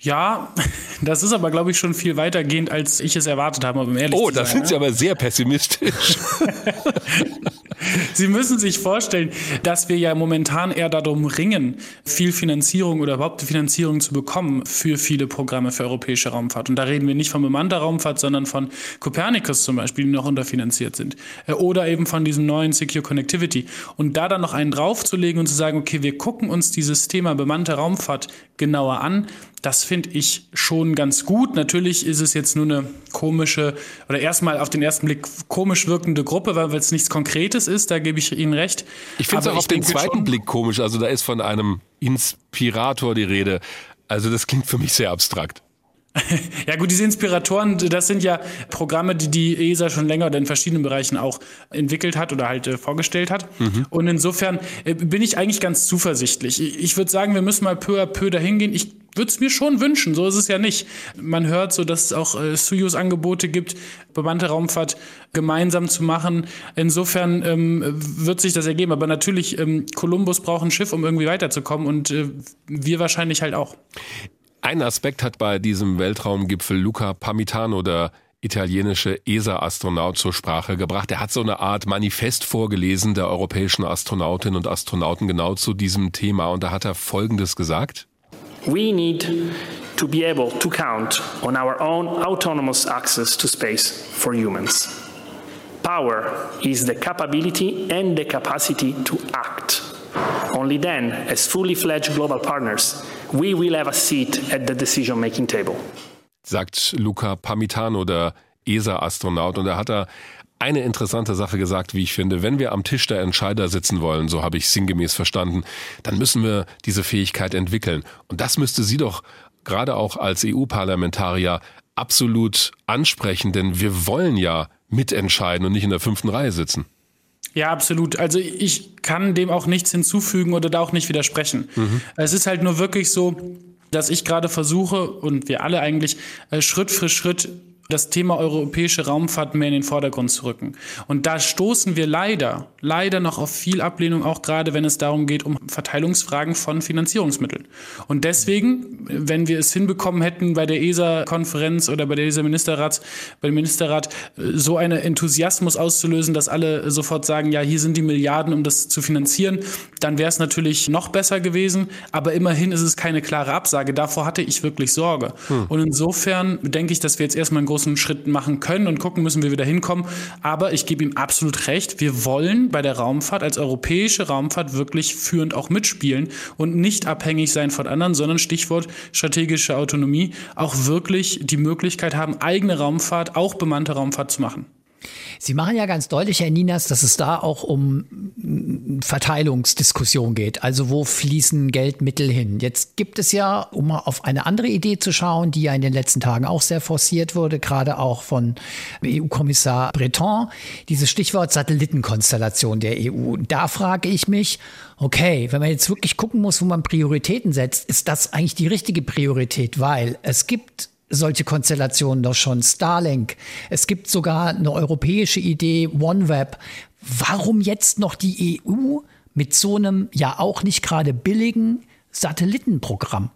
Ja, das ist aber, glaube ich, schon viel weitergehend, als ich es erwartet habe, um ehrlich oh, zu sein. Oh, da sind Sie aber sehr pessimistisch. Sie müssen sich vorstellen, dass wir ja momentan eher darum ringen, viel Finanzierung oder überhaupt Finanzierung zu bekommen für viele Programme für europäische Raumfahrt. Und da reden wir nicht von bemannter Raumfahrt, sondern von Copernicus zum Beispiel, die noch unterfinanziert sind. Äh, oder eben von diesem neuen Secure Connectivity. Und da dann noch einen draufzulegen und zu sagen, okay, wir gucken uns dieses Thema bemannte Raumfahrt genauer an, das finde ich schon ganz gut. Natürlich ist es jetzt nur eine komische oder erstmal auf den ersten Blick komisch wirkende Gruppe, weil es nichts Konkretes ist. Da gebe ich Ihnen recht. Ich finde es auch auf den zweiten Blick komisch. Also da ist von einem Inspirator die Rede. Also das klingt für mich sehr abstrakt. ja gut, diese Inspiratoren, das sind ja Programme, die die ESA schon länger oder in verschiedenen Bereichen auch entwickelt hat oder halt äh, vorgestellt hat. Mhm. Und insofern äh, bin ich eigentlich ganz zuversichtlich. Ich, ich würde sagen, wir müssen mal peu à peu dahin gehen. Ich würde es mir schon wünschen, so ist es ja nicht. Man hört so, dass es auch äh, Soyuz-Angebote gibt, bemannte Raumfahrt gemeinsam zu machen. Insofern ähm, wird sich das ergeben. Aber natürlich, ähm, Columbus braucht ein Schiff, um irgendwie weiterzukommen und äh, wir wahrscheinlich halt auch. Ein Aspekt hat bei diesem Weltraumgipfel Luca Pamitano, der italienische ESA-Astronaut, zur Sprache gebracht. Er hat so eine Art Manifest vorgelesen der europäischen Astronautinnen und Astronauten genau zu diesem Thema. Und da hat er Folgendes gesagt. We need to be able to count on our own autonomous access to space for humans. Power is the capability and the capacity to act. Only then, as fully fledged global partners, we will have a seat at the decision-making table. Sagt Luca Pamitano, der ESA-Astronaut. Und er hat da eine interessante Sache gesagt, wie ich finde. Wenn wir am Tisch der Entscheider sitzen wollen, so habe ich sinngemäß verstanden, dann müssen wir diese Fähigkeit entwickeln. Und das müsste sie doch gerade auch als EU-Parlamentarier absolut ansprechen, denn wir wollen ja mitentscheiden und nicht in der fünften Reihe sitzen. Ja, absolut. Also ich kann dem auch nichts hinzufügen oder da auch nicht widersprechen. Mhm. Es ist halt nur wirklich so, dass ich gerade versuche und wir alle eigentlich äh, Schritt für Schritt das Thema europäische Raumfahrt mehr in den Vordergrund zu rücken. Und da stoßen wir leider, leider noch auf viel Ablehnung, auch gerade wenn es darum geht, um Verteilungsfragen von Finanzierungsmitteln. Und deswegen, wenn wir es hinbekommen hätten, bei der ESA-Konferenz oder bei der ESA-Ministerrats, bei dem Ministerrat, so einen Enthusiasmus auszulösen, dass alle sofort sagen, ja, hier sind die Milliarden, um das zu finanzieren, dann wäre es natürlich noch besser gewesen. Aber immerhin ist es keine klare Absage. Davor hatte ich wirklich Sorge. Hm. Und insofern denke ich, dass wir jetzt erstmal einen großen Schritt machen können und gucken müssen, wie wir da hinkommen. Aber ich gebe ihm absolut recht. Wir wollen bei der Raumfahrt als europäische Raumfahrt wirklich führend auch mitspielen und nicht abhängig sein von anderen, sondern Stichwort strategische Autonomie auch wirklich die Möglichkeit haben, eigene Raumfahrt, auch bemannte Raumfahrt zu machen. Sie machen ja ganz deutlich, Herr Ninas, dass es da auch um Verteilungsdiskussion geht. Also wo fließen Geldmittel hin? Jetzt gibt es ja, um mal auf eine andere Idee zu schauen, die ja in den letzten Tagen auch sehr forciert wurde, gerade auch von EU-Kommissar Breton, dieses Stichwort Satellitenkonstellation der EU. Da frage ich mich, okay, wenn man jetzt wirklich gucken muss, wo man Prioritäten setzt, ist das eigentlich die richtige Priorität, weil es gibt solche Konstellationen doch schon. Starlink. Es gibt sogar eine europäische Idee, OneWeb. Warum jetzt noch die EU mit so einem ja auch nicht gerade billigen Satellitenprogramm?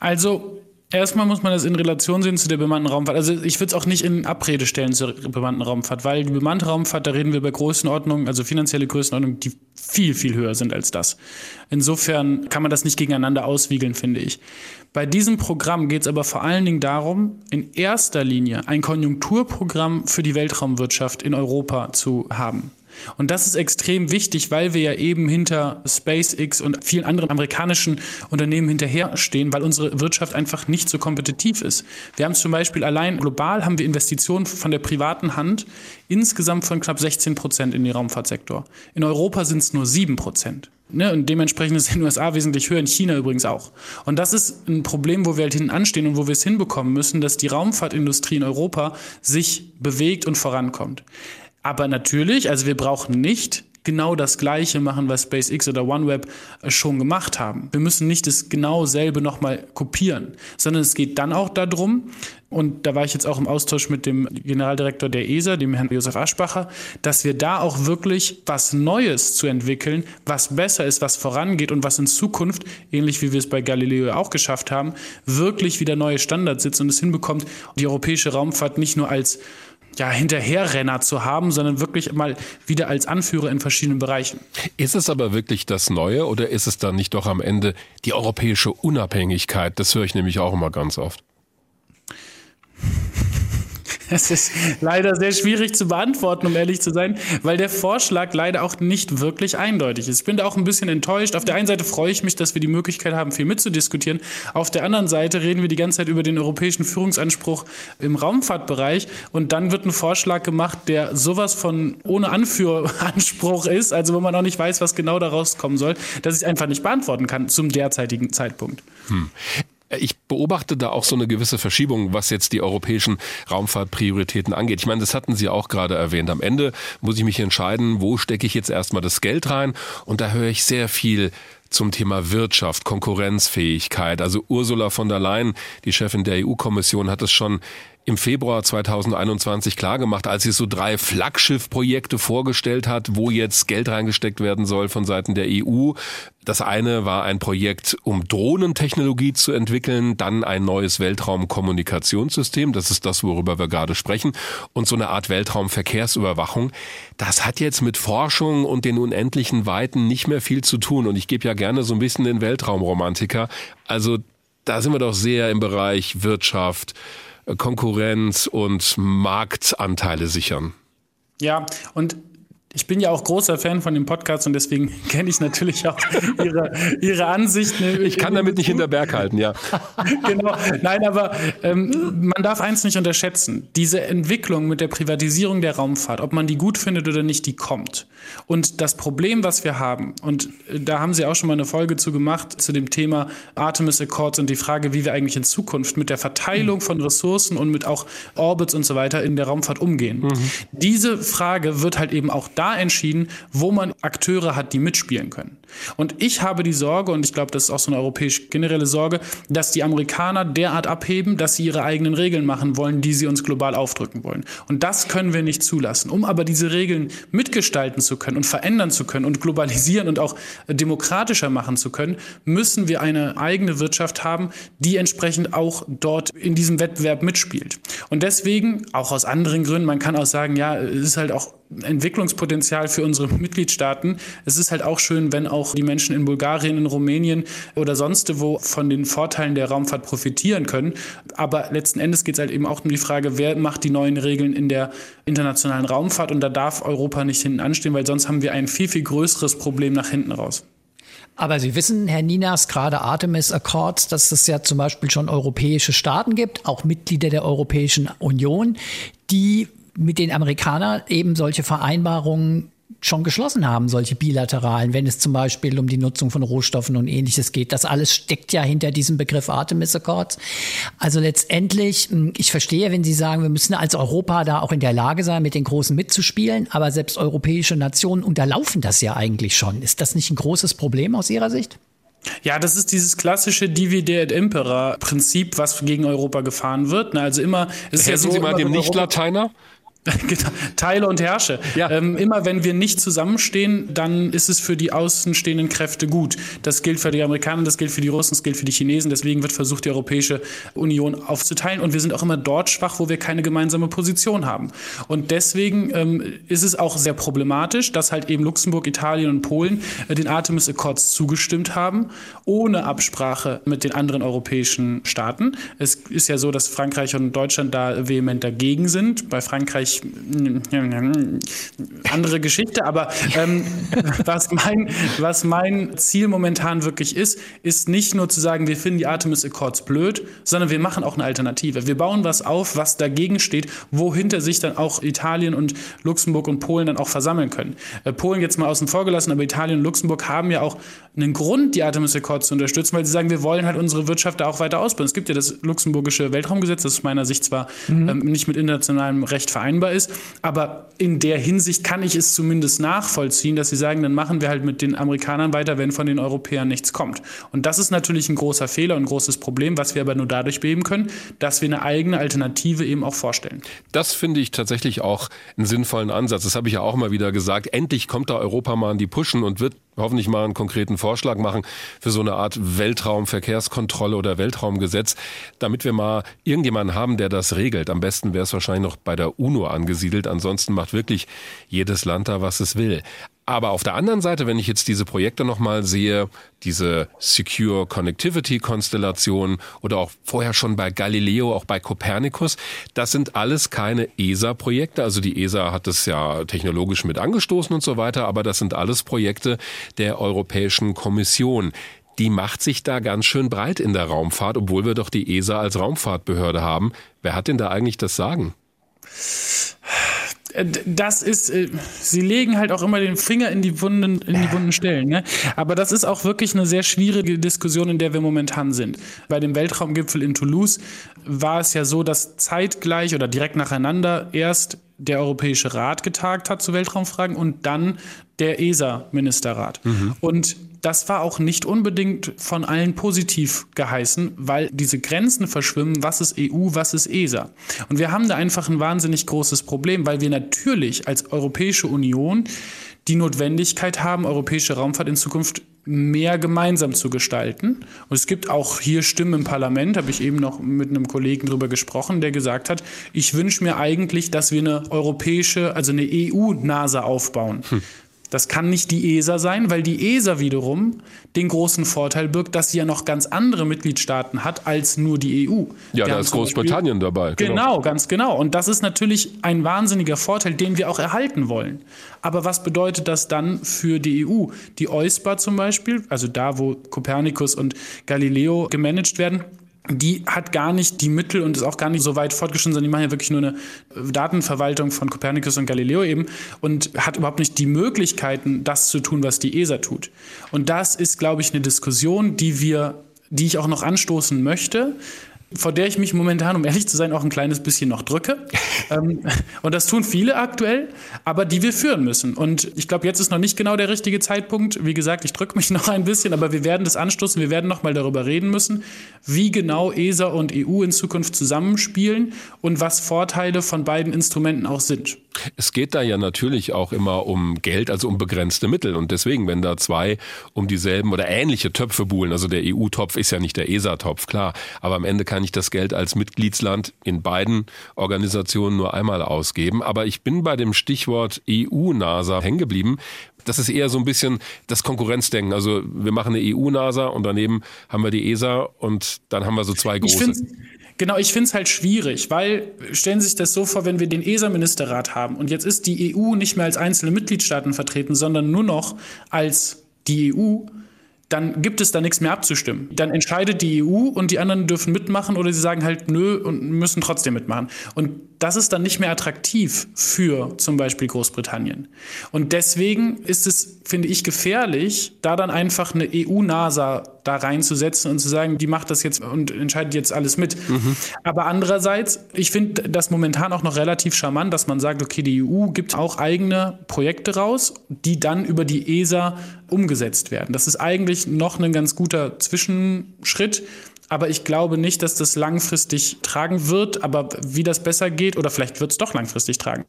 Also Erstmal muss man das in Relation sehen zu der bemannten Raumfahrt. Also ich würde es auch nicht in Abrede stellen zur bemannten Raumfahrt, weil die bemannte Raumfahrt, da reden wir über Größenordnungen, also finanzielle Größenordnungen, die viel, viel höher sind als das. Insofern kann man das nicht gegeneinander auswiegeln, finde ich. Bei diesem Programm geht es aber vor allen Dingen darum, in erster Linie ein Konjunkturprogramm für die Weltraumwirtschaft in Europa zu haben. Und das ist extrem wichtig, weil wir ja eben hinter SpaceX und vielen anderen amerikanischen Unternehmen hinterherstehen, weil unsere Wirtschaft einfach nicht so kompetitiv ist. Wir haben zum Beispiel allein global haben wir Investitionen von der privaten Hand insgesamt von knapp 16 Prozent in den Raumfahrtsektor. In Europa sind es nur 7 Prozent. Ne, und dementsprechend ist in den USA wesentlich höher, in China übrigens auch. Und das ist ein Problem, wo wir halt hinten anstehen und wo wir es hinbekommen müssen, dass die Raumfahrtindustrie in Europa sich bewegt und vorankommt. Aber natürlich, also wir brauchen nicht genau das Gleiche machen, was SpaceX oder OneWeb äh, schon gemacht haben. Wir müssen nicht das genau selbe nochmal kopieren, sondern es geht dann auch darum, und da war ich jetzt auch im Austausch mit dem Generaldirektor der ESA, dem Herrn Josef Aschbacher, dass wir da auch wirklich was Neues zu entwickeln, was besser ist, was vorangeht und was in Zukunft, ähnlich wie wir es bei Galileo auch geschafft haben, wirklich wieder neue Standards sitzt und es hinbekommt, die europäische Raumfahrt nicht nur als ja, Hinterherrenner zu haben, sondern wirklich mal wieder als Anführer in verschiedenen Bereichen. Ist es aber wirklich das Neue oder ist es dann nicht doch am Ende die europäische Unabhängigkeit? Das höre ich nämlich auch immer ganz oft. Das ist leider sehr schwierig zu beantworten, um ehrlich zu sein, weil der Vorschlag leider auch nicht wirklich eindeutig ist. Ich bin da auch ein bisschen enttäuscht. Auf der einen Seite freue ich mich, dass wir die Möglichkeit haben, viel mitzudiskutieren. Auf der anderen Seite reden wir die ganze Zeit über den europäischen Führungsanspruch im Raumfahrtbereich und dann wird ein Vorschlag gemacht, der sowas von ohne Anführanspruch ist, also wo man auch nicht weiß, was genau daraus kommen soll, dass ich einfach nicht beantworten kann zum derzeitigen Zeitpunkt. Hm. Ich beobachte da auch so eine gewisse Verschiebung, was jetzt die europäischen Raumfahrtprioritäten angeht. Ich meine, das hatten Sie auch gerade erwähnt. Am Ende muss ich mich entscheiden, wo stecke ich jetzt erstmal das Geld rein. Und da höre ich sehr viel zum Thema Wirtschaft, Konkurrenzfähigkeit. Also Ursula von der Leyen, die Chefin der EU-Kommission, hat es schon im Februar 2021 klargemacht, als sie so drei Flaggschiffprojekte vorgestellt hat, wo jetzt Geld reingesteckt werden soll von Seiten der EU. Das eine war ein Projekt, um Drohnentechnologie zu entwickeln, dann ein neues Weltraumkommunikationssystem, das ist das, worüber wir gerade sprechen, und so eine Art Weltraumverkehrsüberwachung. Das hat jetzt mit Forschung und den unendlichen Weiten nicht mehr viel zu tun und ich gebe ja gerne so ein bisschen den Weltraumromantiker. Also da sind wir doch sehr im Bereich Wirtschaft, Konkurrenz und Marktanteile sichern. Ja, und ich bin ja auch großer Fan von dem Podcast und deswegen kenne ich natürlich auch Ihre, ihre Ansichten. Ich kann damit nicht hinter Berg halten, ja. genau. Nein, aber ähm, man darf eins nicht unterschätzen. Diese Entwicklung mit der Privatisierung der Raumfahrt, ob man die gut findet oder nicht, die kommt. Und das Problem, was wir haben, und äh, da haben Sie auch schon mal eine Folge zu gemacht, zu dem Thema Artemis Accords und die Frage, wie wir eigentlich in Zukunft mit der Verteilung von Ressourcen und mit auch Orbits und so weiter in der Raumfahrt umgehen. Mhm. Diese Frage wird halt eben auch da da entschieden, wo man Akteure hat, die mitspielen können. Und ich habe die Sorge, und ich glaube, das ist auch so eine europäische generelle Sorge, dass die Amerikaner derart abheben, dass sie ihre eigenen Regeln machen wollen, die sie uns global aufdrücken wollen. Und das können wir nicht zulassen. Um aber diese Regeln mitgestalten zu können und verändern zu können und globalisieren und auch demokratischer machen zu können, müssen wir eine eigene Wirtschaft haben, die entsprechend auch dort in diesem Wettbewerb mitspielt. Und deswegen, auch aus anderen Gründen, man kann auch sagen, ja, es ist halt auch Entwicklungspotenzial für unsere Mitgliedstaaten. Es ist halt auch schön, wenn auch die Menschen in Bulgarien, in Rumänien oder sonst wo von den Vorteilen der Raumfahrt profitieren können. Aber letzten Endes geht es halt eben auch um die Frage, wer macht die neuen Regeln in der internationalen Raumfahrt? Und da darf Europa nicht hinten anstehen, weil sonst haben wir ein viel, viel größeres Problem nach hinten raus. Aber Sie wissen, Herr Ninas, gerade Artemis Accords, dass es ja zum Beispiel schon europäische Staaten gibt, auch Mitglieder der Europäischen Union, die mit den Amerikanern eben solche Vereinbarungen schon geschlossen haben, solche bilateralen, wenn es zum Beispiel um die Nutzung von Rohstoffen und ähnliches geht. Das alles steckt ja hinter diesem Begriff Artemis Accords. Also letztendlich, hm, ich verstehe, wenn Sie sagen, wir müssen als Europa da auch in der Lage sein, mit den Großen mitzuspielen, aber selbst europäische Nationen unterlaufen das ja eigentlich schon. Ist das nicht ein großes Problem aus Ihrer Sicht? Ja, das ist dieses klassische Divide et Impera Prinzip, was gegen Europa gefahren wird. Also immer, es ist Helfen ja so, Sie mal dem Nicht-Lateiner? Genau. Teile und herrsche. Ja. Ähm, immer wenn wir nicht zusammenstehen, dann ist es für die außenstehenden Kräfte gut. Das gilt für die Amerikaner, das gilt für die Russen, das gilt für die Chinesen. Deswegen wird versucht, die Europäische Union aufzuteilen. Und wir sind auch immer dort schwach, wo wir keine gemeinsame Position haben. Und deswegen ähm, ist es auch sehr problematisch, dass halt eben Luxemburg, Italien und Polen äh, den Artemis Accords zugestimmt haben, ohne Absprache mit den anderen europäischen Staaten. Es ist ja so, dass Frankreich und Deutschland da vehement dagegen sind. Bei Frankreich andere Geschichte, aber ähm, was, mein, was mein Ziel momentan wirklich ist, ist nicht nur zu sagen, wir finden die Artemis Accords blöd, sondern wir machen auch eine Alternative. Wir bauen was auf, was dagegen steht, wohinter sich dann auch Italien und Luxemburg und Polen dann auch versammeln können. Äh, Polen jetzt mal außen vor gelassen, aber Italien und Luxemburg haben ja auch einen Grund, die Artemis Accords zu unterstützen, weil sie sagen, wir wollen halt unsere Wirtschaft da auch weiter ausbauen. Es gibt ja das luxemburgische Weltraumgesetz, das aus meiner Sicht zwar mhm. ähm, nicht mit internationalem Recht vereinbar ist, aber in der Hinsicht kann ich es zumindest nachvollziehen, dass sie sagen, dann machen wir halt mit den Amerikanern weiter, wenn von den Europäern nichts kommt. Und das ist natürlich ein großer Fehler und ein großes Problem, was wir aber nur dadurch beheben können, dass wir eine eigene Alternative eben auch vorstellen. Das finde ich tatsächlich auch einen sinnvollen Ansatz. Das habe ich ja auch mal wieder gesagt. Endlich kommt da Europa mal an die Puschen und wird hoffentlich mal einen konkreten Vorschlag machen für so eine Art Weltraumverkehrskontrolle oder Weltraumgesetz, damit wir mal irgendjemanden haben, der das regelt. Am besten wäre es wahrscheinlich noch bei der UNO angesiedelt. Ansonsten macht wirklich jedes Land da, was es will. Aber auf der anderen Seite, wenn ich jetzt diese Projekte nochmal sehe, diese Secure Connectivity Konstellation oder auch vorher schon bei Galileo, auch bei Copernicus, das sind alles keine ESA-Projekte. Also die ESA hat es ja technologisch mit angestoßen und so weiter, aber das sind alles Projekte der Europäischen Kommission die macht sich da ganz schön breit in der Raumfahrt, obwohl wir doch die ESA als Raumfahrtbehörde haben. Wer hat denn da eigentlich das Sagen? Äh, das ist, äh, sie legen halt auch immer den Finger in die wunden, in die wunden Stellen. Ne? Aber das ist auch wirklich eine sehr schwierige Diskussion, in der wir momentan sind. Bei dem Weltraumgipfel in Toulouse war es ja so, dass zeitgleich oder direkt nacheinander erst der Europäische Rat getagt hat zu Weltraumfragen und dann der ESA-Ministerrat. Mhm. Und das war auch nicht unbedingt von allen positiv geheißen, weil diese Grenzen verschwimmen, was ist EU, was ist ESA. Und wir haben da einfach ein wahnsinnig großes Problem, weil wir natürlich als Europäische Union die Notwendigkeit haben, europäische Raumfahrt in Zukunft mehr gemeinsam zu gestalten. Und es gibt auch hier Stimmen im Parlament, habe ich eben noch mit einem Kollegen drüber gesprochen, der gesagt hat, ich wünsche mir eigentlich, dass wir eine europäische, also eine EU-NASA aufbauen. Hm. Das kann nicht die ESA sein, weil die ESA wiederum den großen Vorteil birgt, dass sie ja noch ganz andere Mitgliedstaaten hat als nur die EU. Ja, da ist Großbritannien dabei. Genau. genau, ganz genau. Und das ist natürlich ein wahnsinniger Vorteil, den wir auch erhalten wollen. Aber was bedeutet das dann für die EU? Die EUSPA zum Beispiel, also da, wo Copernicus und Galileo gemanagt werden, die hat gar nicht die Mittel und ist auch gar nicht so weit fortgeschritten, sondern die machen ja wirklich nur eine Datenverwaltung von Copernicus und Galileo eben und hat überhaupt nicht die Möglichkeiten, das zu tun, was die ESA tut. Und das ist, glaube ich, eine Diskussion, die wir, die ich auch noch anstoßen möchte, vor der ich mich momentan, um ehrlich zu sein, auch ein kleines bisschen noch drücke. ähm, und das tun viele aktuell, aber die wir führen müssen. Und ich glaube, jetzt ist noch nicht genau der richtige Zeitpunkt. Wie gesagt, ich drücke mich noch ein bisschen, aber wir werden das anstoßen. Wir werden noch mal darüber reden müssen, wie genau ESA und EU in Zukunft zusammenspielen und was Vorteile von beiden Instrumenten auch sind. Es geht da ja natürlich auch immer um Geld, also um begrenzte Mittel. Und deswegen, wenn da zwei um dieselben oder ähnliche Töpfe buhlen, also der EU-Topf ist ja nicht der ESA-Topf, klar, aber am Ende kann ich das Geld als Mitgliedsland in beiden Organisationen nur einmal ausgeben. Aber ich bin bei dem Stichwort EU-NASA hängen geblieben. Das ist eher so ein bisschen das Konkurrenzdenken. Also wir machen eine EU-NASA und daneben haben wir die ESA und dann haben wir so zwei große. Genau, ich finde es halt schwierig, weil stellen Sie sich das so vor, wenn wir den ESA-Ministerrat haben und jetzt ist die EU nicht mehr als einzelne Mitgliedstaaten vertreten, sondern nur noch als die EU, dann gibt es da nichts mehr abzustimmen. Dann entscheidet die EU und die anderen dürfen mitmachen oder sie sagen halt nö und müssen trotzdem mitmachen. Und das ist dann nicht mehr attraktiv für zum Beispiel Großbritannien. Und deswegen ist es, finde ich, gefährlich, da dann einfach eine EU-NASA da reinzusetzen und zu sagen, die macht das jetzt und entscheidet jetzt alles mit. Mhm. Aber andererseits, ich finde das momentan auch noch relativ charmant, dass man sagt, okay, die EU gibt auch eigene Projekte raus, die dann über die ESA umgesetzt werden. Das ist eigentlich noch ein ganz guter Zwischenschritt. Aber ich glaube nicht, dass das langfristig tragen wird. Aber wie das besser geht, oder vielleicht wird es doch langfristig tragen.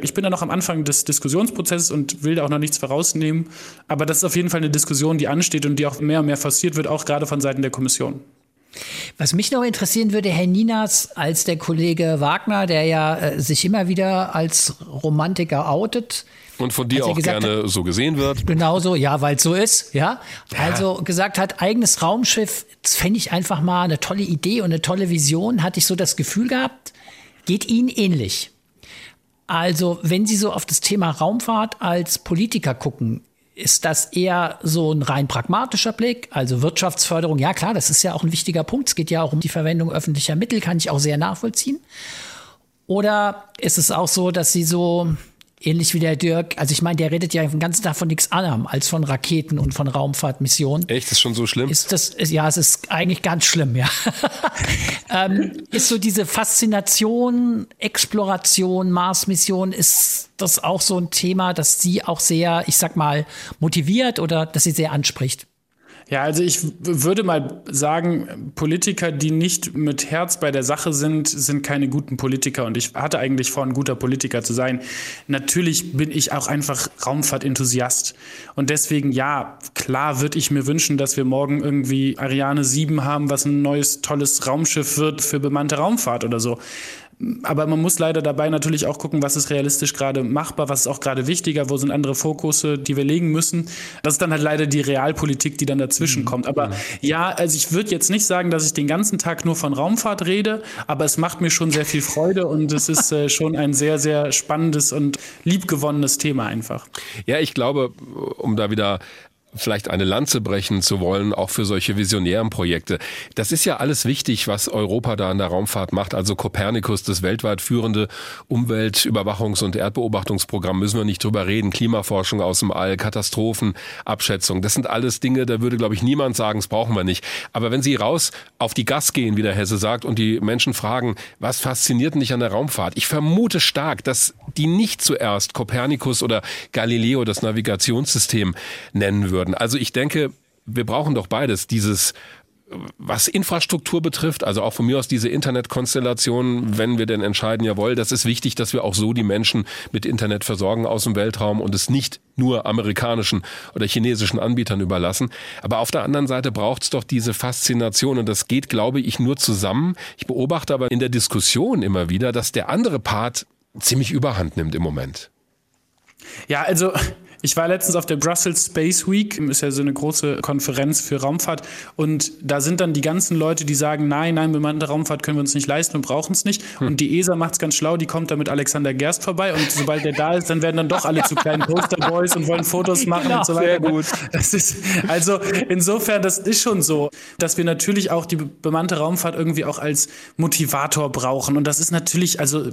Ich bin da noch am Anfang des Diskussionsprozesses und will da auch noch nichts vorausnehmen. Aber das ist auf jeden Fall eine Diskussion, die ansteht und die auch mehr und mehr forciert wird, auch gerade von Seiten der Kommission. Was mich noch interessieren würde, Herr Ninas, als der Kollege Wagner, der ja äh, sich immer wieder als Romantiker outet. Und von dir auch gerne hat, so gesehen wird. Genauso, ja, weil es so ist, ja. Also gesagt hat, eigenes Raumschiff, das fände ich einfach mal eine tolle Idee und eine tolle Vision, hatte ich so das Gefühl gehabt, geht Ihnen ähnlich. Also, wenn Sie so auf das Thema Raumfahrt als Politiker gucken, ist das eher so ein rein pragmatischer Blick, also Wirtschaftsförderung. Ja, klar, das ist ja auch ein wichtiger Punkt. Es geht ja auch um die Verwendung öffentlicher Mittel, kann ich auch sehr nachvollziehen. Oder ist es auch so, dass Sie so ähnlich wie der Dirk, also ich meine, der redet ja den ganzen Tag von nichts anderem als von Raketen und von Raumfahrtmissionen. Echt, ist schon so schlimm? Ist das, ist, ja, es ist eigentlich ganz schlimm, ja. ähm, ist so diese Faszination, Exploration, Mars-Mission, ist das auch so ein Thema, das Sie auch sehr, ich sag mal, motiviert oder das Sie sehr anspricht? Ja, also ich würde mal sagen, Politiker, die nicht mit Herz bei der Sache sind, sind keine guten Politiker. Und ich hatte eigentlich vor, ein guter Politiker zu sein. Natürlich bin ich auch einfach Raumfahrtenthusiast. Und deswegen, ja, klar würde ich mir wünschen, dass wir morgen irgendwie Ariane 7 haben, was ein neues, tolles Raumschiff wird für bemannte Raumfahrt oder so aber man muss leider dabei natürlich auch gucken, was ist realistisch gerade machbar, was ist auch gerade wichtiger, wo sind andere Fokusse, die wir legen müssen. Das ist dann halt leider die Realpolitik, die dann dazwischen mhm. kommt. Aber ja, also ich würde jetzt nicht sagen, dass ich den ganzen Tag nur von Raumfahrt rede, aber es macht mir schon sehr viel Freude und es ist äh, schon ein sehr, sehr spannendes und liebgewonnenes Thema einfach. Ja, ich glaube, um da wieder vielleicht eine Lanze brechen zu wollen, auch für solche visionären Projekte. Das ist ja alles wichtig, was Europa da in der Raumfahrt macht. Also Copernicus, das weltweit führende Umweltüberwachungs- und Erdbeobachtungsprogramm, müssen wir nicht drüber reden. Klimaforschung aus dem All, Katastrophenabschätzung. Das sind alles Dinge, da würde, glaube ich, niemand sagen, das brauchen wir nicht. Aber wenn Sie raus auf die Gas gehen, wie der Hesse sagt, und die Menschen fragen, was fasziniert dich an der Raumfahrt? Ich vermute stark, dass die nicht zuerst Copernicus oder Galileo, das Navigationssystem, nennen würden würden. Also ich denke, wir brauchen doch beides. Dieses was Infrastruktur betrifft, also auch von mir aus diese Internetkonstellation, wenn wir denn entscheiden, jawohl, das ist wichtig, dass wir auch so die Menschen mit Internet versorgen aus dem Weltraum und es nicht nur amerikanischen oder chinesischen Anbietern überlassen. Aber auf der anderen Seite braucht es doch diese Faszination und das geht, glaube ich, nur zusammen. Ich beobachte aber in der Diskussion immer wieder, dass der andere Part ziemlich überhand nimmt im Moment. Ja, also ich war letztens auf der Brussels Space Week, ist ja so eine große Konferenz für Raumfahrt. Und da sind dann die ganzen Leute, die sagen, nein, nein, bemannte Raumfahrt können wir uns nicht leisten und brauchen es nicht. Hm. Und die ESA macht es ganz schlau, die kommt da mit Alexander Gerst vorbei. Und sobald der da ist, dann werden dann doch alle zu kleinen Posterboys und wollen Fotos machen genau, und so weiter. Sehr gut. Das ist, also insofern, das ist schon so, dass wir natürlich auch die bemannte Raumfahrt irgendwie auch als Motivator brauchen. Und das ist natürlich, also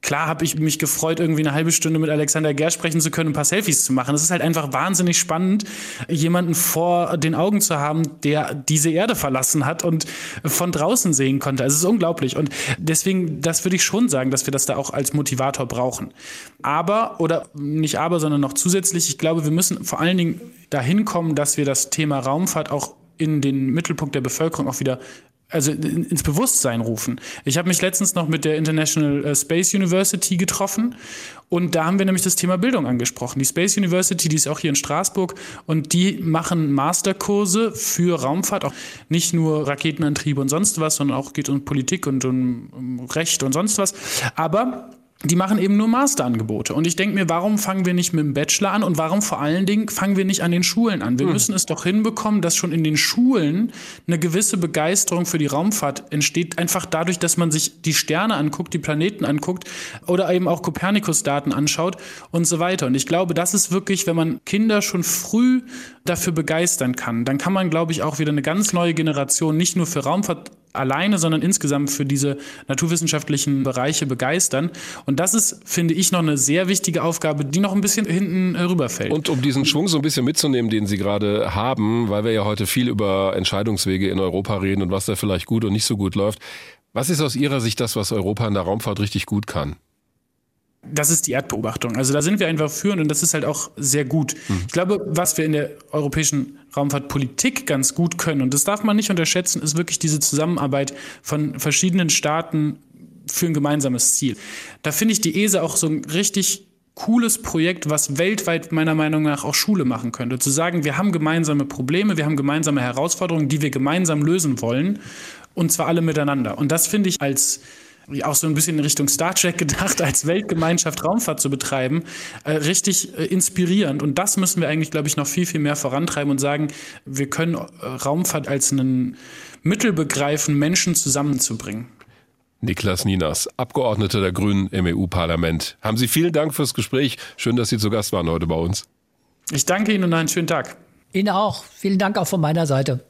klar habe ich mich gefreut, irgendwie eine halbe Stunde mit Alexander Gerst sprechen zu können, ein paar Selfies zu machen machen. Es ist halt einfach wahnsinnig spannend, jemanden vor den Augen zu haben, der diese Erde verlassen hat und von draußen sehen konnte. Also es ist unglaublich. Und deswegen, das würde ich schon sagen, dass wir das da auch als Motivator brauchen. Aber, oder nicht aber, sondern noch zusätzlich, ich glaube, wir müssen vor allen Dingen dahin kommen, dass wir das Thema Raumfahrt auch in den Mittelpunkt der Bevölkerung auch wieder also ins Bewusstsein rufen. Ich habe mich letztens noch mit der International äh, Space University getroffen und da haben wir nämlich das Thema Bildung angesprochen. Die Space University, die ist auch hier in Straßburg und die machen Masterkurse für Raumfahrt, auch nicht nur Raketenantriebe und sonst was, sondern auch geht um Politik und um Recht und sonst was. Aber die machen eben nur Masterangebote. Und ich denke mir, warum fangen wir nicht mit dem Bachelor an und warum vor allen Dingen fangen wir nicht an den Schulen an? Wir hm. müssen es doch hinbekommen, dass schon in den Schulen eine gewisse Begeisterung für die Raumfahrt entsteht, einfach dadurch, dass man sich die Sterne anguckt, die Planeten anguckt oder eben auch Kopernikus-Daten anschaut und so weiter. Und ich glaube, das ist wirklich, wenn man Kinder schon früh dafür begeistern kann, dann kann man, glaube ich, auch wieder eine ganz neue Generation nicht nur für Raumfahrt alleine, sondern insgesamt für diese naturwissenschaftlichen Bereiche begeistern. Und das ist, finde ich, noch eine sehr wichtige Aufgabe, die noch ein bisschen hinten äh, rüberfällt. Und um diesen Schwung so ein bisschen mitzunehmen, den Sie gerade haben, weil wir ja heute viel über Entscheidungswege in Europa reden und was da vielleicht gut und nicht so gut läuft. Was ist aus Ihrer Sicht das, was Europa in der Raumfahrt richtig gut kann? Das ist die Erdbeobachtung. Also da sind wir einfach führend und das ist halt auch sehr gut. Mhm. Ich glaube, was wir in der europäischen Raumfahrtpolitik ganz gut können, und das darf man nicht unterschätzen, ist wirklich diese Zusammenarbeit von verschiedenen Staaten für ein gemeinsames Ziel. Da finde ich die ESA auch so ein richtig cooles Projekt, was weltweit meiner Meinung nach auch Schule machen könnte. Zu sagen, wir haben gemeinsame Probleme, wir haben gemeinsame Herausforderungen, die wir gemeinsam lösen wollen, und zwar alle miteinander. Und das finde ich als auch so ein bisschen in Richtung Star Trek gedacht, als Weltgemeinschaft Raumfahrt zu betreiben, äh, richtig äh, inspirierend. Und das müssen wir eigentlich, glaube ich, noch viel, viel mehr vorantreiben und sagen, wir können äh, Raumfahrt als einen Mittel begreifen, Menschen zusammenzubringen. Niklas Ninas, Abgeordneter der Grünen im EU-Parlament. Haben Sie vielen Dank fürs Gespräch. Schön, dass Sie zu Gast waren heute bei uns. Ich danke Ihnen und einen schönen Tag. Ihnen auch. Vielen Dank auch von meiner Seite.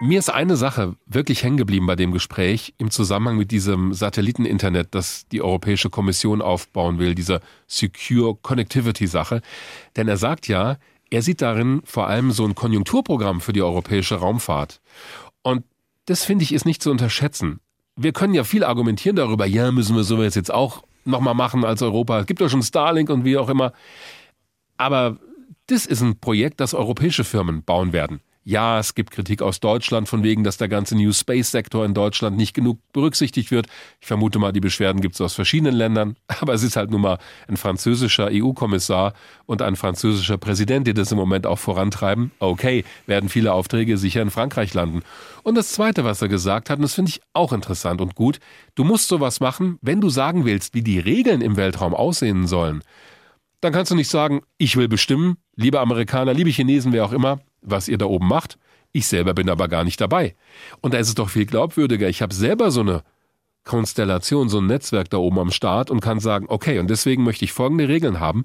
Mir ist eine Sache wirklich hängen geblieben bei dem Gespräch im Zusammenhang mit diesem Satelliteninternet, das die Europäische Kommission aufbauen will, dieser Secure Connectivity Sache. Denn er sagt ja, er sieht darin vor allem so ein Konjunkturprogramm für die europäische Raumfahrt. Und das finde ich ist nicht zu unterschätzen. Wir können ja viel argumentieren darüber, ja, müssen wir sowas jetzt auch nochmal machen als Europa. Es gibt ja schon Starlink und wie auch immer. Aber das ist ein Projekt, das europäische Firmen bauen werden. Ja, es gibt Kritik aus Deutschland von wegen, dass der ganze New Space Sektor in Deutschland nicht genug berücksichtigt wird. Ich vermute mal, die Beschwerden gibt es aus verschiedenen Ländern. Aber es ist halt nun mal ein französischer EU-Kommissar und ein französischer Präsident, die das im Moment auch vorantreiben. Okay, werden viele Aufträge sicher in Frankreich landen. Und das Zweite, was er gesagt hat, und das finde ich auch interessant und gut, du musst sowas machen, wenn du sagen willst, wie die Regeln im Weltraum aussehen sollen. Dann kannst du nicht sagen, ich will bestimmen, liebe Amerikaner, liebe Chinesen, wer auch immer, was ihr da oben macht. Ich selber bin aber gar nicht dabei. Und da ist es doch viel glaubwürdiger. Ich habe selber so eine Konstellation, so ein Netzwerk da oben am Start und kann sagen, okay, und deswegen möchte ich folgende Regeln haben,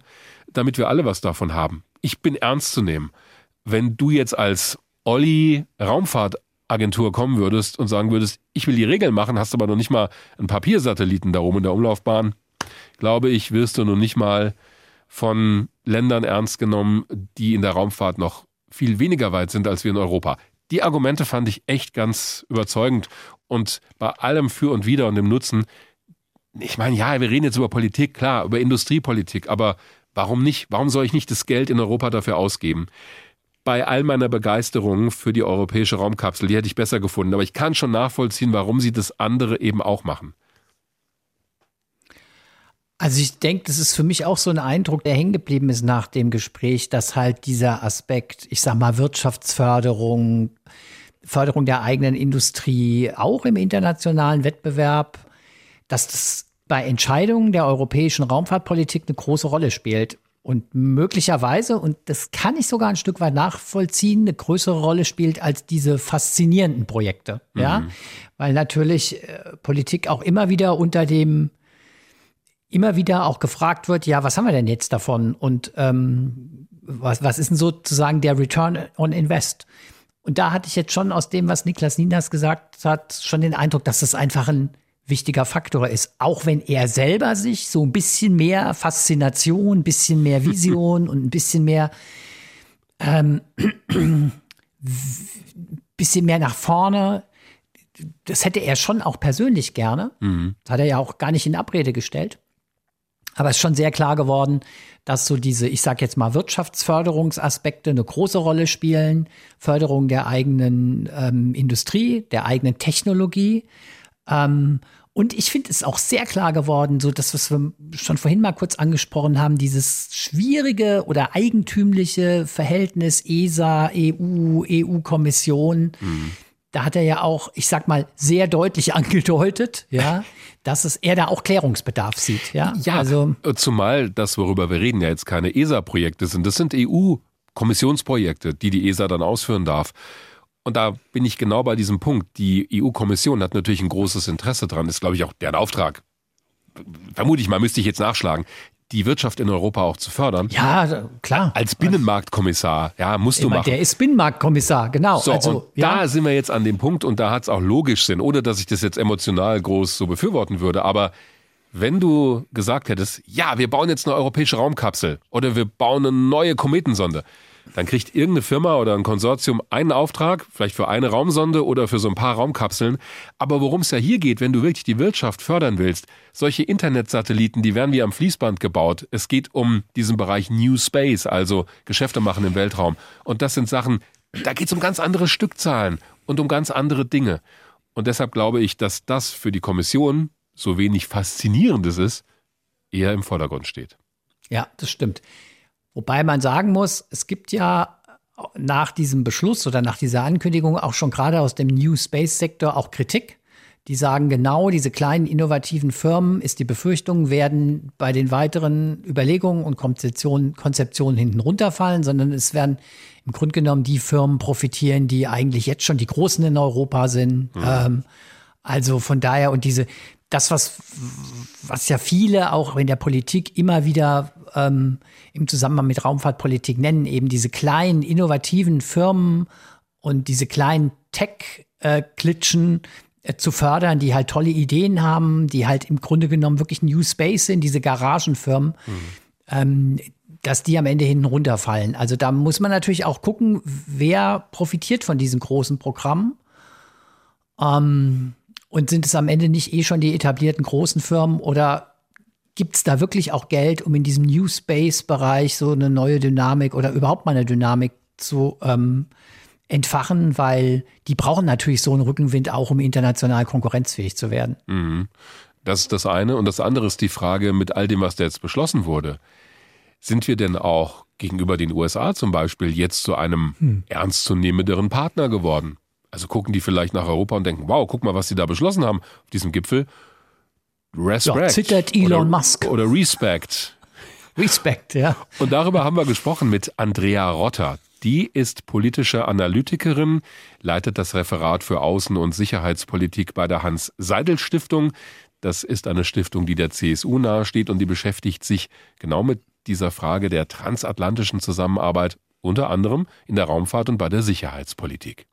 damit wir alle was davon haben. Ich bin ernst zu nehmen. Wenn du jetzt als Olli Raumfahrtagentur kommen würdest und sagen würdest, ich will die Regeln machen, hast aber noch nicht mal einen Papiersatelliten da oben in der Umlaufbahn, glaube ich, wirst du noch nicht mal von Ländern ernst genommen, die in der Raumfahrt noch viel weniger weit sind als wir in Europa. Die Argumente fand ich echt ganz überzeugend und bei allem Für und Wider und dem Nutzen, ich meine, ja, wir reden jetzt über Politik, klar, über Industriepolitik, aber warum nicht? Warum soll ich nicht das Geld in Europa dafür ausgeben? Bei all meiner Begeisterung für die europäische Raumkapsel, die hätte ich besser gefunden, aber ich kann schon nachvollziehen, warum sie das andere eben auch machen. Also ich denke, das ist für mich auch so ein Eindruck, der hängen geblieben ist nach dem Gespräch, dass halt dieser Aspekt, ich sag mal Wirtschaftsförderung, Förderung der eigenen Industrie, auch im internationalen Wettbewerb, dass das bei Entscheidungen der europäischen Raumfahrtpolitik eine große Rolle spielt. Und möglicherweise, und das kann ich sogar ein Stück weit nachvollziehen, eine größere Rolle spielt als diese faszinierenden Projekte. Mhm. Ja, weil natürlich äh, Politik auch immer wieder unter dem immer wieder auch gefragt wird, ja, was haben wir denn jetzt davon? Und ähm, was, was ist denn sozusagen der Return on Invest? Und da hatte ich jetzt schon aus dem, was Niklas Ninas gesagt hat, schon den Eindruck, dass das einfach ein wichtiger Faktor ist. Auch wenn er selber sich so ein bisschen mehr Faszination, ein bisschen mehr Vision und ein bisschen mehr, ähm, bisschen mehr nach vorne das hätte er schon auch persönlich gerne. Mhm. Das hat er ja auch gar nicht in Abrede gestellt. Aber es ist schon sehr klar geworden, dass so diese, ich sage jetzt mal, Wirtschaftsförderungsaspekte eine große Rolle spielen. Förderung der eigenen ähm, Industrie, der eigenen Technologie. Ähm, und ich finde es auch sehr klar geworden, so das, was wir schon vorhin mal kurz angesprochen haben, dieses schwierige oder eigentümliche Verhältnis ESA, EU, EU-Kommission. Mhm da hat er ja auch, ich sag mal, sehr deutlich angedeutet, ja, dass es er da auch Klärungsbedarf sieht, ja. Ja, also zumal das, worüber wir reden, ja jetzt keine ESA-Projekte sind, das sind EU-Kommissionsprojekte, die die ESA dann ausführen darf. Und da bin ich genau bei diesem Punkt. Die EU-Kommission hat natürlich ein großes Interesse dran, ist, glaube ich, auch deren Auftrag. Vermute ich mal, müsste ich jetzt nachschlagen die Wirtschaft in Europa auch zu fördern. Ja, klar. Als Binnenmarktkommissar, ja, musst du meine, machen. Der ist Binnenmarktkommissar, genau. So, also, und ja. da sind wir jetzt an dem Punkt und da hat es auch logisch Sinn, ohne dass ich das jetzt emotional groß so befürworten würde, aber wenn du gesagt hättest, ja, wir bauen jetzt eine europäische Raumkapsel oder wir bauen eine neue Kometensonde, dann kriegt irgendeine Firma oder ein Konsortium einen Auftrag, vielleicht für eine Raumsonde oder für so ein paar Raumkapseln. Aber worum es ja hier geht, wenn du wirklich die Wirtschaft fördern willst, solche Internetsatelliten, die werden wie am Fließband gebaut. Es geht um diesen Bereich New Space, also Geschäfte machen im Weltraum. Und das sind Sachen, da geht es um ganz andere Stückzahlen und um ganz andere Dinge. Und deshalb glaube ich, dass das für die Kommission so wenig Faszinierendes ist, eher im Vordergrund steht. Ja, das stimmt. Wobei man sagen muss, es gibt ja nach diesem Beschluss oder nach dieser Ankündigung auch schon gerade aus dem New Space Sektor auch Kritik. Die sagen genau, diese kleinen innovativen Firmen ist die Befürchtung, werden bei den weiteren Überlegungen und Konzeptionen, Konzeptionen hinten runterfallen, sondern es werden im Grunde genommen die Firmen profitieren, die eigentlich jetzt schon die Großen in Europa sind. Mhm. Ähm, also von daher und diese, das, was, was ja viele auch in der Politik immer wieder ähm, im Zusammenhang mit Raumfahrtpolitik nennen, eben diese kleinen, innovativen Firmen und diese kleinen Tech-Klitschen äh, zu fördern, die halt tolle Ideen haben, die halt im Grunde genommen wirklich New Space sind, diese Garagenfirmen, ähm, dass die am Ende hinten runterfallen. Also da muss man natürlich auch gucken, wer profitiert von diesen großen Programmen. Ähm, und sind es am Ende nicht eh schon die etablierten großen Firmen oder gibt es da wirklich auch Geld, um in diesem New Space-Bereich so eine neue Dynamik oder überhaupt mal eine Dynamik zu ähm, entfachen, weil die brauchen natürlich so einen Rückenwind auch, um international konkurrenzfähig zu werden. Mhm. Das ist das eine. Und das andere ist die Frage mit all dem, was da jetzt beschlossen wurde. Sind wir denn auch gegenüber den USA zum Beispiel jetzt zu einem Hm. ernstzunehmenderen Partner geworden? Also gucken die vielleicht nach Europa und denken, wow, guck mal, was sie da beschlossen haben auf diesem Gipfel. Respect. Ja, zittert Elon oder, Musk. Oder Respect. Respect, ja. Und darüber haben wir gesprochen mit Andrea Rotter. Die ist politische Analytikerin, leitet das Referat für Außen- und Sicherheitspolitik bei der Hans-Seidel-Stiftung. Das ist eine Stiftung, die der CSU nahesteht und die beschäftigt sich genau mit dieser Frage der transatlantischen Zusammenarbeit, unter anderem in der Raumfahrt und bei der Sicherheitspolitik.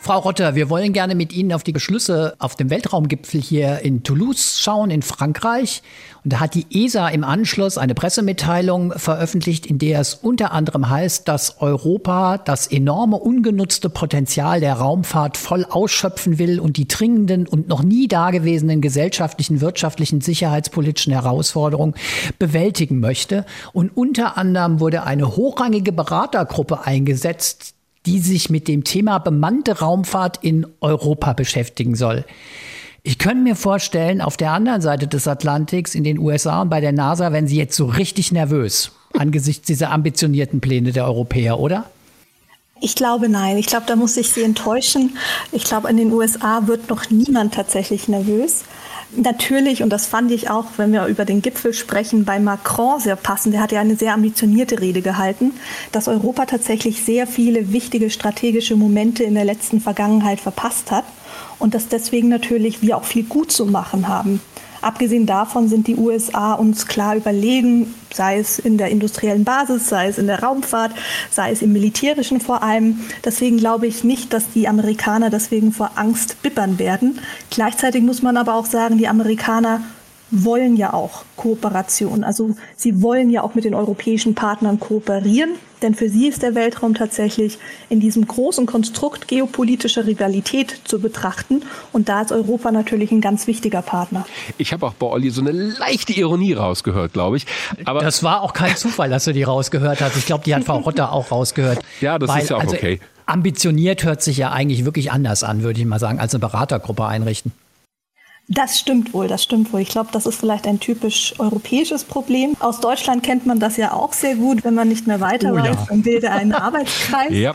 Frau Rotter, wir wollen gerne mit Ihnen auf die Beschlüsse auf dem Weltraumgipfel hier in Toulouse schauen, in Frankreich. Und da hat die ESA im Anschluss eine Pressemitteilung veröffentlicht, in der es unter anderem heißt, dass Europa das enorme ungenutzte Potenzial der Raumfahrt voll ausschöpfen will und die dringenden und noch nie dagewesenen gesellschaftlichen, wirtschaftlichen, sicherheitspolitischen Herausforderungen bewältigen möchte. Und unter anderem wurde eine hochrangige Beratergruppe eingesetzt, die sich mit dem Thema bemannte Raumfahrt in Europa beschäftigen soll. Ich könnte mir vorstellen, auf der anderen Seite des Atlantiks, in den USA und bei der NASA, werden sie jetzt so richtig nervös angesichts dieser ambitionierten Pläne der Europäer, oder? Ich glaube nein. Ich glaube, da muss ich Sie enttäuschen. Ich glaube, in den USA wird noch niemand tatsächlich nervös. Natürlich, und das fand ich auch, wenn wir über den Gipfel sprechen, bei Macron sehr passend. Der hat ja eine sehr ambitionierte Rede gehalten, dass Europa tatsächlich sehr viele wichtige strategische Momente in der letzten Vergangenheit verpasst hat und dass deswegen natürlich wir auch viel gut zu machen haben. Abgesehen davon sind die USA uns klar überlegen, sei es in der industriellen Basis, sei es in der Raumfahrt, sei es im militärischen vor allem. Deswegen glaube ich nicht, dass die Amerikaner deswegen vor Angst bippern werden. Gleichzeitig muss man aber auch sagen, die Amerikaner wollen ja auch Kooperation. Also sie wollen ja auch mit den europäischen Partnern kooperieren, denn für sie ist der Weltraum tatsächlich in diesem großen Konstrukt geopolitischer Rivalität zu betrachten. Und da ist Europa natürlich ein ganz wichtiger Partner. Ich habe auch bei Olli so eine leichte Ironie rausgehört, glaube ich. Aber das war auch kein Zufall, dass du die rausgehört hast. Ich glaube, die hat Frau Rotter auch rausgehört. Ja, das Weil, ist ja auch also, okay. Ambitioniert hört sich ja eigentlich wirklich anders an, würde ich mal sagen, als eine Beratergruppe einrichten. Das stimmt wohl, das stimmt wohl. Ich glaube, das ist vielleicht ein typisch europäisches Problem. Aus Deutschland kennt man das ja auch sehr gut. Wenn man nicht mehr weiter Oh ja. weiß, dann bilde einen Arbeitskreis. Ja.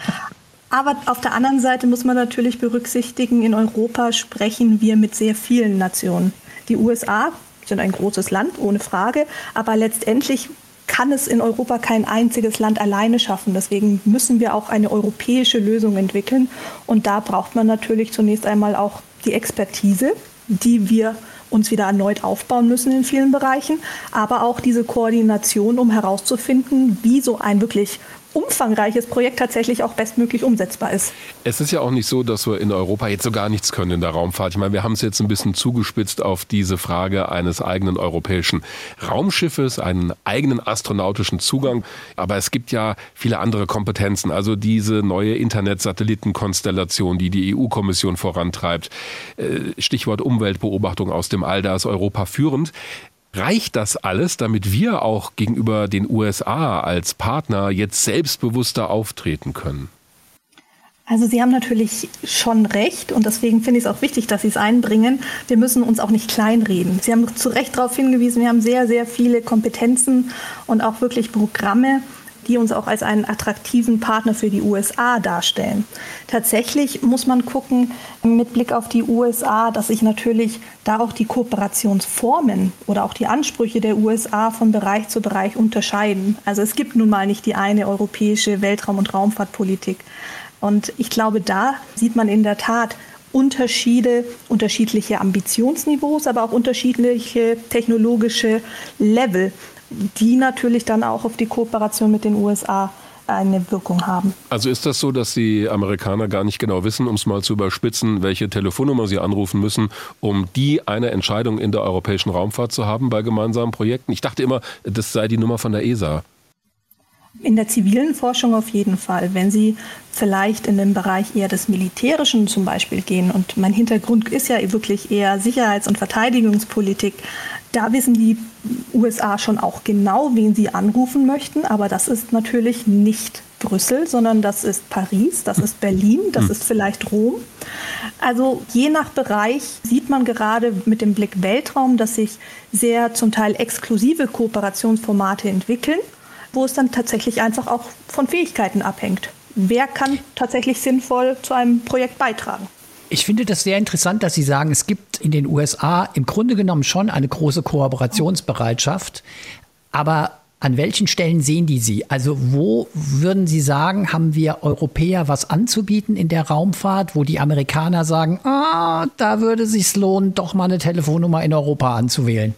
Aber auf der anderen Seite muss man natürlich berücksichtigen, in Europa sprechen wir mit sehr vielen Nationen. Die USA sind ein großes Land, ohne Frage, aber letztendlich kann es in Europa kein einziges Land alleine schaffen. Deswegen müssen wir auch eine europäische Lösung entwickeln. Und da braucht man natürlich zunächst einmal auch die Expertise, die wir uns wieder erneut aufbauen müssen in vielen Bereichen, aber auch diese Koordination, um herauszufinden, wie so ein wirklich umfangreiches Projekt tatsächlich auch bestmöglich umsetzbar ist. Es ist ja auch nicht so, dass wir in Europa jetzt so gar nichts können in der Raumfahrt. Ich meine, wir haben es jetzt ein bisschen zugespitzt auf diese Frage eines eigenen europäischen Raumschiffes, einen eigenen astronautischen Zugang. Aber es gibt ja viele andere Kompetenzen. Also diese neue Internet-Satellitenkonstellation, die die EU-Kommission vorantreibt. Äh, Stichwort Umweltbeobachtung aus dem All, da ist Europa führend. Reicht das alles, damit wir auch gegenüber den USA als Partner jetzt selbstbewusster auftreten können? Also Sie haben natürlich schon recht und deswegen finde ich es auch wichtig, dass Sie es einbringen. Wir müssen uns auch nicht kleinreden. Sie haben zu Recht darauf hingewiesen, wir haben sehr, sehr viele Kompetenzen und auch wirklich Programme, die uns auch als einen attraktiven Partner für die USA darstellen. Tatsächlich muss man gucken, mit Blick auf die USA, dass sich natürlich da auch die Kooperationsformen oder auch die Ansprüche der USA von Bereich zu Bereich unterscheiden. Also es gibt nun mal nicht die eine europäische Weltraum- und Raumfahrtpolitik. Und ich glaube, da sieht man in der Tat Unterschiede, unterschiedliche Ambitionsniveaus, aber auch unterschiedliche technologische Level die natürlich dann auch auf die Kooperation mit den USA eine Wirkung haben. Also ist das so, dass die Amerikaner gar nicht genau wissen, um es mal zu überspitzen, welche Telefonnummer sie anrufen müssen, um die eine Entscheidung in der europäischen Raumfahrt zu haben bei gemeinsamen Projekten? Ich dachte immer, das sei die Nummer von der ESA. In der zivilen Forschung auf jeden Fall. Wenn Sie vielleicht in den Bereich eher des Militärischen zum Beispiel gehen, und mein Hintergrund ist ja wirklich eher Sicherheits- und Verteidigungspolitik, da wissen die USA schon auch genau, wen sie anrufen möchten, aber das ist natürlich nicht Brüssel, sondern das ist Paris, das ist Berlin, das hm. ist vielleicht Rom. Also je nach Bereich sieht man gerade mit dem Blick Weltraum, dass sich sehr zum Teil exklusive Kooperationsformate entwickeln, wo es dann tatsächlich einfach auch von Fähigkeiten abhängt. Wer kann tatsächlich sinnvoll zu einem Projekt beitragen? Ich finde das sehr interessant, dass Sie sagen, es gibt in den USA im Grunde genommen schon eine große Kooperationsbereitschaft. Aber an welchen Stellen sehen die Sie? Also wo würden Sie sagen, haben wir Europäer was anzubieten in der Raumfahrt, wo die Amerikaner sagen, ah, da würde sich lohnen, doch mal eine Telefonnummer in Europa anzuwählen?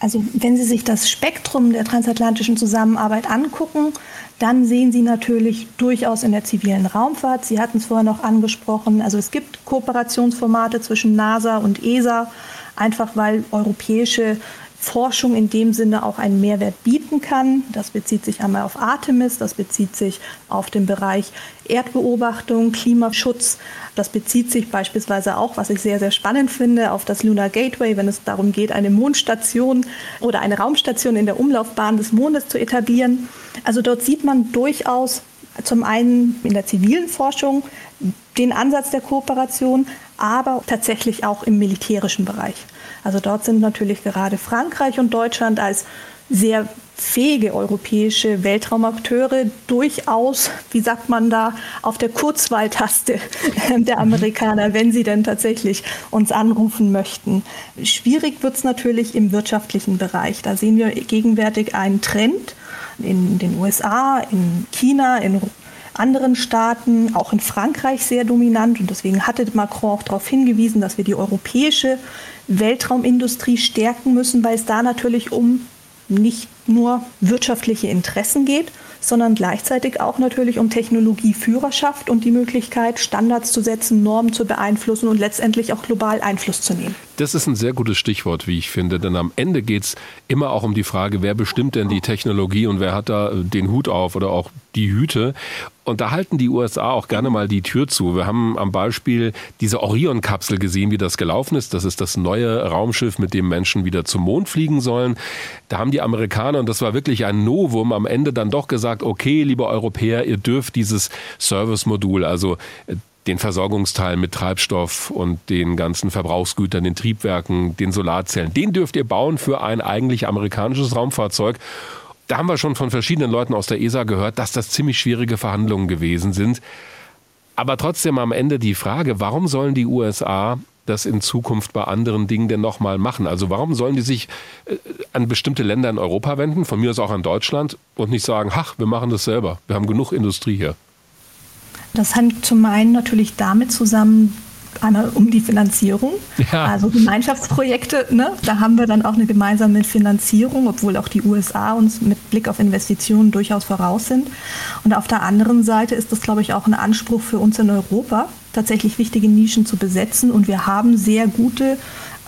Also wenn Sie sich das Spektrum der transatlantischen Zusammenarbeit angucken, dann sehen Sie natürlich durchaus in der zivilen Raumfahrt, Sie hatten es vorher noch angesprochen, also es gibt Kooperationsformate zwischen NASA und ESA, einfach weil europäische Forschung in dem Sinne auch einen Mehrwert bieten kann. Das bezieht sich einmal auf Artemis, das bezieht sich auf den Bereich Erdbeobachtung, Klimaschutz. Das bezieht sich beispielsweise auch, was ich sehr, sehr spannend finde, auf das Lunar Gateway, wenn es darum geht, eine Mondstation oder eine Raumstation in der Umlaufbahn des Mondes zu etablieren. Also dort sieht man durchaus zum einen in der zivilen Forschung den Ansatz der Kooperation, aber tatsächlich auch im militärischen Bereich. Also dort sind natürlich gerade Frankreich und Deutschland als sehr fähige europäische Weltraumakteure durchaus, wie sagt man da, auf der Kurzwahltaste der mhm. Amerikaner, wenn sie denn tatsächlich uns anrufen möchten. Schwierig wird es natürlich im wirtschaftlichen Bereich. Da sehen wir gegenwärtig einen Trend in den USA, in China, in anderen Staaten, auch in Frankreich sehr dominant. Und deswegen hatte Macron auch darauf hingewiesen, dass wir die europäische Weltraumindustrie stärken müssen, weil es da natürlich um nicht nur wirtschaftliche Interessen geht, sondern gleichzeitig auch natürlich um Technologieführerschaft und die Möglichkeit, Standards zu setzen, Normen zu beeinflussen und letztendlich auch global Einfluss zu nehmen. Das ist ein sehr gutes Stichwort, wie ich finde, denn am Ende geht es immer auch um die Frage, wer bestimmt denn die Technologie und wer hat da den Hut auf oder auch die Hüte. Und da halten die USA auch gerne mal die Tür zu. Wir haben am Beispiel diese Orion-Kapsel gesehen, wie das gelaufen ist. Das ist das neue Raumschiff, mit dem Menschen wieder zum Mond fliegen sollen. Da haben die Amerikaner, und das war wirklich ein Novum, am Ende dann doch gesagt, okay, liebe Europäer, ihr dürft dieses Service-Modul, also äh, den Versorgungsteil mit Treibstoff und den ganzen Verbrauchsgütern, den Triebwerken, den Solarzellen, den dürft ihr bauen für ein eigentlich amerikanisches Raumfahrzeug. Da haben wir schon von verschiedenen Leuten aus der ESA gehört, dass das ziemlich schwierige Verhandlungen gewesen sind. Aber trotzdem am Ende die Frage, warum sollen die USA das in Zukunft bei anderen Dingen denn nochmal machen? Also warum sollen die sich äh, an bestimmte Länder in Europa wenden, von mir aus auch an Deutschland, und nicht sagen, ach, wir machen das selber, wir haben genug Industrie hier? Das hängt zum einen natürlich damit zusammen, einmal um die Finanzierung, ja. also Gemeinschaftsprojekte. Ne? Da haben wir dann auch eine gemeinsame Finanzierung, obwohl auch die USA uns mit Blick auf Investitionen durchaus voraus sind. Und auf der anderen Seite ist das, glaube ich, auch ein Anspruch für uns in Europa, tatsächlich wichtige Nischen zu besetzen. Und wir haben sehr gute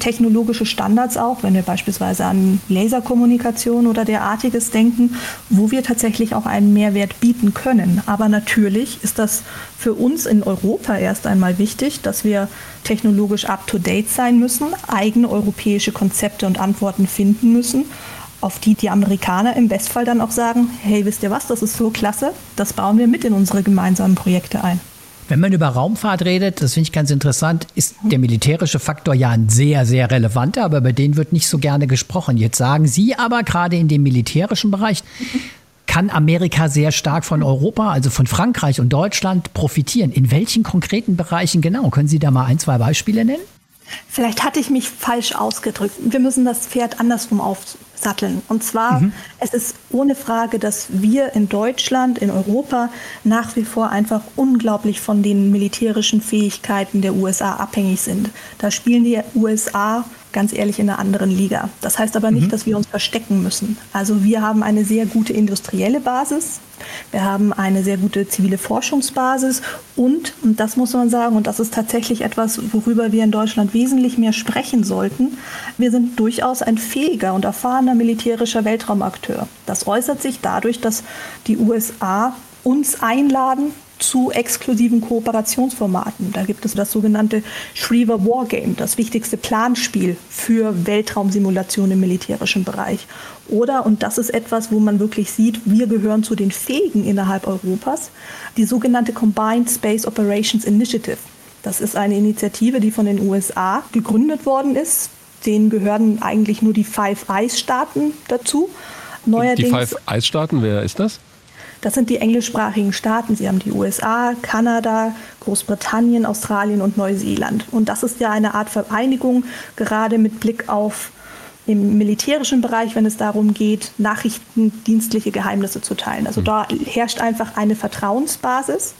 technologische Standards auch, wenn wir beispielsweise an Laserkommunikation oder derartiges denken, wo wir tatsächlich auch einen Mehrwert bieten können. Aber natürlich ist das für uns in Europa erst einmal wichtig, dass wir technologisch up-to-date sein müssen, eigene europäische Konzepte und Antworten finden müssen auf die die Amerikaner im Bestfall dann auch sagen, hey, wisst ihr was, das ist so klasse, das bauen wir mit in unsere gemeinsamen Projekte ein. Wenn man über Raumfahrt redet, das finde ich ganz interessant, ist der militärische Faktor ja ein sehr, sehr relevanter, aber über den wird nicht so gerne gesprochen. Jetzt sagen Sie aber gerade in dem militärischen Bereich, kann Amerika sehr stark von Europa, also von Frankreich und Deutschland profitieren. In welchen konkreten Bereichen genau? Können Sie da mal ein, zwei Beispiele nennen? Vielleicht hatte ich mich falsch ausgedrückt. Wir müssen das Pferd andersrum aufsatteln. Und zwar, mhm. es ist ohne Frage, dass wir in Deutschland, in Europa nach wie vor einfach unglaublich von den militärischen Fähigkeiten der USA abhängig sind. Da spielen die USA ganz ehrlich in einer anderen Liga. Das heißt aber nicht, mhm. dass wir uns verstecken müssen. Also wir haben eine sehr gute industrielle Basis, wir haben eine sehr gute zivile Forschungsbasis und, und das muss man sagen, und das ist tatsächlich etwas, worüber wir in Deutschland wesentlich mehr sprechen sollten, wir sind durchaus ein fähiger und erfahrener militärischer Weltraumakteur. Das äußert sich dadurch, dass die USA uns einladen, zu exklusiven Kooperationsformaten. Da gibt es das sogenannte Shriver Wargame, das wichtigste Planspiel für Weltraumsimulation im militärischen Bereich. Oder, und das ist etwas, wo man wirklich sieht, wir gehören zu den Fähigen innerhalb Europas, die sogenannte Combined Space Operations Initiative. Das ist eine Initiative, die von den USA gegründet worden ist. Denen gehören eigentlich nur die Five Eyes-Staaten dazu. Neuerdings, die Five Eyes-Staaten, wer ist das? Das sind die englischsprachigen Staaten. Sie haben die USA, Kanada, Großbritannien, Australien und Neuseeland. Und das ist ja eine Art Vereinigung, gerade mit Blick auf im militärischen Bereich, wenn es darum geht, nachrichtendienstliche Geheimnisse zu teilen. Also hm. da herrscht einfach eine Vertrauensbasis.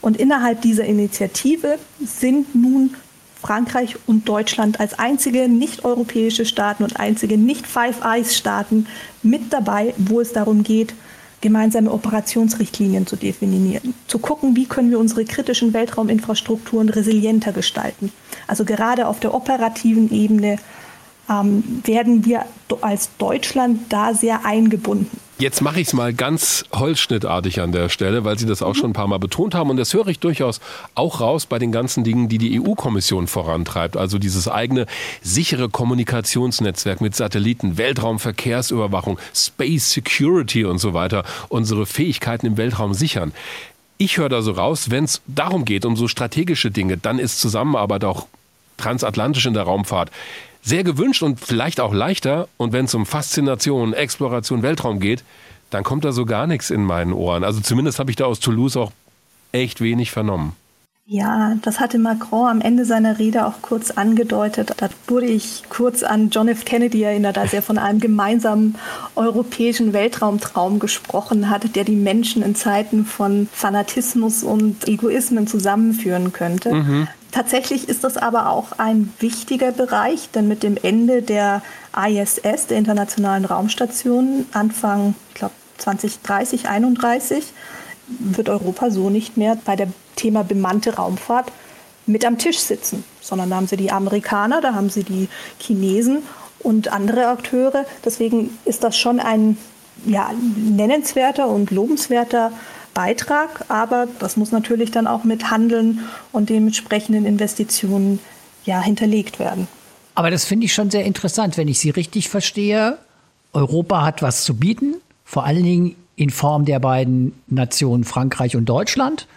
Und innerhalb dieser Initiative sind nun Frankreich und Deutschland als einzige nicht-europäische Staaten und einzige nicht-Five Eyes-Staaten mit dabei, wo es darum geht, gemeinsame Operationsrichtlinien zu definieren, zu gucken, wie können wir unsere kritischen Weltrauminfrastrukturen resilienter gestalten. Also gerade auf der operativen Ebene ähm, werden wir als Deutschland da sehr eingebunden. Jetzt mache ich es mal ganz holzschnittartig an der Stelle, weil Sie das auch schon ein paar Mal betont haben. Und das höre ich durchaus auch raus bei den ganzen Dingen, die die EU-Kommission vorantreibt. Also dieses eigene sichere Kommunikationsnetzwerk mit Satelliten, Weltraumverkehrsüberwachung, Space Security und so weiter, unsere Fähigkeiten im Weltraum sichern. Ich höre da so raus, wenn es darum geht, um so strategische Dinge, dann ist Zusammenarbeit auch transatlantisch in der Raumfahrt sehr gewünscht und vielleicht auch leichter. Und wenn es um Faszination, Exploration, Weltraum geht, dann kommt da so gar nichts in meinen Ohren. Also zumindest habe ich da aus Toulouse auch echt wenig vernommen. Ja, das hatte Macron am Ende seiner Rede auch kurz angedeutet. Da wurde ich kurz an John F. Kennedy erinnert, als er von einem gemeinsamen europäischen Weltraumtraum gesprochen hat, der die Menschen in Zeiten von Fanatismus und Egoismen zusammenführen könnte. Mhm. Tatsächlich ist das aber auch ein wichtiger Bereich, denn mit dem Ende der ISS, der Internationalen Raumstation, Anfang, ich glaube 2030, 2031, wird Europa so nicht mehr bei dem Thema bemannte Raumfahrt mit am Tisch sitzen, sondern da haben sie die Amerikaner, da haben sie die Chinesen und andere Akteure. Deswegen ist das schon ein ja, nennenswerter und lobenswerter Beitrag, aber das muss natürlich dann auch mit Handeln und dementsprechenden Investitionen ja hinterlegt werden. Aber das finde ich schon sehr interessant, wenn ich Sie richtig verstehe. Europa hat was zu bieten, vor allen Dingen in Form der beiden Nationen Frankreich und Deutschland.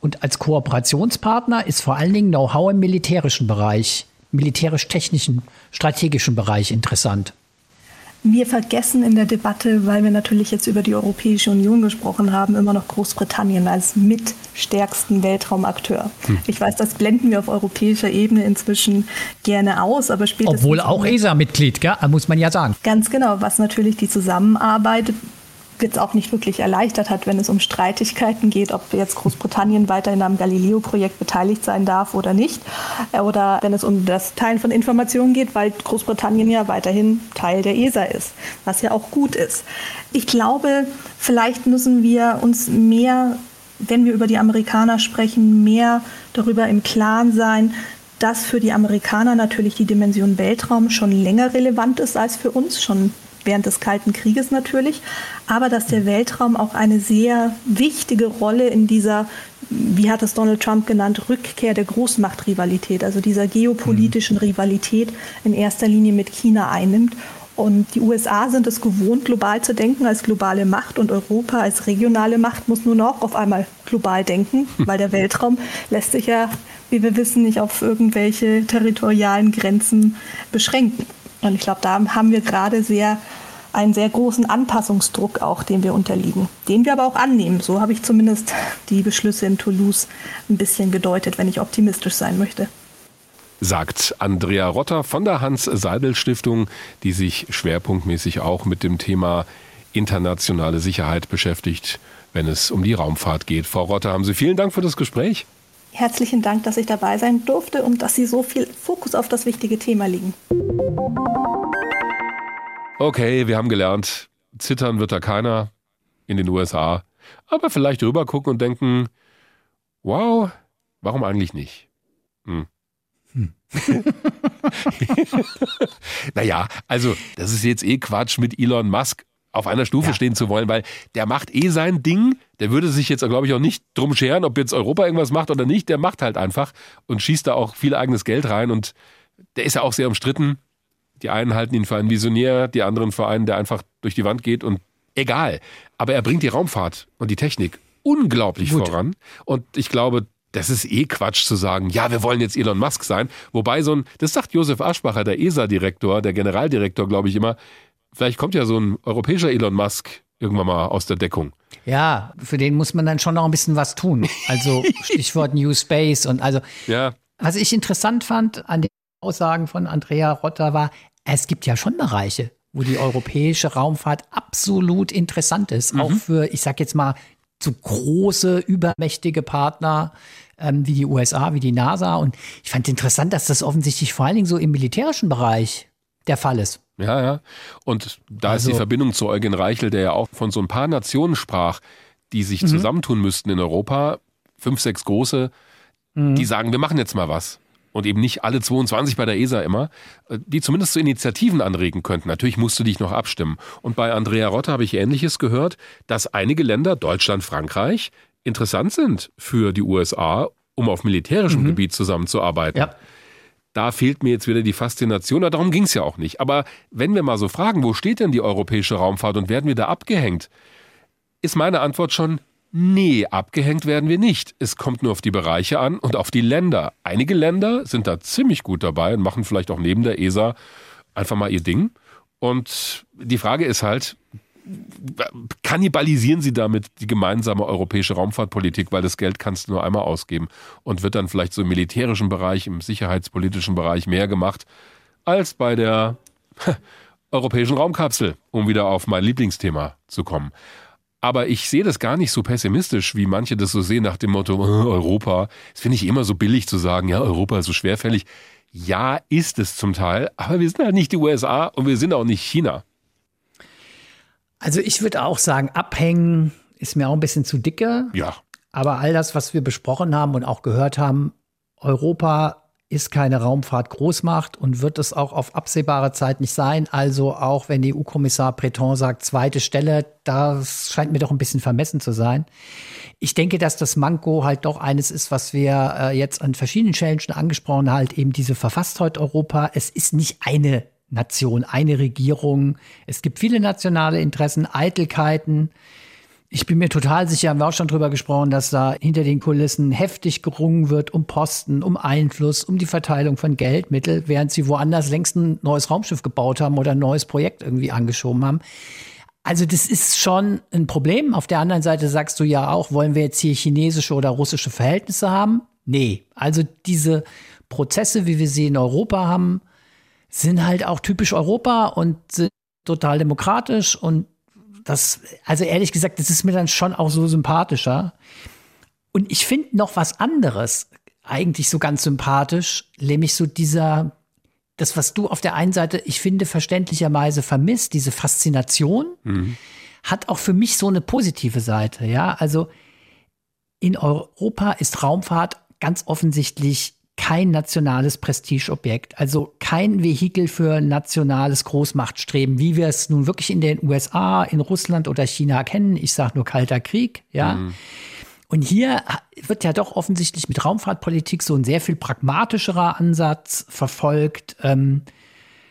Und als Kooperationspartner ist vor allen Dingen Know-how im militärischen Bereich, militärisch-technischen, strategischen Bereich interessant. Wir vergessen in der Debatte, weil wir natürlich jetzt über die Europäische Union gesprochen haben, immer noch Großbritannien als mitstärksten Weltraumakteur. Hm. Ich weiß, das blenden wir auf europäischer Ebene inzwischen gerne aus, aber spätestens. Obwohl auch ESA-Mitglied, muss man ja sagen. Ganz genau, was natürlich die Zusammenarbeit jetzt auch nicht wirklich erleichtert hat, wenn es um Streitigkeiten geht, ob jetzt Großbritannien weiterhin am Galileo-Projekt beteiligt sein darf oder nicht. Äh, oder wenn es um das Teilen von Informationen geht, weil Großbritannien ja weiterhin Teil der ESA ist, was ja auch gut ist. Ich glaube, vielleicht müssen wir uns mehr, wenn wir über die Amerikaner sprechen, mehr darüber im Klaren sein, dass für die Amerikaner natürlich die Dimension Weltraum schon länger relevant ist als für uns, schon während des Kalten Krieges natürlich, aber dass der Weltraum auch eine sehr wichtige Rolle in dieser, wie hat es Donald Trump genannt, Rückkehr der Großmachtrivalität, also dieser geopolitischen mhm. Rivalität in erster Linie mit China einnimmt. Und die USA sind es gewohnt, global zu denken als globale Macht und Europa als regionale Macht muss nun auch auf einmal global denken, weil der Weltraum lässt sich ja, wie wir wissen, nicht auf irgendwelche territorialen Grenzen beschränken. Und ich glaube, da haben wir gerade sehr einen sehr großen Anpassungsdruck auch, den wir unterliegen, den wir aber auch annehmen. So habe ich zumindest die Beschlüsse in Toulouse ein bisschen gedeutet, wenn ich optimistisch sein möchte. Sagt Andrea Rotter von der Hans-Seidel-Stiftung, die sich schwerpunktmäßig auch mit dem Thema internationale Sicherheit beschäftigt, wenn es um die Raumfahrt geht. Frau Rotter, haben Sie vielen Dank für das Gespräch. Herzlichen Dank, dass ich dabei sein durfte und dass Sie so viel Fokus auf das wichtige Thema legen. Okay, wir haben gelernt, zittern wird da keiner in den USA, aber vielleicht rüber gucken und denken, wow, warum eigentlich nicht? Hm. Hm. naja, also das ist jetzt eh Quatsch mit Elon Musk auf einer Stufe ja. stehen zu wollen, weil der macht eh sein Ding. Der würde sich jetzt, glaube ich, auch nicht drum scheren, ob jetzt Europa irgendwas macht oder nicht. Der macht halt einfach und schießt da auch viel eigenes Geld rein. Und der ist ja auch sehr umstritten. Die einen halten ihn für einen Visionär, die anderen für einen, der einfach durch die Wand geht und egal. Aber er bringt die Raumfahrt und die Technik unglaublich Gut. voran. Und ich glaube, das ist eh Quatsch zu sagen, ja, wir wollen jetzt Elon Musk sein. Wobei so ein, das sagt Josef Aschbacher, der ESA-Direktor, der Generaldirektor, glaube ich immer, Vielleicht kommt ja so ein europäischer Elon Musk irgendwann mal aus der Deckung. Ja, für den muss man dann schon noch ein bisschen was tun. Also Stichwort New Space und also. Ja. Was ich interessant fand an den Aussagen von Andrea Rotter war, es gibt ja schon Bereiche, wo die europäische Raumfahrt absolut interessant ist. Mhm. Auch für, ich sag jetzt mal, zu große, übermächtige Partner ähm, wie die USA, wie die NASA. Und ich fand interessant, dass das offensichtlich vor allen Dingen so im militärischen Bereich der Fall ist. Ja, ja. Und da also, ist die also Verbindung zu Eugen Reichel, der ja auch von so ein paar Nationen sprach, die sich mhm. zusammentun müssten in Europa, fünf, sechs große, mhm. die sagen, wir machen jetzt mal was. Und eben nicht alle 22 bei der ESA immer, äh, die zumindest zu Initiativen anregen könnten. Natürlich musst du dich noch abstimmen. Und bei Andrea Rotter habe ich Ähnliches gehört, dass einige Länder, Deutschland, Frankreich, interessant sind für die USA, um auf militärischem mhm. Gebiet zusammenzuarbeiten. Ja da fehlt mir jetzt wieder die Faszination, darum ging es ja auch nicht. Aber wenn wir mal so fragen, wo steht denn die europäische Raumfahrt und werden wir da abgehängt, ist meine Antwort schon, nee, abgehängt werden wir nicht. Es kommt nur auf die Bereiche an und auf die Länder. Einige Länder sind da ziemlich gut dabei und machen vielleicht auch neben der ESA einfach mal ihr Ding. Und die Frage ist halt, kannibalisieren sie damit die gemeinsame europäische Raumfahrtpolitik, weil das Geld kannst du nur einmal ausgeben und wird dann vielleicht so im militärischen Bereich, im sicherheitspolitischen Bereich mehr gemacht als bei der europäischen Raumkapsel, um wieder auf mein Lieblingsthema zu kommen. Aber ich sehe das gar nicht so pessimistisch, wie manche das so sehen nach dem Motto Europa. Das finde ich immer so billig zu sagen, ja, Europa ist so schwerfällig. Ja, ist es zum Teil, aber wir sind halt nicht die USA und wir sind auch nicht China. Also ich würde auch sagen, abhängen ist mir auch ein bisschen zu dicke. Ja. Aber all das, was wir besprochen haben und auch gehört haben, Europa ist keine Raumfahrt-Großmacht und wird es auch auf absehbare Zeit nicht sein. Also auch wenn EU-Kommissar Breton sagt, zweite Stelle, das scheint mir doch ein bisschen vermessen zu sein. Ich denke, dass das Manko halt doch eines ist, was wir äh, jetzt an verschiedenen Stellen schon angesprochen haben, halt eben diese Verfasstheit Europa. Es ist nicht eine Nation, eine Regierung. Es gibt viele nationale Interessen, Eitelkeiten. Ich bin mir total sicher, haben wir auch schon drüber gesprochen, dass da hinter den Kulissen heftig gerungen wird um Posten, um Einfluss, um die Verteilung von Geldmitteln, während sie woanders längst ein neues Raumschiff gebaut haben oder ein neues Projekt irgendwie angeschoben haben. Also das ist schon ein Problem. Auf der anderen Seite sagst du ja auch, wollen wir jetzt hier chinesische oder russische Verhältnisse haben? Nee. Also diese Prozesse, wie wir sie in Europa haben, sind halt auch typisch Europa und sind total demokratisch und das, also ehrlich gesagt, das ist mir dann schon auch so sympathischer. Und ich finde noch was anderes eigentlich so ganz sympathisch, nämlich so dieser, das, was du auf der einen Seite, ich finde, verständlicherweise vermisst, diese Faszination, mhm. hat auch für mich so eine positive Seite. Ja, also in Europa ist Raumfahrt ganz offensichtlich kein nationales Prestigeobjekt, also kein Vehikel für nationales Großmachtstreben, wie wir es nun wirklich in den USA, in Russland oder China kennen. Ich sage nur Kalter Krieg, ja. Mhm. Und hier wird ja doch offensichtlich mit Raumfahrtpolitik so ein sehr viel pragmatischerer Ansatz verfolgt. Ähm,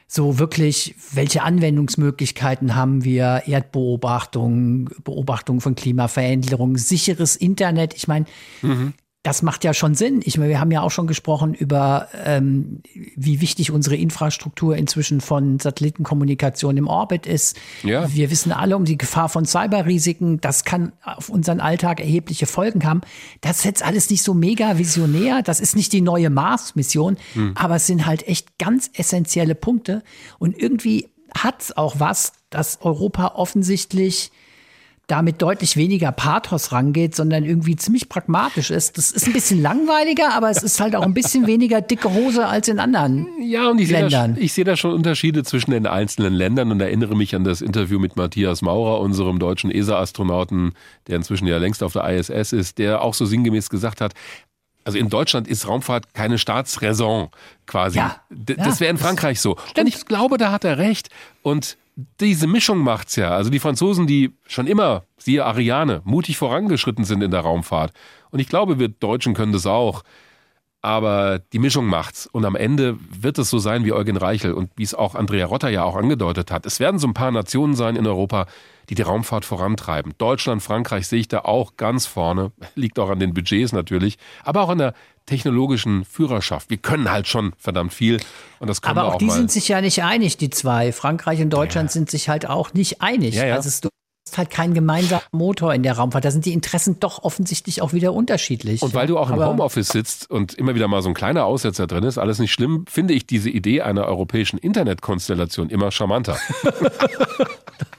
so wirklich, welche Anwendungsmöglichkeiten haben wir? Erdbeobachtung, Beobachtung von Klimaveränderung, sicheres Internet. Ich meine, mhm das macht ja schon Sinn. Ich meine, wir haben ja auch schon gesprochen über, ähm, wie wichtig unsere Infrastruktur inzwischen von Satellitenkommunikation im Orbit ist. Ja. Wir wissen alle um die Gefahr von Cyberrisiken. Das kann auf unseren Alltag erhebliche Folgen haben. Das ist jetzt alles nicht so mega visionär. Das ist nicht die neue Mars-Mission, hm. aber es sind halt echt ganz essentielle Punkte. Und irgendwie hat es auch was, dass Europa offensichtlich damit deutlich weniger Pathos rangeht, sondern irgendwie ziemlich pragmatisch ist. Das ist ein bisschen langweiliger, aber es ist halt auch ein bisschen weniger dicke Hose als in anderen ja, und ich Ländern. Da, ich sehe da schon Unterschiede zwischen den einzelnen Ländern und erinnere mich an das Interview mit Matthias Maurer, unserem deutschen ESA-Astronauten, der inzwischen ja längst auf der ISS ist, der auch so sinngemäß gesagt hat, also in Deutschland ist Raumfahrt keine Staatsräson quasi. Ja, das ja, wäre in Frankreich so. Stimmt. Und ich glaube, da hat er recht. Und diese Mischung macht's ja. Also die Franzosen, die schon immer, siehe Ariane, mutig vorangeschritten sind in der Raumfahrt. Und ich glaube, wir Deutschen können das auch. Aber die Mischung macht's. Und am Ende wird es so sein wie Eugen Reichel und wie es auch Andrea Rotter ja auch angedeutet hat. Es werden so ein paar Nationen sein in Europa, die die Raumfahrt vorantreiben. Deutschland, Frankreich sehe ich da auch ganz vorne. Liegt auch an den Budgets natürlich, aber auch an der technologischen Führerschaft. Wir können halt schon verdammt viel und das können Aber wir auch, auch die mal. sind sich ja nicht einig, die zwei. Frankreich und Deutschland ja. sind sich halt auch nicht einig. Ja, ja. Also es ist halt kein gemeinsamer Motor in der Raumfahrt. Da sind die Interessen doch offensichtlich auch wieder unterschiedlich. Und weil du auch im Homeoffice sitzt und immer wieder mal so ein kleiner Aussetzer drin ist, alles nicht schlimm, finde ich diese Idee einer europäischen Internetkonstellation immer charmanter.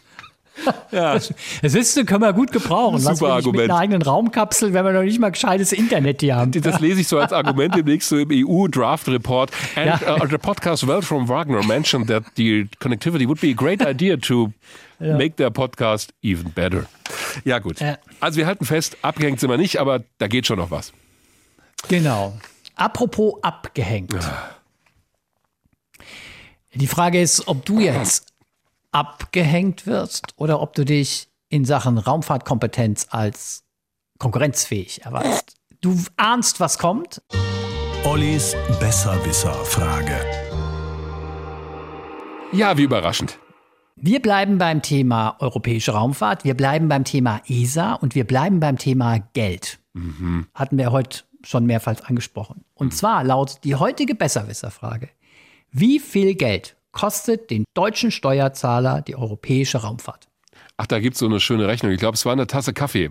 Ja. Das, ist, können wir gut gebrauchen. Super Was Argument. Mit einer eigenen Raumkapsel, wenn wir noch nicht mal gescheites Internet hier haben. Das lese ich so als Argument demnächst so im EU-Draft-Report. And ja. uh, the podcast Well from Wagner mentioned that the connectivity would be a great idea to ja. make their podcast even better. Ja, gut. Also wir halten fest, abgehängt sind wir nicht, aber da geht schon noch was. Genau. Apropos abgehängt. Die Frage ist, ob du jetzt abgehängt wirst oder ob du dich in Sachen Raumfahrtkompetenz als konkurrenzfähig erweist. Du ahnst, was kommt. Ollis Besserwisser-Frage. Ja, wie überraschend. Wir bleiben beim Thema europäische Raumfahrt, wir bleiben beim Thema ESA und wir bleiben beim Thema Geld. Mhm. Hatten wir heute schon mehrfach angesprochen. Und mhm. zwar lautet die heutige Besserwisser-Frage. Wie viel Geld kostet den deutschen Steuerzahler die europäische Raumfahrt? Ach, da gibt es so eine schöne Rechnung. Ich glaube, es war eine Tasse Kaffee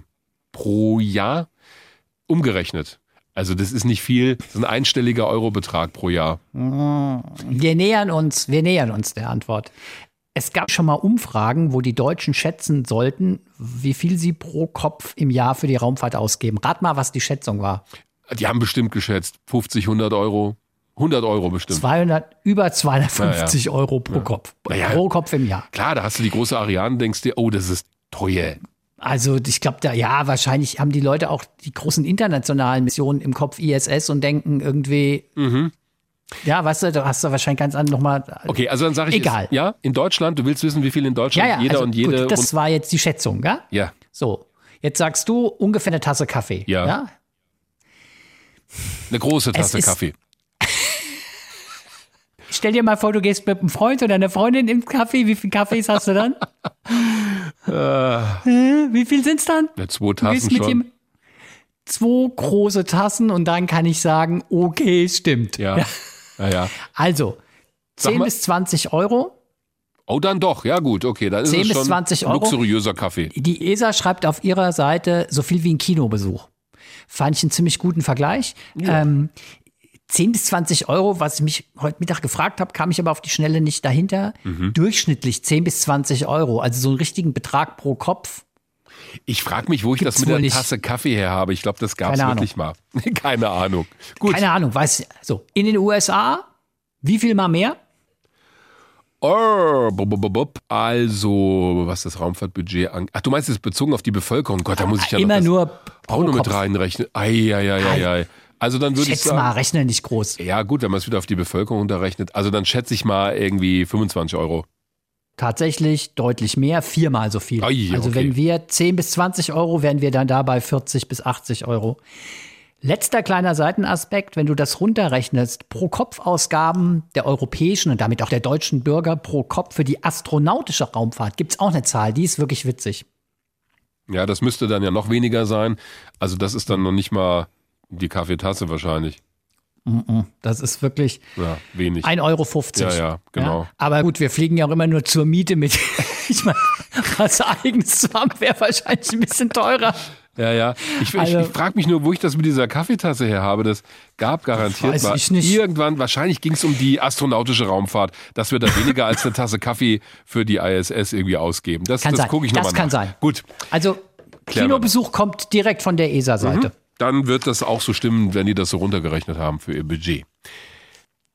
pro Jahr umgerechnet. Also das ist nicht viel, das ist ein einstelliger Eurobetrag pro Jahr. Wir nähern uns, wir nähern uns der Antwort. Es gab schon mal Umfragen, wo die Deutschen schätzen sollten, wie viel sie pro Kopf im Jahr für die Raumfahrt ausgeben. Rat mal, was die Schätzung war. Die haben bestimmt geschätzt 50, 100 Euro. 100 Euro bestimmt. 200, über 250 ja, ja. Euro pro ja. Kopf. Pro Kopf im Jahr. Klar, da hast du die große Ariane, denkst dir, oh, das ist teuer. Also ich glaube, da ja, wahrscheinlich haben die Leute auch die großen internationalen Missionen im Kopf ISS und denken irgendwie, mhm. Ja, weißt du, da hast du wahrscheinlich ganz anders nochmal. Okay, also dann sage ich. Egal. Es, ja, in Deutschland, du willst wissen, wie viel in Deutschland ja, ja, jeder also, und jede. Gut, das war jetzt die Schätzung, gell? Ja. So, jetzt sagst du ungefähr eine Tasse Kaffee. Ja. ja? Eine große Tasse Kaffee. Stell dir mal vor, du gehst mit einem Freund oder einer Freundin im Kaffee. Wie viele Kaffees hast du dann? äh, wie viel sind es dann? Ja, zwei Tassen schon. zwei große Tassen und dann kann ich sagen, okay, stimmt. Ja. ja, ja. Also, 10 bis 20 Euro. Oh, dann doch. Ja, gut, okay. Dann ist 10 es bis 20 Euro. luxuriöser Kaffee. Die ESA schreibt auf ihrer Seite so viel wie ein Kinobesuch. Fand ich einen ziemlich guten Vergleich. Ja. Ähm, 10 bis 20 Euro, was ich mich heute Mittag gefragt habe, kam ich aber auf die Schnelle nicht dahinter. Mhm. Durchschnittlich 10 bis 20 Euro, also so einen richtigen Betrag pro Kopf. Ich frage mich, wo ich Gibt's das mit der nicht. Tasse Kaffee her habe. Ich glaube, das gab es wirklich mal. Keine Ahnung. Gut. Keine Ahnung, weiß so. In den USA, wie viel mal mehr? Oh, bub, bub, bub. Also, was das Raumfahrtbudget angeht. Ach, du meinst es bezogen auf die Bevölkerung? Gott, da muss ich ja Immer noch nur auch noch mit reinrechnen. Ei, ei, ei, ei, ei. Also dann würde ich Schätz sagen, mal, rechne nicht groß. ja gut, wenn man es wieder auf die Bevölkerung unterrechnet. Also dann schätze ich mal irgendwie 25 Euro. Tatsächlich deutlich mehr, viermal so viel. Ai, also okay. wenn wir 10 bis 20 Euro, wären wir dann dabei 40 bis 80 Euro. Letzter kleiner Seitenaspekt, wenn du das runterrechnest, pro Kopf-Ausgaben der europäischen und damit auch der deutschen Bürger pro Kopf für die astronautische Raumfahrt gibt es auch eine Zahl, die ist wirklich witzig. Ja, das müsste dann ja noch weniger sein. Also das ist dann noch nicht mal die Kaffeetasse wahrscheinlich. Das ist wirklich Ja, wenig. 1,50 Euro. Ja, ja, genau. Aber gut, wir fliegen ja auch immer nur zur Miete mit. ich meine, was eigenes zu haben, wäre wahrscheinlich ein bisschen teurer. Ja, ja. Ich, Also- ich, ich frage mich nur, wo ich das mit dieser Kaffeetasse her habe. Das gab garantiert weiß mal. Irgendwann, wahrscheinlich ging es um die astronautische Raumfahrt, dass wir da weniger als eine Tasse Kaffee für die ISS irgendwie ausgeben. Das, Kann das sein. gucke ich Das nochmal kann nach. sein. Gut, Also. Kinobesuch kommt direkt von der ESA-Seite. Mhm. Dann wird das auch so stimmen, wenn die das so runtergerechnet haben für ihr Budget.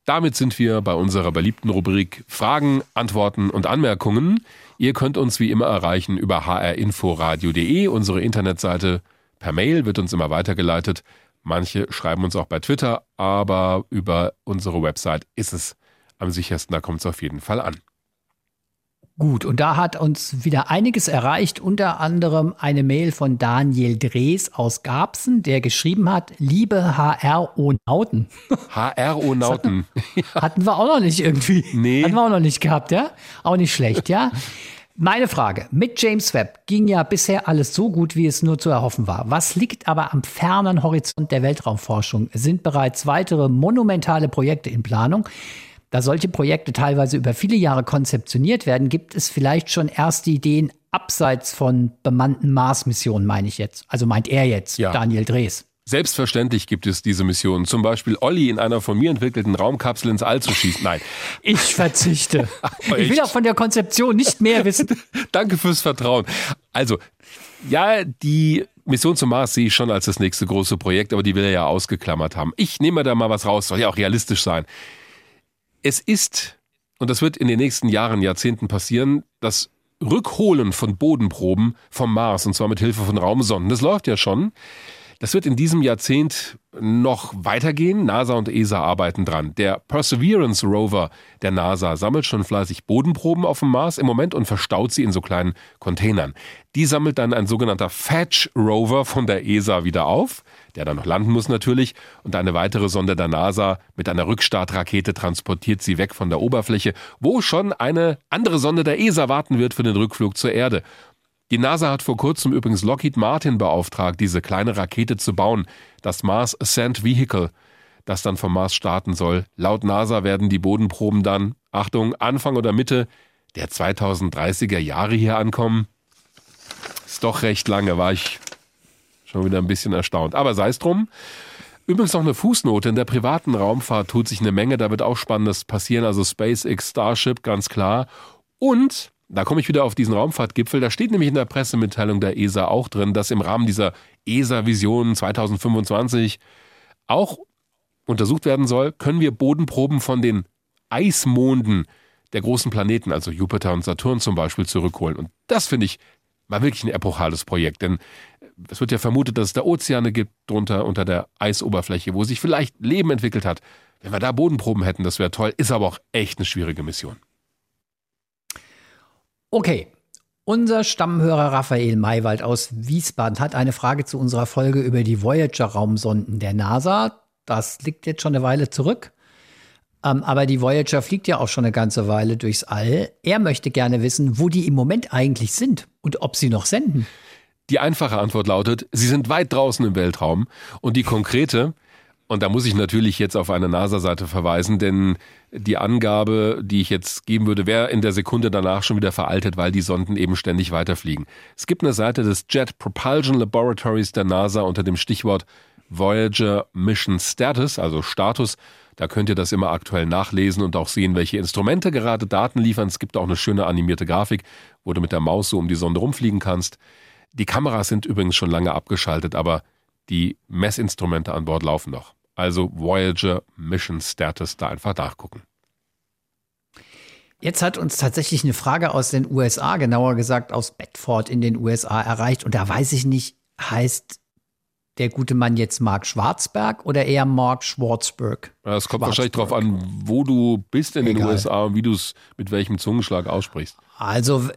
Damit sind wir bei unserer beliebten Rubrik Fragen, Antworten und Anmerkungen. Ihr könnt uns wie immer erreichen über hrinforadio.de, unsere Internetseite. Per Mail wird uns immer weitergeleitet. Manche schreiben uns auch bei Twitter, aber über unsere Website ist es am sichersten, da kommt es auf jeden Fall an. Gut, und da hat uns wieder einiges erreicht, unter anderem eine Mail von Daniel Drees aus Garbsen, der geschrieben hat, liebe HRO-Nauten. HRO-Nauten. Hatten wir auch noch nicht irgendwie. Nee. Hatten wir auch noch nicht gehabt, ja? Auch nicht schlecht, ja? Meine Frage, mit James Webb ging ja bisher alles so gut, wie es nur zu erhoffen war. Was liegt aber am fernen Horizont der Weltraumforschung? Es sind bereits weitere monumentale Projekte in Planung. Da solche Projekte teilweise über viele Jahre konzeptioniert werden, gibt es vielleicht schon erste Ideen abseits von bemannten Mars-Missionen, meine ich jetzt. Also meint er jetzt, Ja. Daniel Drees. Selbstverständlich gibt es diese Missionen. Zum Beispiel Olli in einer von mir entwickelten Raumkapsel ins All zu schießen. Nein. Ich verzichte. ich will auch von der Konzeption nicht mehr wissen. Danke fürs Vertrauen. Also, ja, die Mission zum Mars sehe ich schon als das nächste große Projekt, aber die will er ja ausgeklammert haben. Ich nehme da mal was raus, soll ja auch realistisch sein. Es ist, und das wird in den nächsten Jahren, Jahrzehnten passieren, das Rückholen von Bodenproben vom Mars, und zwar mit Hilfe von Raumsonden. Das läuft ja schon. Das wird in diesem Jahrzehnt noch weitergehen. NASA und ESA arbeiten dran. Der Perseverance Rover der NASA sammelt schon fleißig Bodenproben auf dem Mars im Moment und verstaut sie in so kleinen Containern. Die sammelt dann ein sogenannter Fetch Rover von der ESA wieder auf, der dann noch landen muss natürlich, und eine weitere Sonde der NASA mit einer Rückstartrakete transportiert sie weg von der Oberfläche, wo schon eine andere Sonde der ESA warten wird für den Rückflug zur Erde. Die NASA hat vor kurzem übrigens Lockheed Martin beauftragt, diese kleine Rakete zu bauen, das Mars Ascent Vehicle, das dann vom Mars starten soll. Laut NASA werden die Bodenproben dann, Achtung, Anfang oder Mitte der 2030er Jahre hier ankommen. Ist doch recht lange, war ich schon wieder ein bisschen erstaunt. Aber sei es drum. Übrigens noch eine Fußnote. In der privaten Raumfahrt tut sich eine Menge, da wird auch Spannendes passieren. Also SpaceX, Starship, ganz klar. Und da komme ich wieder auf diesen Raumfahrtgipfel. Da steht nämlich in der Pressemitteilung der ESA auch drin, dass im Rahmen dieser ESA-Vision 2025 auch untersucht werden soll, können wir Bodenproben von den Eismonden der großen Planeten, also Jupiter und Saturn zum Beispiel, zurückholen. Und das finde ich war wirklich ein epochales Projekt, denn es wird ja vermutet, dass es da Ozeane gibt drunter unter der Eisoberfläche, wo sich vielleicht Leben entwickelt hat. Wenn wir da Bodenproben hätten, das wäre toll, ist aber auch echt eine schwierige Mission. Okay. Unser Stammhörer Raphael Maywald aus Wiesbaden hat eine Frage zu unserer Folge über die Voyager-Raumsonden der NASA. Das liegt jetzt schon eine Weile zurück. Ähm, aber die Voyager fliegt ja auch schon eine ganze Weile durchs All. Er möchte gerne wissen, wo die im Moment eigentlich sind und ob sie noch senden. Die einfache Antwort lautet, sie sind weit draußen im Weltraum. Und die konkrete, und da muss ich natürlich jetzt auf eine NASA-Seite verweisen, denn die Angabe, die ich jetzt geben würde, wäre in der Sekunde danach schon wieder veraltet, weil die Sonden eben ständig weiterfliegen. Es gibt eine Seite des Jet Propulsion Laboratories der NASA unter dem Stichwort Voyager Mission Status, also Status. Da könnt ihr das immer aktuell nachlesen und auch sehen, welche Instrumente gerade Daten liefern. Es gibt auch eine schöne animierte Grafik, wo du mit der Maus so um die Sonde rumfliegen kannst. Die Kameras sind übrigens schon lange abgeschaltet, aber die Messinstrumente an Bord laufen noch. Also Voyager Mission Status da einfach nachgucken. Jetzt hat uns tatsächlich eine Frage aus den USA, genauer gesagt aus Bedford in den USA erreicht. Und da weiß ich nicht, heißt der gute Mann jetzt Mark Schwarzberg oder eher Mark Schwarzberg? Es kommt wahrscheinlich darauf an, wo du bist in Egal. den USA und wie du es mit welchem Zungenschlag aussprichst. Also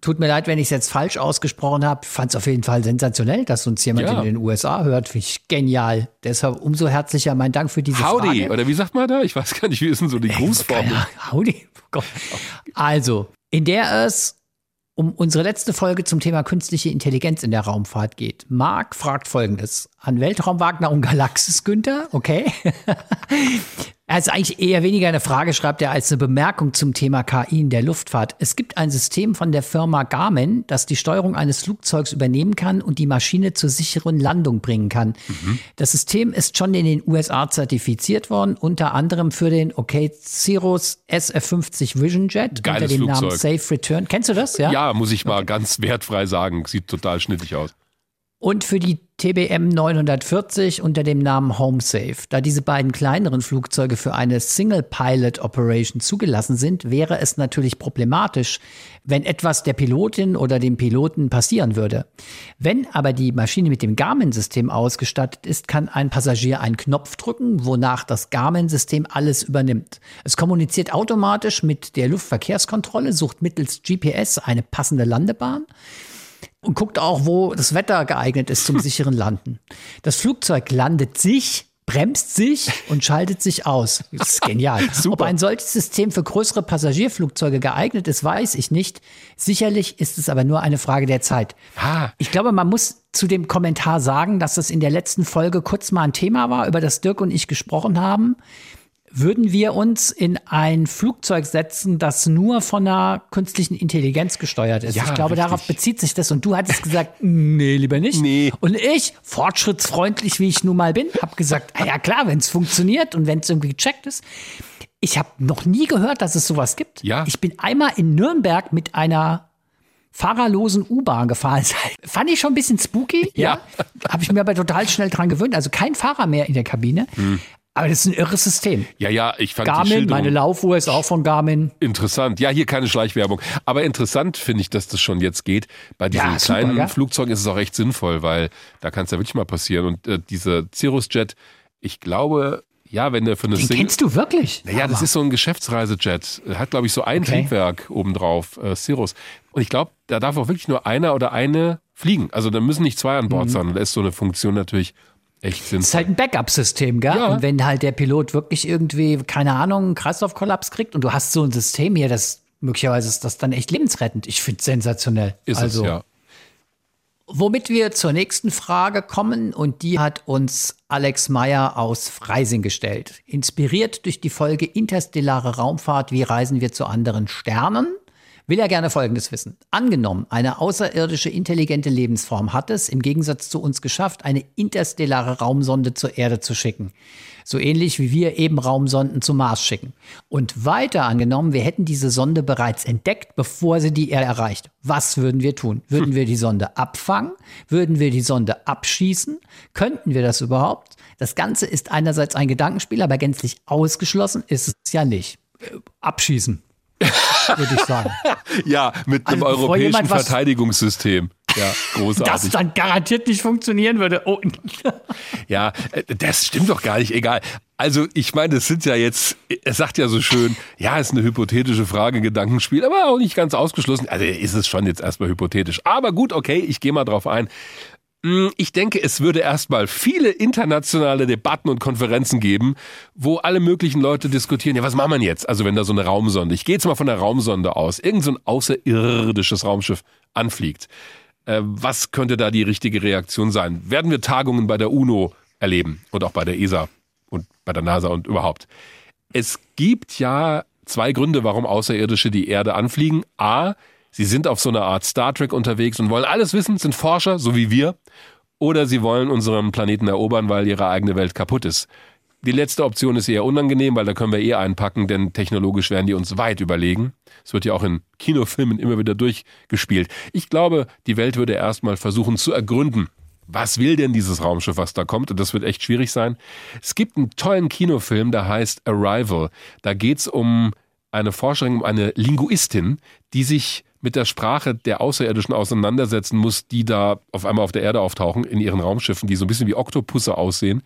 tut mir leid, wenn ich es jetzt falsch ausgesprochen habe. Fand es auf jeden Fall sensationell, dass uns jemand ja. in den USA hört. Finde ich genial. Deshalb umso herzlicher mein Dank für diese Howdy. Frage. Oder wie sagt man da? Ich weiß gar nicht, wie ist denn so die Grußform? Howdy. Oh also, in der es um unsere letzte Folge zum Thema künstliche Intelligenz in der Raumfahrt geht. Marc fragt folgendes: An Weltraum Wagner und Galaxis Günther, okay? Er ist eigentlich eher weniger eine Frage, schreibt er, als eine Bemerkung zum Thema KI in der Luftfahrt. Es gibt ein System von der Firma Garmin, das die Steuerung eines Flugzeugs übernehmen kann und die Maschine zur sicheren Landung bringen kann. Mhm. Das System ist schon in den USA zertifiziert worden, unter anderem für den OK Cirrus SF-50 Vision Jet Geiles unter dem Flugzeug. Namen Safe Return. Kennst du das? Ja, ja muss ich mal okay. ganz wertfrei sagen. Sieht total schnittig aus und für die TBM 940 unter dem Namen HomeSafe. Da diese beiden kleineren Flugzeuge für eine Single-Pilot-Operation zugelassen sind, wäre es natürlich problematisch, wenn etwas der Pilotin oder dem Piloten passieren würde. Wenn aber die Maschine mit dem Garmin-System ausgestattet ist, kann ein Passagier einen Knopf drücken, wonach das Garmin-System alles übernimmt. Es kommuniziert automatisch mit der Luftverkehrskontrolle, sucht mittels GPS eine passende Landebahn und guckt auch, wo das Wetter geeignet ist zum sicheren Landen. Das Flugzeug landet sich, bremst sich und schaltet sich aus. Das ist genial. Ob ein solches System für größere Passagierflugzeuge geeignet ist, weiß ich nicht. Sicherlich ist es aber nur eine Frage der Zeit. Ah. Ich glaube, man muss zu dem Kommentar sagen, dass das in der letzten Folge kurz mal ein Thema war, über das Dirk und ich gesprochen haben würden wir uns in ein Flugzeug setzen, das nur von einer künstlichen Intelligenz gesteuert ist. Ja, ich glaube, richtig. darauf bezieht sich das. Und du hattest gesagt, nee, lieber nicht. Nee. Und ich, fortschrittsfreundlich wie ich nun mal bin, habe gesagt, ah ja klar, wenn es funktioniert und wenn es irgendwie gecheckt ist. Ich habe noch nie gehört, dass es sowas gibt. Ja. Ich bin einmal in Nürnberg mit einer fahrerlosen U-Bahn gefahren. Fand ich schon ein bisschen spooky. Ja. ja. Habe ich mir aber total schnell dran gewöhnt. Also kein Fahrer mehr in der Kabine. Hm. Aber das ist ein irres System. Ja, ja, ich fand Garmin, meine Laufuhr ist auch von Garmin. Interessant. Ja, hier keine Schleichwerbung. Aber interessant finde ich, dass das schon jetzt geht. Bei diesen ja, super, kleinen ja? Flugzeugen ist es auch echt sinnvoll, weil da kann es ja wirklich mal passieren. Und äh, diese Cirrus Jet, ich glaube, ja, wenn der für eine Den Single kennst du wirklich? Naja, das ist so ein Geschäftsreisejet. Hat, glaube ich, so ein okay. Triebwerk obendrauf, äh, Cirrus. Und ich glaube, da darf auch wirklich nur einer oder eine fliegen. Also da müssen nicht zwei an Bord mhm. sein. Da ist so eine Funktion natürlich echt sinnvoll. Ist halt ein Backup-System, gell? Ja. Und wenn halt der Pilot wirklich irgendwie, keine Ahnung, einen Kreislaufkollaps kriegt und du hast so ein System hier, das möglicherweise ist das dann echt lebensrettend. Ich finde es sensationell. Ist also, es, ja. Womit wir zur nächsten Frage kommen und die hat uns Alex Meyer aus Freising gestellt. Inspiriert durch die Folge Interstellare Raumfahrt, wie reisen wir zu anderen Sternen? Will er gerne Folgendes wissen. Angenommen, eine außerirdische intelligente Lebensform hat es, im Gegensatz zu uns geschafft, eine interstellare Raumsonde zur Erde zu schicken. So ähnlich wie wir eben Raumsonden zum Mars schicken. Und weiter angenommen, wir hätten diese Sonde bereits entdeckt, bevor sie die Erde erreicht. Was würden wir tun? Würden wir die Sonde abfangen? Würden wir die Sonde abschießen? Könnten wir das überhaupt? Das Ganze ist einerseits ein Gedankenspiel, aber gänzlich ausgeschlossen ist es ja nicht. Äh, abschießen würde ich sagen. ja, mit einem also, europäischen Verteidigungssystem. Ja, großartig. Das dann garantiert nicht funktionieren würde. Oh. ja, äh, das stimmt doch gar nicht. Egal. Also, ich meine, es sind ja jetzt, es sagt ja so schön, ja, ist eine hypothetische Frage, Gedankenspiel, aber auch nicht ganz ausgeschlossen. Also ist es schon jetzt erstmal hypothetisch. Aber gut, okay, ich gehe mal drauf ein. Hm, ich denke, es würde erstmal viele internationale Debatten und Konferenzen geben, wo alle möglichen Leute diskutieren, ja, was macht man jetzt? Also wenn da so eine Raumsonde, ich gehe jetzt mal von der Raumsonde aus, irgend so ein außerirdisches Raumschiff anfliegt. Äh, was könnte da die richtige Reaktion sein? Werden wir Tagungen bei der UNO erleben und auch bei der ESA und bei der NASA und überhaupt? Es gibt ja zwei Gründe, warum Außerirdische die Erde anfliegen. A, Sie sind auf so einer Art Star Trek unterwegs und wollen alles wissen, sind Forscher, so wie wir. oder sie wollen unseren Planeten erobern, weil ihre eigene Welt kaputt ist. Die letzte Option ist eher unangenehm, weil da können wir eh einpacken, denn technologisch werden die uns weit überlegen. Es wird ja auch in Kinofilmen immer wieder durchgespielt. Ich glaube, die Welt würde erstmal versuchen zu ergründen, was will denn dieses Raumschiff, was da kommt? Und das wird echt schwierig sein. Es gibt einen tollen Kinofilm, der heißt Arrival. Da geht's um eine Forscherin, um eine Linguistin, die sich mit der Sprache der Außerirdischen auseinandersetzen muss, die da auf einmal auf der Erde auftauchen in ihren Raumschiffen, die so ein bisschen wie Oktopusse aussehen.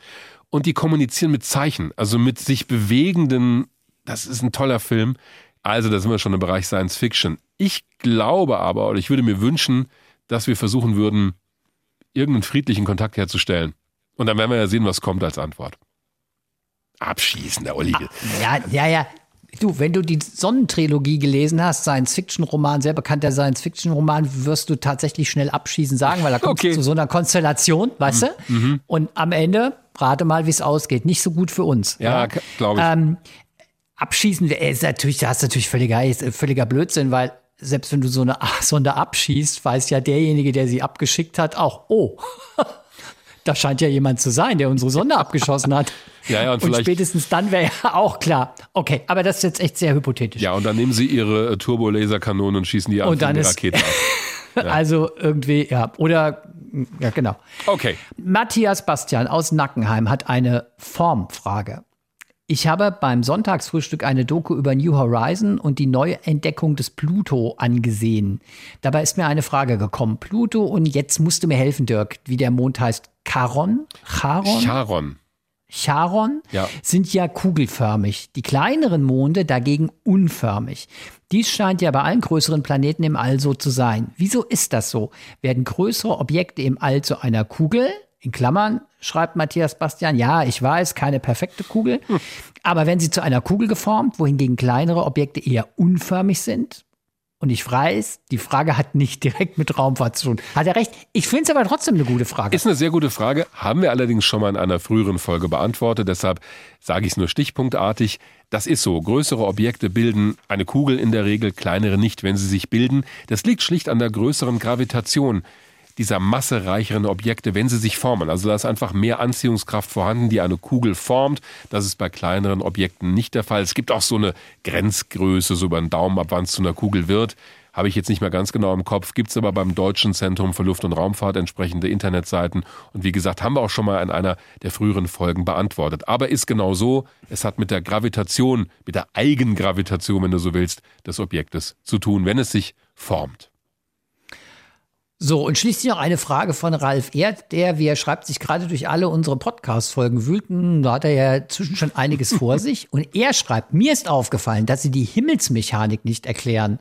Und die kommunizieren mit Zeichen, also mit sich bewegenden. Das ist ein toller Film. Also, da sind wir schon im Bereich Science Fiction. Ich glaube aber, oder ich würde mir wünschen, dass wir versuchen würden, irgendeinen friedlichen Kontakt herzustellen. Und dann werden wir ja sehen, was kommt als Antwort. Abschießen, der Olli. Ah, ja, ja, ja. Du, wenn du die Sonnentrilogie gelesen hast, Science-Fiction-Roman, sehr bekannter Science-Fiction-Roman, wirst du tatsächlich schnell abschießen sagen, weil da kommt okay. zu so einer Konstellation, weißt du? Mhm. mhm. Und am Ende, rate mal, wie es ausgeht. Nicht so gut für uns. Ja, ja. glaube ich. Ähm, abschießen ist natürlich, das ist natürlich völliger, völliger Blödsinn, weil selbst wenn du so eine Sonde abschießt, weiß ja derjenige, der sie abgeschickt hat, auch, oh, da scheint ja jemand zu sein, der unsere Sonde abgeschossen hat. Ja, ja, und, und spätestens dann wäre ja auch klar. Okay, aber das ist jetzt echt sehr hypothetisch. Ja, und dann nehmen sie ihre äh, Turbolaserkanonen und schießen die an die Rakete ab. Ja. Also irgendwie, ja. Oder, ja, genau. Okay. Matthias Bastian aus Nackenheim hat eine Formfrage. Ich habe beim Sonntagsfrühstück eine Doku über New Horizon und die Neuentdeckung des Pluto angesehen. Dabei ist mir eine Frage gekommen. Pluto und jetzt musst du mir helfen, Dirk, wie der Mond heißt. Charon? Charon? Charon. Charon ja. sind ja kugelförmig, die kleineren Monde dagegen unförmig. Dies scheint ja bei allen größeren Planeten im All so zu sein. Wieso ist das so? Werden größere Objekte im All zu einer Kugel? In Klammern schreibt Matthias Bastian, ja, ich weiß, keine perfekte Kugel, hm. aber wenn sie zu einer Kugel geformt, wohingegen kleinere Objekte eher unförmig sind, und ich weiß, die Frage hat nicht direkt mit Raumfahrt zu tun. Hat er recht? Ich finde es aber trotzdem eine gute Frage. Ist eine sehr gute Frage. Haben wir allerdings schon mal in einer früheren Folge beantwortet. Deshalb sage ich es nur stichpunktartig. Das ist so. Größere Objekte bilden eine Kugel in der Regel, kleinere nicht, wenn sie sich bilden. Das liegt schlicht an der größeren Gravitation dieser massereicheren Objekte, wenn sie sich formen. Also da ist einfach mehr Anziehungskraft vorhanden, die eine Kugel formt. Das ist bei kleineren Objekten nicht der Fall. Es gibt auch so eine Grenzgröße, so über den Daumen, ab wann es zu einer Kugel wird. Habe ich jetzt nicht mehr ganz genau im Kopf, gibt es aber beim Deutschen Zentrum für Luft- und Raumfahrt entsprechende Internetseiten. Und wie gesagt, haben wir auch schon mal in einer der früheren Folgen beantwortet. Aber ist genau so, es hat mit der Gravitation, mit der Eigengravitation, wenn du so willst, des Objektes zu tun, wenn es sich formt. So, und schließlich noch eine Frage von Ralf Erd, der, wie er schreibt, sich gerade durch alle unsere Podcast-Folgen wühlten. Da hat er ja zwischen schon einiges vor sich. Und er schreibt, mir ist aufgefallen, dass sie die Himmelsmechanik nicht erklären.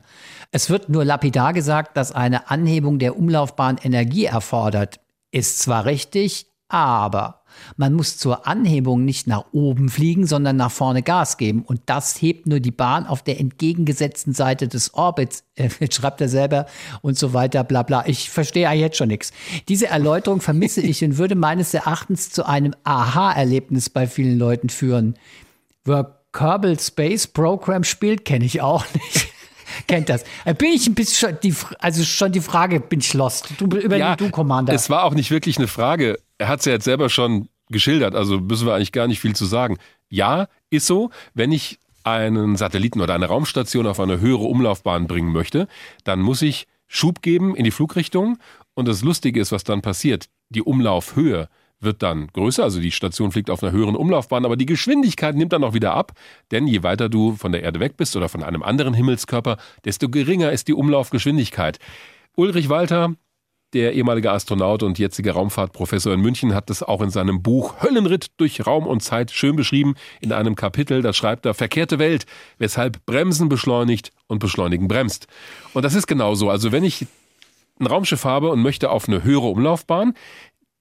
Es wird nur lapidar gesagt, dass eine Anhebung der Umlaufbahn Energie erfordert. Ist zwar richtig, aber man muss zur Anhebung nicht nach oben fliegen, sondern nach vorne Gas geben. Und das hebt nur die Bahn auf der entgegengesetzten Seite des Orbits. Jetzt schreibt er selber und so weiter, bla bla. Ich verstehe ja jetzt schon nichts. Diese Erläuterung vermisse ich und würde meines Erachtens zu einem Aha-Erlebnis bei vielen Leuten führen. Wer Kerbal Space Program spielt, kenne ich auch nicht kennt das. Äh, bin ich ein bisschen, die, also schon die Frage, bin ich lost? Du, über ja, du, Commander. Es war auch nicht wirklich eine Frage er hat es ja jetzt selber schon geschildert, also müssen wir eigentlich gar nicht viel zu sagen. Ja, ist so, wenn ich einen Satelliten oder eine Raumstation auf eine höhere Umlaufbahn bringen möchte, dann muss ich Schub geben in die Flugrichtung und das Lustige ist, was dann passiert. Die Umlaufhöhe wird dann größer, also die Station fliegt auf einer höheren Umlaufbahn, aber die Geschwindigkeit nimmt dann auch wieder ab, denn je weiter du von der Erde weg bist oder von einem anderen Himmelskörper, desto geringer ist die Umlaufgeschwindigkeit. Ulrich Walter, der ehemalige Astronaut und jetzige Raumfahrtprofessor in München hat das auch in seinem Buch Höllenritt durch Raum und Zeit schön beschrieben. In einem Kapitel, da schreibt er Verkehrte Welt, weshalb Bremsen beschleunigt und Beschleunigen bremst. Und das ist genauso. Also wenn ich ein Raumschiff habe und möchte auf eine höhere Umlaufbahn,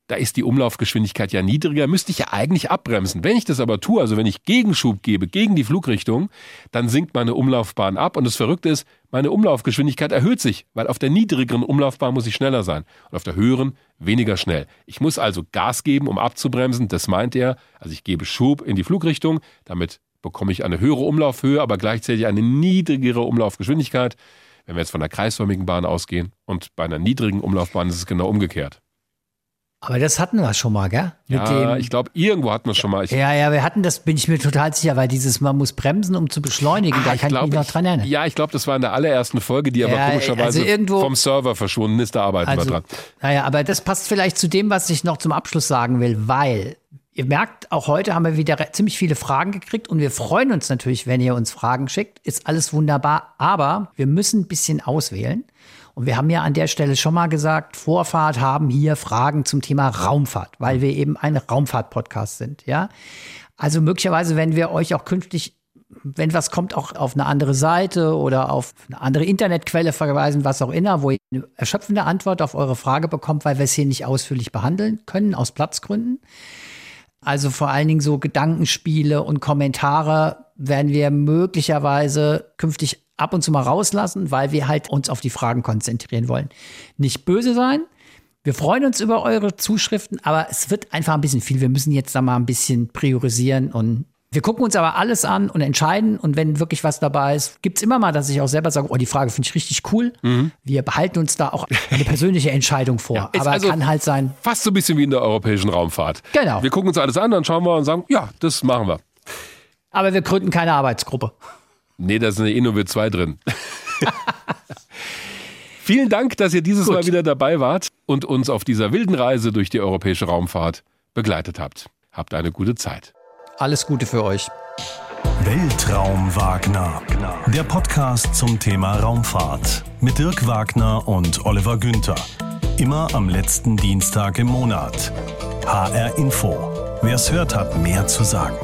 da ist die Umlaufgeschwindigkeit ja niedriger, müsste ich ja eigentlich abbremsen. Wenn ich das aber tue, also wenn ich Gegenschub gebe gegen die Flugrichtung, dann sinkt meine Umlaufbahn ab und das Verrückte ist, meine Umlaufgeschwindigkeit erhöht sich, weil auf der niedrigeren Umlaufbahn muss ich schneller sein und auf der höheren weniger schnell. Ich muss also Gas geben, um abzubremsen, das meint er. Also ich gebe Schub in die Flugrichtung, damit bekomme ich eine höhere Umlaufhöhe, aber gleichzeitig eine niedrigere Umlaufgeschwindigkeit. Wenn wir jetzt von einer kreisförmigen Bahn ausgehen und bei einer niedrigen Umlaufbahn ist es genau umgekehrt. Aber das hatten wir schon mal, gell? Mit ja, ich glaube, irgendwo hatten wir schon mal. Ich ja, ja, wir hatten das, bin ich mir total sicher, weil dieses, man muss bremsen, um zu beschleunigen, ah, da kann ich, glaub, ich mich noch dran erinnern. Ja, ich glaube, das war in der allerersten Folge, die ja, aber komischerweise also irgendwo, vom Server verschwunden ist, da arbeiten also, wir dran. Naja, aber das passt vielleicht zu dem, was ich noch zum Abschluss sagen will, weil Ihr merkt, auch heute haben wir wieder ziemlich viele Fragen gekriegt und wir freuen uns natürlich, wenn ihr uns Fragen schickt. Ist alles wunderbar, aber wir müssen ein bisschen auswählen. Und wir haben ja an der Stelle schon mal gesagt, Vorfahrt haben hier Fragen zum Thema Raumfahrt, weil wir eben ein Raumfahrt-Podcast sind, ja. Also möglicherweise, wenn wir euch auch künftig wenn was kommt, auch auf eine andere Seite oder auf eine andere Internetquelle verweisen, was auch immer, wo ihr eine erschöpfende Antwort auf eure Frage bekommt, weil wir es hier nicht ausführlich behandeln können, aus Platzgründen. Also vor allen Dingen so Gedankenspiele und Kommentare werden wir möglicherweise künftig ab und zu mal rauslassen, weil wir halt uns auf die Fragen konzentrieren wollen. Nicht böse sein. Wir freuen uns über eure Zuschriften, aber es wird einfach ein bisschen viel. Wir müssen jetzt da mal ein bisschen priorisieren und wir gucken uns aber alles an und entscheiden. Und wenn wirklich was dabei ist, gibt es immer mal, dass ich auch selber sage, oh, die Frage finde ich richtig cool. Mhm. Wir behalten uns da auch eine persönliche Entscheidung vor. Ja, aber also kann halt sein. Fast so ein bisschen wie in der europäischen Raumfahrt. Genau. Wir gucken uns alles an, dann schauen wir und sagen, ja, das machen wir. Aber wir gründen keine Arbeitsgruppe. Nee, da ist eine Innovid 2 drin. Vielen Dank, dass ihr dieses Gut. Mal wieder dabei wart und uns auf dieser wilden Reise durch die europäische Raumfahrt begleitet habt. Habt eine gute Zeit. Alles Gute für euch. Weltraum Wagner. Der Podcast zum Thema Raumfahrt mit Dirk Wagner und Oliver Günther. Immer am letzten Dienstag im Monat. HR Info. Wer es hört, hat mehr zu sagen.